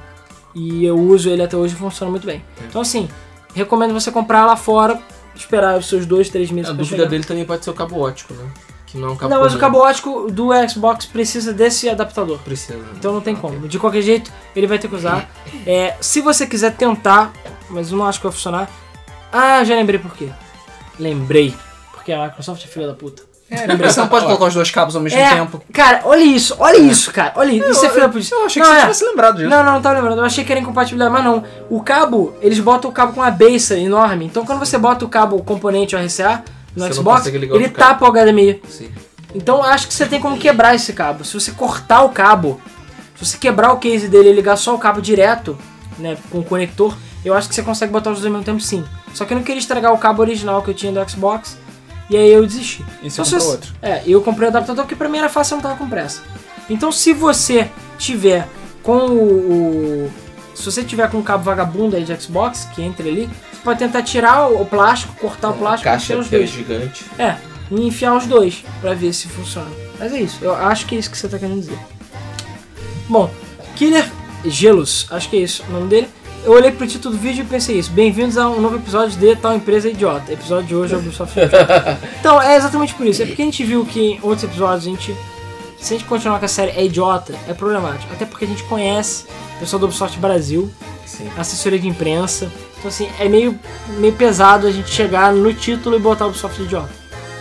E eu uso ele até hoje e funciona muito bem. Então assim, recomendo você comprar lá fora, esperar os seus 2, 3 meses A dúvida chegar. dele também pode ser o cabo ótico, né? Que não é um cabo Não, mas o comum. cabo ótico do Xbox precisa desse adaptador. Precisa. né? Então não tem como. De qualquer jeito, ele vai ter que usar. É, se você quiser tentar, mas eu não acho que vai funcionar. Ah, já lembrei por quê. Lembrei. Porque a Microsoft é filha da puta. É, você não pode colocar os dois cabos ao mesmo É, tempo. cara, olha isso, olha isso, cara. Olha isso. Isso é filha puta. Eu achei Não, que você é. tivesse lembrado disso. Não, não, não tava lembrando. Eu achei que era incompatibilidade, mas não. O cabo, eles botam o cabo com uma base enorme. Então quando você bota o cabo, o componente RCA no Você Xbox, ele tapa o HDMI. Sim. Então acho que você tem como quebrar esse cabo. Se você cortar o cabo, se você quebrar o case dele e ligar só o cabo direto, né, com o conector, eu acho que você consegue botar os dois ao mesmo tempo sim. Só que eu não queria estragar o cabo original que eu tinha do Xbox, e aí eu desisti. E você Então, se comprou outro. É, eu comprei o adaptador porque pra mim era fácil, eu não tava com pressa. Então se você tiver com o, o- se você tiver com um cabo vagabundo aí de Xbox, que entra ali, você pode tentar tirar o, o plástico, cortar o plástico e enfiar os é dois. gigante. É, e enfiar os dois pra ver se funciona. Mas é isso, eu acho que é isso que você tá querendo dizer. Bom, Killer Gelos, acho que é isso o nome dele. Eu olhei pro título do vídeo e pensei isso. Bem-vindos a um novo episódio de Tal Empresa Idiota. Episódio de hoje é o Ubisoft Idiota. Então, é exatamente por isso. É porque a gente viu que em outros episódios a gente. Se a gente continuar com a série é idiota, é problemático. Até porque a gente conhece o pessoal do Ubisoft Brasil, Sim. assessoria de imprensa. Então, assim, é meio, meio pesado a gente chegar no título e botar o Ubisoft Idiota.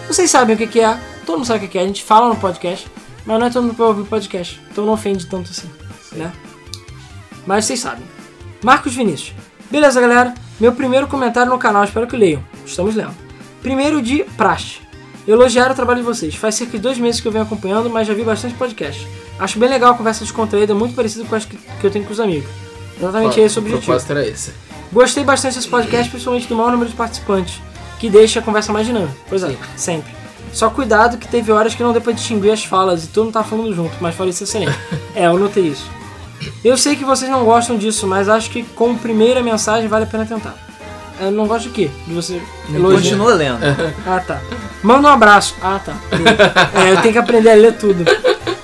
Vocês sabem o que, que é, todo mundo sabe o que, que é, a gente fala no podcast, mas não é todo mundo que vai ouvir o podcast, então não ofende tanto assim, né? Mas vocês sabem. Marcos Vinícius. Beleza, galera? Meu primeiro comentário no canal, espero que leiam. Estamos lendo. Primeiro de praxe. Elogiar o trabalho de vocês. Faz cerca de dois meses que eu venho acompanhando, mas já vi bastante podcast. Acho bem legal a conversa descontraída, muito parecida com as que, que eu tenho com os amigos. Exatamente esse é o objetivo. era esse. Gostei bastante desse podcast, principalmente do maior número de participantes, que deixa a conversa mais dinâmica. Pois é, Sim. sempre. Só cuidado que teve horas que não deu pra distinguir as falas e todo mundo tá falando junto, mas falei isso excelente. é, eu notei isso. Eu sei que vocês não gostam disso, mas acho que como primeira mensagem vale a pena tentar. Eu não gosto de quê? De você elogiar. Continua lendo. Ah, tá. Manda um abraço. Ah, tá. É, eu tenho que aprender a ler tudo.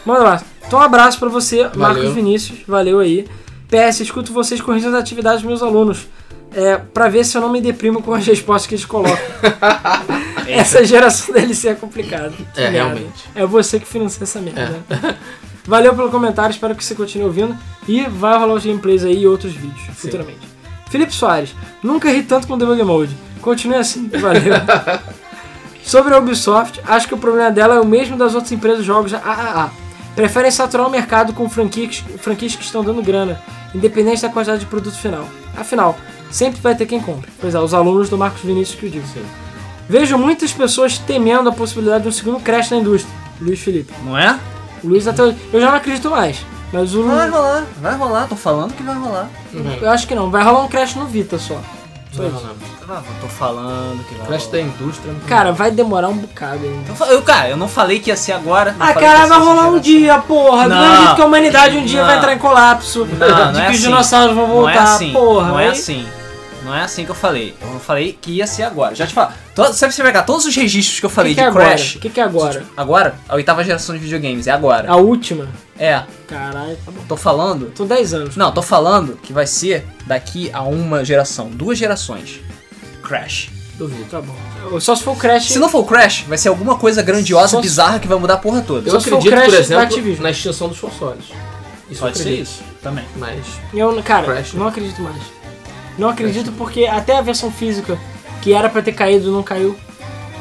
Manda um abraço. Então, um abraço pra você, Marcos Vinícius. Valeu aí. PS, escuto vocês corrigindo as atividades dos meus alunos. É, pra ver se eu não me deprimo com as respostas que eles colocam. Essa geração DLC é complicada. Que É, merda. realmente. É você que financia essa merda. Valeu pelo comentário, espero que você continue ouvindo. E vai rolar os gameplays aí e outros vídeos futuramente. Felipe Soares, nunca ri tanto com Debug Mode. Continue assim, valeu. Sobre a Ubisoft, acho que o problema dela é o mesmo das outras empresas de jogos AAA. Preferem saturar o mercado com franquias, franquias que estão dando grana, independente da quantidade de produto final. Afinal, sempre vai ter quem compre. Pois é, os alunos do Marcos Vinícius que eu digo. Vejo muitas pessoas temendo a possibilidade de um segundo crash na indústria. Luiz Felipe. Não é? O Luiz até hoje. Eu já não acredito mais. Mas o Vai rolar, vai rolar. Tô falando que vai rolar. Eu acho que não. Vai rolar um crash no Vita só. Só Não, isso. não. Ah, Tô falando que vai Crash rolar. da indústria. não- Cara, vai demorar um bocado ainda. Eu, fa- eu, cara, eu não falei que ia ser agora. não Ah, falei que cara, ia vai ser rolar um essa dia, porra. Do Não. mesmo jeito que a humanidade um dia Não. vai entrar em colapso. Não, não é que os assim. dinossauros vão Não voltar, é assim, porra. não é aí- assim. Não é assim que eu falei. Eu falei que ia ser agora. Já te falo. To- Sempre você pegar todos os registros que eu falei que, que é de agora? Crash. O que, que é agora? Agora? A oitava geração de videogames. É agora. A última? É. Caralho, tá bom. Tô falando. Tô 10 anos. Não, tô falando que vai ser daqui a uma geração. Duas gerações. Crash. Duvido, tá bom. Só se for o Crash. Se não for o Crash, vai ser alguma coisa grandiosa, se- bizarra que vai mudar a porra toda. Eu Só se for o acredito, Crash por exemplo, Activision. na extinção dos consoles. Isso Pode ser isso também. Mas Eu, cara, Crash. não acredito mais. Não acredito porque até a versão física, que era pra ter caído, não caiu.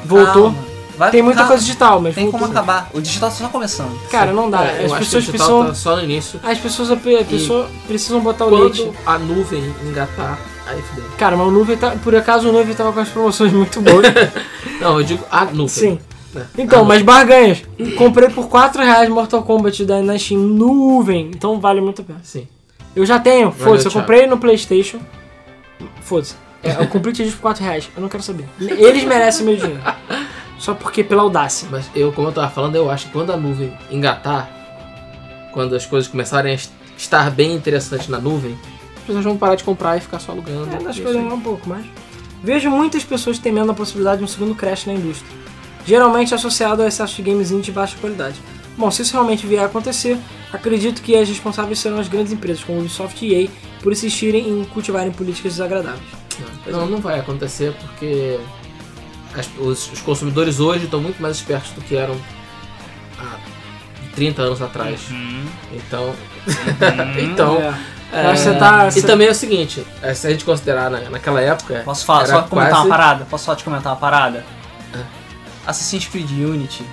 Voltou. Calma. Vai Tem muita coisa digital, mas Tem como acabar. O digital tá só começando. Cara, não dá. é, eu As acho pessoas que o digital precisam. tá só no início. As pessoas, a pe- a pessoa precisam botar o leite. Quando a nuvem engatar, aí fudeu. Cara, mas o Nuvem tá. Por acaso o Nuvem tava com as promoções muito boas. Não, eu digo a nuvem. Sim. É. Então, A mas barganhas. Comprei por 4 reais Mortal Kombat da, na Steam Nuvem. Então vale muito a pena. Sim. Eu já tenho. Foda-se, eu comprei no Playstation. Foda-se. É, eu comprei o por 4 reais. Eu não quero saber. Eles merecem meu dinheiro. Só porque pela audácia. Mas eu, como eu tava falando, eu acho que quando a nuvem engatar, quando as coisas começarem a est- estar bem interessantes na nuvem, as pessoas vão parar de comprar e ficar só alugando. É, que vai demorar um pouco mais. Vejo muitas pessoas temendo a possibilidade de um segundo crash na indústria. Geralmente associado ao excesso de games indie de baixa qualidade. Bom, se isso realmente vier a acontecer, acredito que as responsáveis serão as grandes empresas como Ubisoft e EA por insistirem em cultivarem políticas desagradáveis. Não, não vai acontecer porque as- os, os consumidores hoje estão muito mais espertos do que eram há 30 anos atrás. Uhum. Então. então. É. é, você tá- E você- também é o seguinte, é, se a gente considerar na, naquela época. Posso falar, só comentar quase- uma parada? Posso só te comentar uma parada? É. Assassin's Creed Unity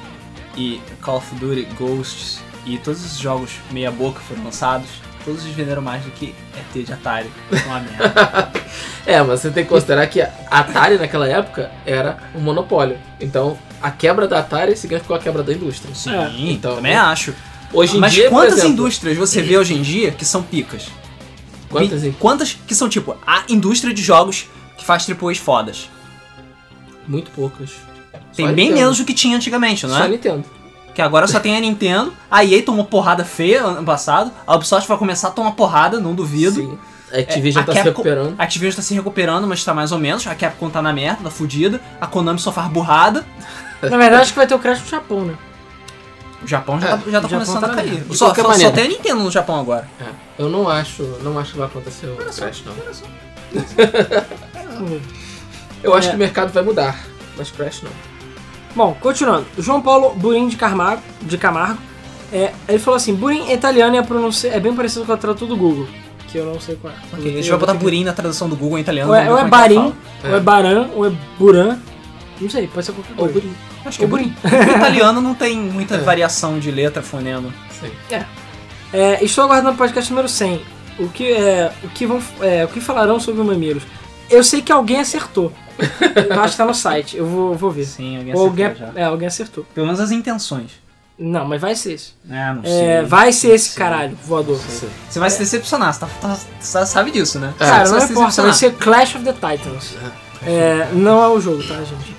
e Call of Duty Ghosts e todos os jogos meia boca foram lançados, todos eles venderam mais do que ET de Atari. Uma merda. É, mas você tem que considerar que a Atari naquela época era um monopólio. Então, a quebra da Atari significou a quebra da indústria. Sim, É, então, também né? acho. Hoje em Mas dia, por quantas exemplo, indústrias você vê hoje em dia que são picas? Quantas, quantas que são tipo a indústria de jogos que faz AAAs fodas? Muito poucas. Tem Só bem Nintendo. menos do que tinha antigamente, não Só a é? Nintendo. Que agora só tem a Nintendo, a EA tomou porrada feia ano passado, a Ubisoft vai começar a tomar porrada, não duvido. Sim. A Activision É, a tá se Capcom- recuperando. A Activision tá se recuperando, mas tá mais ou menos. A Capcom tá na merda, tá fudida. A Konami só faz burrada. Na verdade, acho que vai ter o crash no Japão, né? O Japão já É, tá, já tá começando tá a cair. Só, só, só tem a Nintendo no Japão agora. É, Eu não acho, não acho que vai acontecer o Crash, não. Vamos ver. Eu acho É. que o mercado vai mudar, mas Crash não. Bom, continuando. João Paulo Burim de Camargo, de Camargo é, ele falou assim: Burim é italiano e a pronúncia é bem parecido com a tradução do Google. Que eu não sei qual é. Ok, a gente vai botar Burim na tradução do Google em italiano. Ou é, ou é Barim, fala. ou é Baran, ou é Buran. Não sei, pode ser qualquer Ou coisa. Burim. fala. Acho que é Ou Burim. O italiano não tem muita É. variação de letra, fonema. Sim. É, estou aguardando o podcast número 100. O que, é, o, que vão, é, o que falarão sobre o Mamilos? Eu sei que alguém acertou. Eu acho que tá no site. Eu vou, vou ver. Sim, alguém Ou acertou alguém, já. é, alguém acertou. Pelo menos as intenções. Não, mas vai ser esse. É, não É, sei. vai ser esse caralho, voador. Você vai se decepcionar, você, tá, tá- você sabe disso, né? Cara, Você não vai se importa, vai decepcionar. ser Clash of the Titans. É, não é o jogo, tá, gente?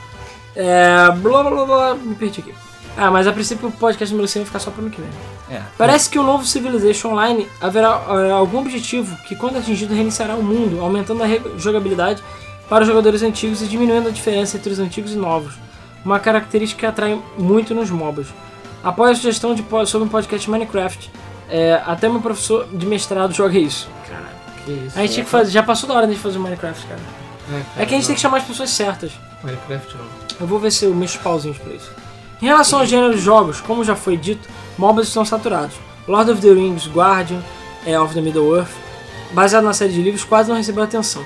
É, blá blá blá blá, me perdi aqui. Ah, mas a princípio o podcast número 100 vai ficar só pro ano que vem. É. Parece que o novo Civilization Online haverá é, algum objetivo que, quando atingido, reiniciará o mundo, aumentando a re- jogabilidade para os jogadores antigos e diminuindo a diferença entre os antigos e novos, uma característica que atrai muito nos MOBAs. Apoio a sugestão de, sobre um podcast Minecraft. É, até meu professor de mestrado joga isso. Caralho, que isso. A gente tinha que fazer, já passou da hora de fazer o Minecraft, cara. É que a gente tem que chamar as pessoas certas. Minecraft não. Eu vou ver se eu mexo os pauzinhos pra isso. Em relação ao gênero de jogos, como já foi dito, MOBAs estão saturados. Lord of the Rings, Guardian, é, of the Middle-earth, baseado na série de livros, quase não recebeu atenção.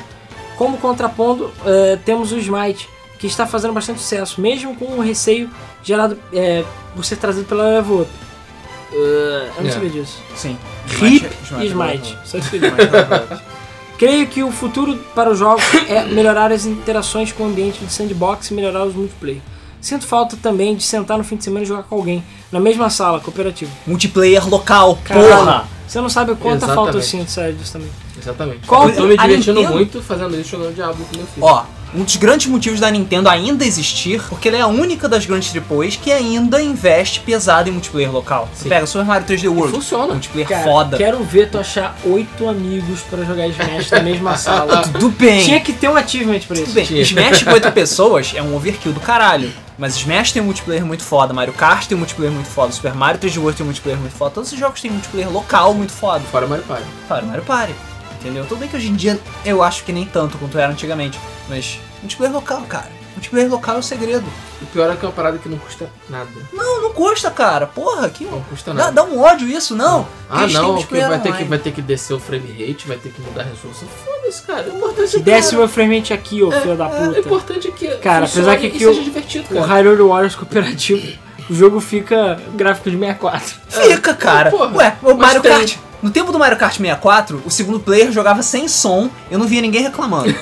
Como contrapondo, é, temos o Smite, que está fazendo bastante sucesso, mesmo com o receio gerado é, por ser trazido pela Up. Uh, eu não É. sabia disso. Sim. Smite- e Smite. Só isso. Creio que o futuro para os jogos é melhorar as interações com o ambiente de sandbox e melhorar os multiplayer. Sinto falta também de sentar no fim de semana e jogar com alguém, na mesma sala, cooperativo. Multiplayer local, Caralho, porra! Você não sabe quanta falta eu Exatamente. sinto, sério, disso também. Exatamente. Qual- eu tô me divertindo Nintendo- muito fazendo isso, jogando Diablo com meu filho. Ó, um dos grandes motivos da Nintendo ainda existir, porque ela é a única das grandes AAAs que ainda investe pesado em multiplayer local. Você Sim. pega Super Mario 3D World, funciona. multiplayer Cara, foda. quero ver tu achar oito amigos pra jogar Smash na mesma sala. Tudo bem. Tinha que ter um achievement pra Tudo isso. bem, Tinha. Smash com 8 pessoas é um overkill do caralho. Mas Smash tem um multiplayer muito foda, Mario Kart tem um multiplayer muito foda, Super Mario 3D World tem um multiplayer muito foda. Todos esses jogos têm multiplayer local muito foda. Fora Mario Party. Para Mario Party. Entendeu? Tudo bem que hoje em dia eu acho que nem tanto quanto era antigamente. Mas multiplayer local, cara. Multiplayer local é o segredo. O pior é que é uma parada que não custa nada. Não, não custa, cara. Porra, que. Não custa Dá, nada. dá um ódio isso, não. Ah, Eles têm não, que multiplayer vai ter que, vai ter que descer o frame rate, vai ter que mudar a resolução. Foda-se, cara. O importante é Desce o frame rate aqui, ô é, filho da é, O puta. importante é que. Cara, apesar que e aqui seja o- divertido, O cara. Hyrule Warriors cooperativo, o jogo fica gráfico de 64. Fica, cara. porra, Ué, o Mario tem. Kart. No tempo do Mario Kart 64, o segundo player jogava sem som, eu não via ninguém reclamando.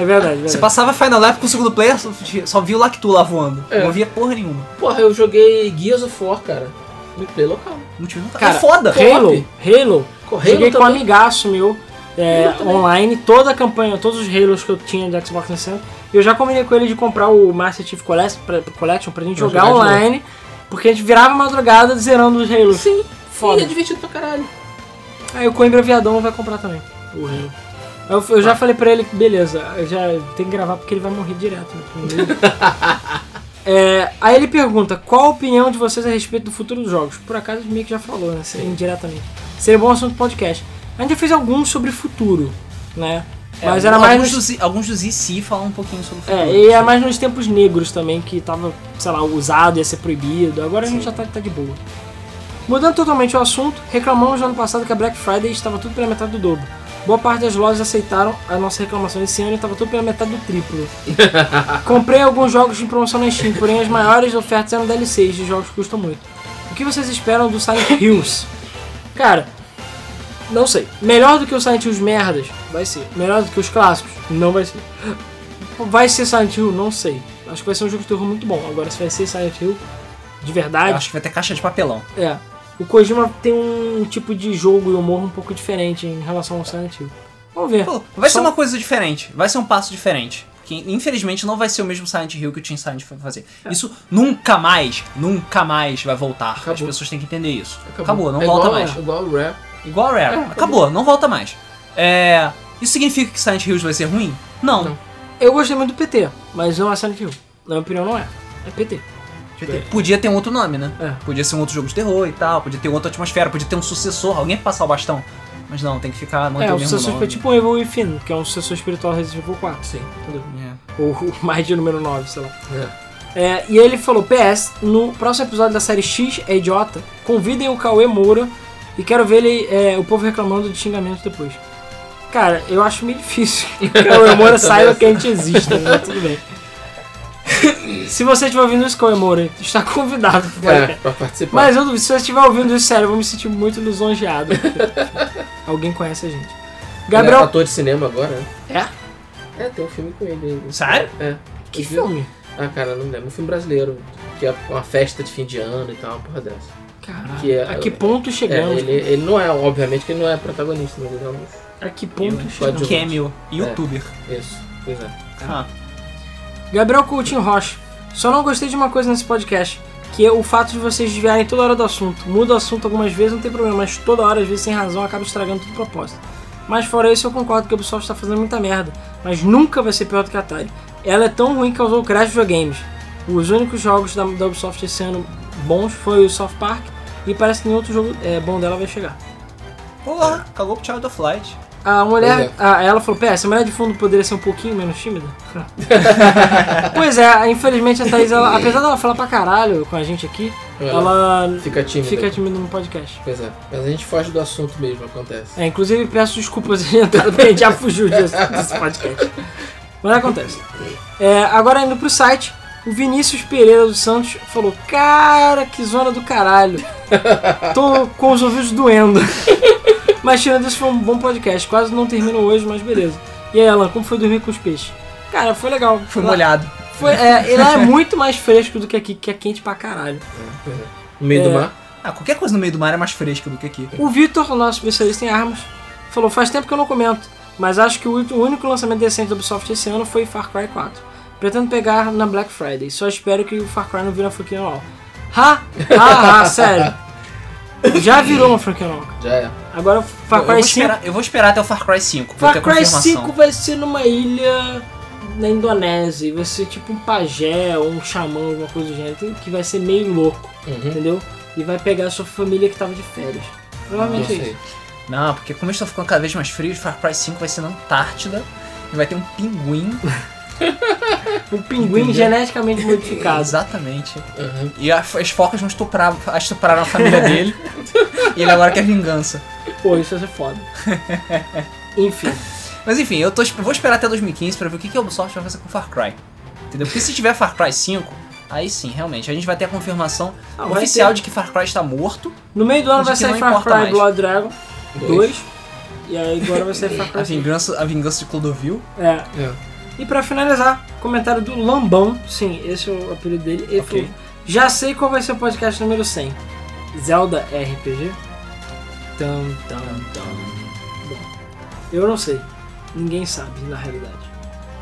É verdade, é Você verdade. passava Final Lap com o segundo player, só, só via o Lactu lá voando. É. Não via porra nenhuma. Porra, eu joguei Gears of War, cara. No play local. Multiplayer tá- Cara, é foda. Halo, Halo, Halo joguei com um também. amigaço meu é, também. online, toda a campanha, todos os Halos que eu tinha de Xbox 360. E eu já combinei com ele de comprar o Master Chief Collection pra, Collection pra gente Pra jogar, jogar online, porque a gente virava madrugada zerando os Halos. Sim. Foda. E é divertido pra caralho. Aí o Coimbra Viadão vai comprar também, o Halo. Eu, eu já falei pra ele que beleza, eu já tem que gravar porque ele vai morrer direto. É, aí ele pergunta, qual a opinião de vocês a respeito do futuro dos jogos? Por acaso meio que já falou, né? Seria indiretamente. Seria bom assunto podcast. A gente já fez alguns sobre futuro, né? Mas É, era mais alguns, nos, dos, alguns dos IC falam um pouquinho sobre o futuro. é, e é mais nos tempos negros também, que tava, sei lá, usado, ia ser proibido. Agora a gente já tá, tá de boa. Mudando totalmente o assunto, reclamamos no ano passado que a Black Friday estava tudo pela metade do dobro. Boa parte das lojas aceitaram a nossa reclamação esse ano e estava tudo pela metade do triplo. Comprei alguns jogos em promoção na Steam, porém as maiores ofertas eram DLCs de jogos que custam muito. O que vocês esperam do Silent Hills? Cara, não sei. Melhor do que o Silent Hills merdas? Vai ser. Melhor do que os clássicos? Não vai ser. Vai ser Silent Hill? Não sei. Acho que vai ser um jogo de terror muito bom. Agora, se vai ser Silent Hill de Eu verdade, acho que vai ter caixa de papelão. é. O Kojima tem um tipo de jogo e humor um pouco diferente em relação ao Silent Hill. Vamos ver. Pô, vai Só- ser uma coisa diferente. Vai ser um passo diferente. Que infelizmente não vai ser o mesmo Silent Hill que o Team Silent foi fazer. É. Isso nunca mais, nunca mais vai voltar. As Acabou. pessoas têm que entender isso. Acabou, não É volta igual, mais. Igual o rap. Igual a Rare. É, acabou, não volta mais. É. Isso significa que Silent Hills vai ser ruim? Não. Não. Eu gostei muito do PT, mas não é Silent Hill. Na minha opinião, não é. É PT. Podia ter- Podia ter um outro nome, né? É. Podia ser um outro jogo de terror e tal, podia ter outra atmosfera, podia ter um sucessor, alguém pra passar o bastão. Mas não, tem que ficar manter é, o o mesmo sucessor nome. é tipo um Evil Within, que é um sucessor espiritual Resident Evil 4. Sim. Entendeu? É. Ou o mais de número 9, sei lá. É. É, e ele falou, PS, no próximo episódio da série X é idiota, convidem o Cauê Moura e quero ver ele, é, o povo reclamando de xingamentos depois. Cara, eu acho meio difícil que o Cauê Moura saiba que a gente existe, né? Tudo bem. Se você estiver ouvindo isso, Moura, está convidado É, pra participar. Mas eu duvido, se você estiver ouvindo isso, sério, eu vou me sentir muito lisonjeado. Alguém conhece a gente. Ele é Gabriel. ator de cinema agora, né? É? É, tem um filme com ele. Sério? É. Que filme? Ah, cara, não lembro. Um filme brasileiro. Que é uma festa de fim de ano e tal, uma porra dessa. Caraca, Que é- a que ponto É, chegamos? ele, ele não é, obviamente que ele não é protagonista, mas ele é um... A que ponto Eu- chegamos? Cameo, youtuber. Isso, pois é. Ah, Gabriel Coutinho Rocha. Só não gostei de uma coisa nesse podcast, que é o fato de vocês desviarem toda hora do assunto. Muda o assunto algumas vezes, não tem problema, mas toda hora, às vezes sem razão, acaba estragando tudo o propósito. Mas fora isso, eu concordo que a Ubisoft está fazendo muita merda. Mas nunca vai ser pior do que a Atari. Ela é tão ruim que causou o crash de videogames. Os únicos jogos da, da Ubisoft esse ano bons foi o South Park. E parece que nenhum outro jogo é, bom dela vai chegar. Porra, cagou pro Child of Light. A mulher, é. a- ela falou, pé, essa mulher de fundo poderia ser um pouquinho menos tímida? pois é, infelizmente a Thaís, ela- apesar dela falar pra caralho com a gente aqui, ela Fica tímido. fica tímida no podcast. Pois é. Mas a gente foge do assunto mesmo, acontece. É, inclusive peço desculpas porque a gente já fugiu desse, desse podcast. Mas acontece. É, agora indo pro site, o Vinícius Pereira dos Santos falou: Cara, que zona do caralho. Tô com os ouvidos doendo. Mas tirando isso, foi um bom podcast. Quase não termino hoje, mas beleza. E aí, Alan, como foi dormir com os peixes? Cara, foi legal. Foi Lá- molhado. Foi, é, e lá é muito mais fresco do que aqui, que é quente pra caralho. É. No meio do É. mar. Ah, qualquer coisa no meio do mar é mais fresca do que aqui. O Vitor, nosso especialista em armas, falou: faz tempo que eu não comento, mas acho que o único lançamento decente da Ubisoft esse ano foi Far Cry 4. Pretendo pegar na Black Friday, só espero que o Far Cry não vire uma franquia anual. Ha! Ha! ha sério. Já virou uma franquia anual. Já é. Agora Eu, Far eu Cry 5. esperar, eu vou esperar até o Far Cry 5. pra Far ter Cry confirmação. 5 vai ser numa ilha na Indonésia, e vai ser tipo um pajé ou um xamã, alguma coisa do gênero, que vai ser meio louco, Uhum. entendeu? E vai pegar a sua família que tava de férias. Provavelmente Não é isso. Não, porque como estão ficando cada vez mais frios, Far Cry 5 vai ser na Antártida. E vai ter um pinguim. Um pinguim Entendeu? geneticamente modificado. Exatamente. Uhum. E a- as focas vão estuprar, estupraram a família dele. e ele agora quer vingança. Pô, isso vai ser foda. Enfim. Mas enfim, eu, tô, vou esperar até 2015 pra ver o que, que a Ubisoft vai fazer com Far Cry. Entendeu? Porque se tiver Far Cry 5, aí sim, realmente, a gente vai ter a confirmação Ah, oficial ter. de que Far Cry está morto. No meio do ano vai sair não Far Cry mais. Blood Dragon Dois. 2. E aí agora vai sair Far A Cry 5. vingança, a vingança de Clodovil. É. É. E pra finalizar, comentário do Lambão. Sim, esse é o apelido dele. Ele Ok. falou, já sei qual vai ser o podcast número 100. Zelda RPG? Tam, tam, tam. Bom, eu não sei. Ninguém sabe, na realidade.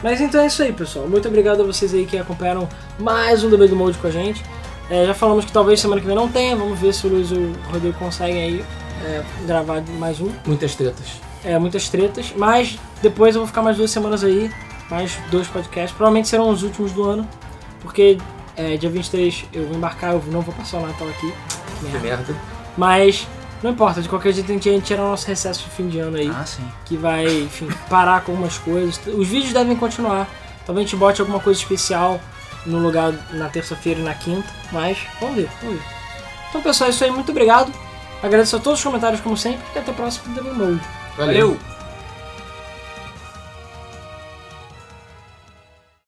Mas então é isso aí, pessoal. Muito obrigado a vocês aí que acompanharam mais um The do Mode com a gente. É, já falamos que talvez semana que vem não tenha. Vamos ver se o Luiz e o Rodrigo conseguem aí é, gravar mais um. Muitas tretas. É, muitas tretas. Mas depois eu vou ficar mais duas semanas aí. Mais dois podcasts. Provavelmente serão os últimos do ano. Porque é, dia 23 eu vou embarcar. Eu não vou passar o Natal aqui. Que Merda. merda. Mas não importa. De qualquer jeito a gente, tira o nosso recesso de fim de ano aí Ah, sim. que vai, enfim, parar com algumas coisas. Os vídeos devem continuar. Talvez a gente bote alguma coisa especial no lugar na terça-feira e na quinta. Mas vamos ver, vamos ver. Então, pessoal, é isso aí. Muito obrigado. Agradeço a todos os comentários, como sempre. E até o próximo Devil Mode. Valeu. Valeu.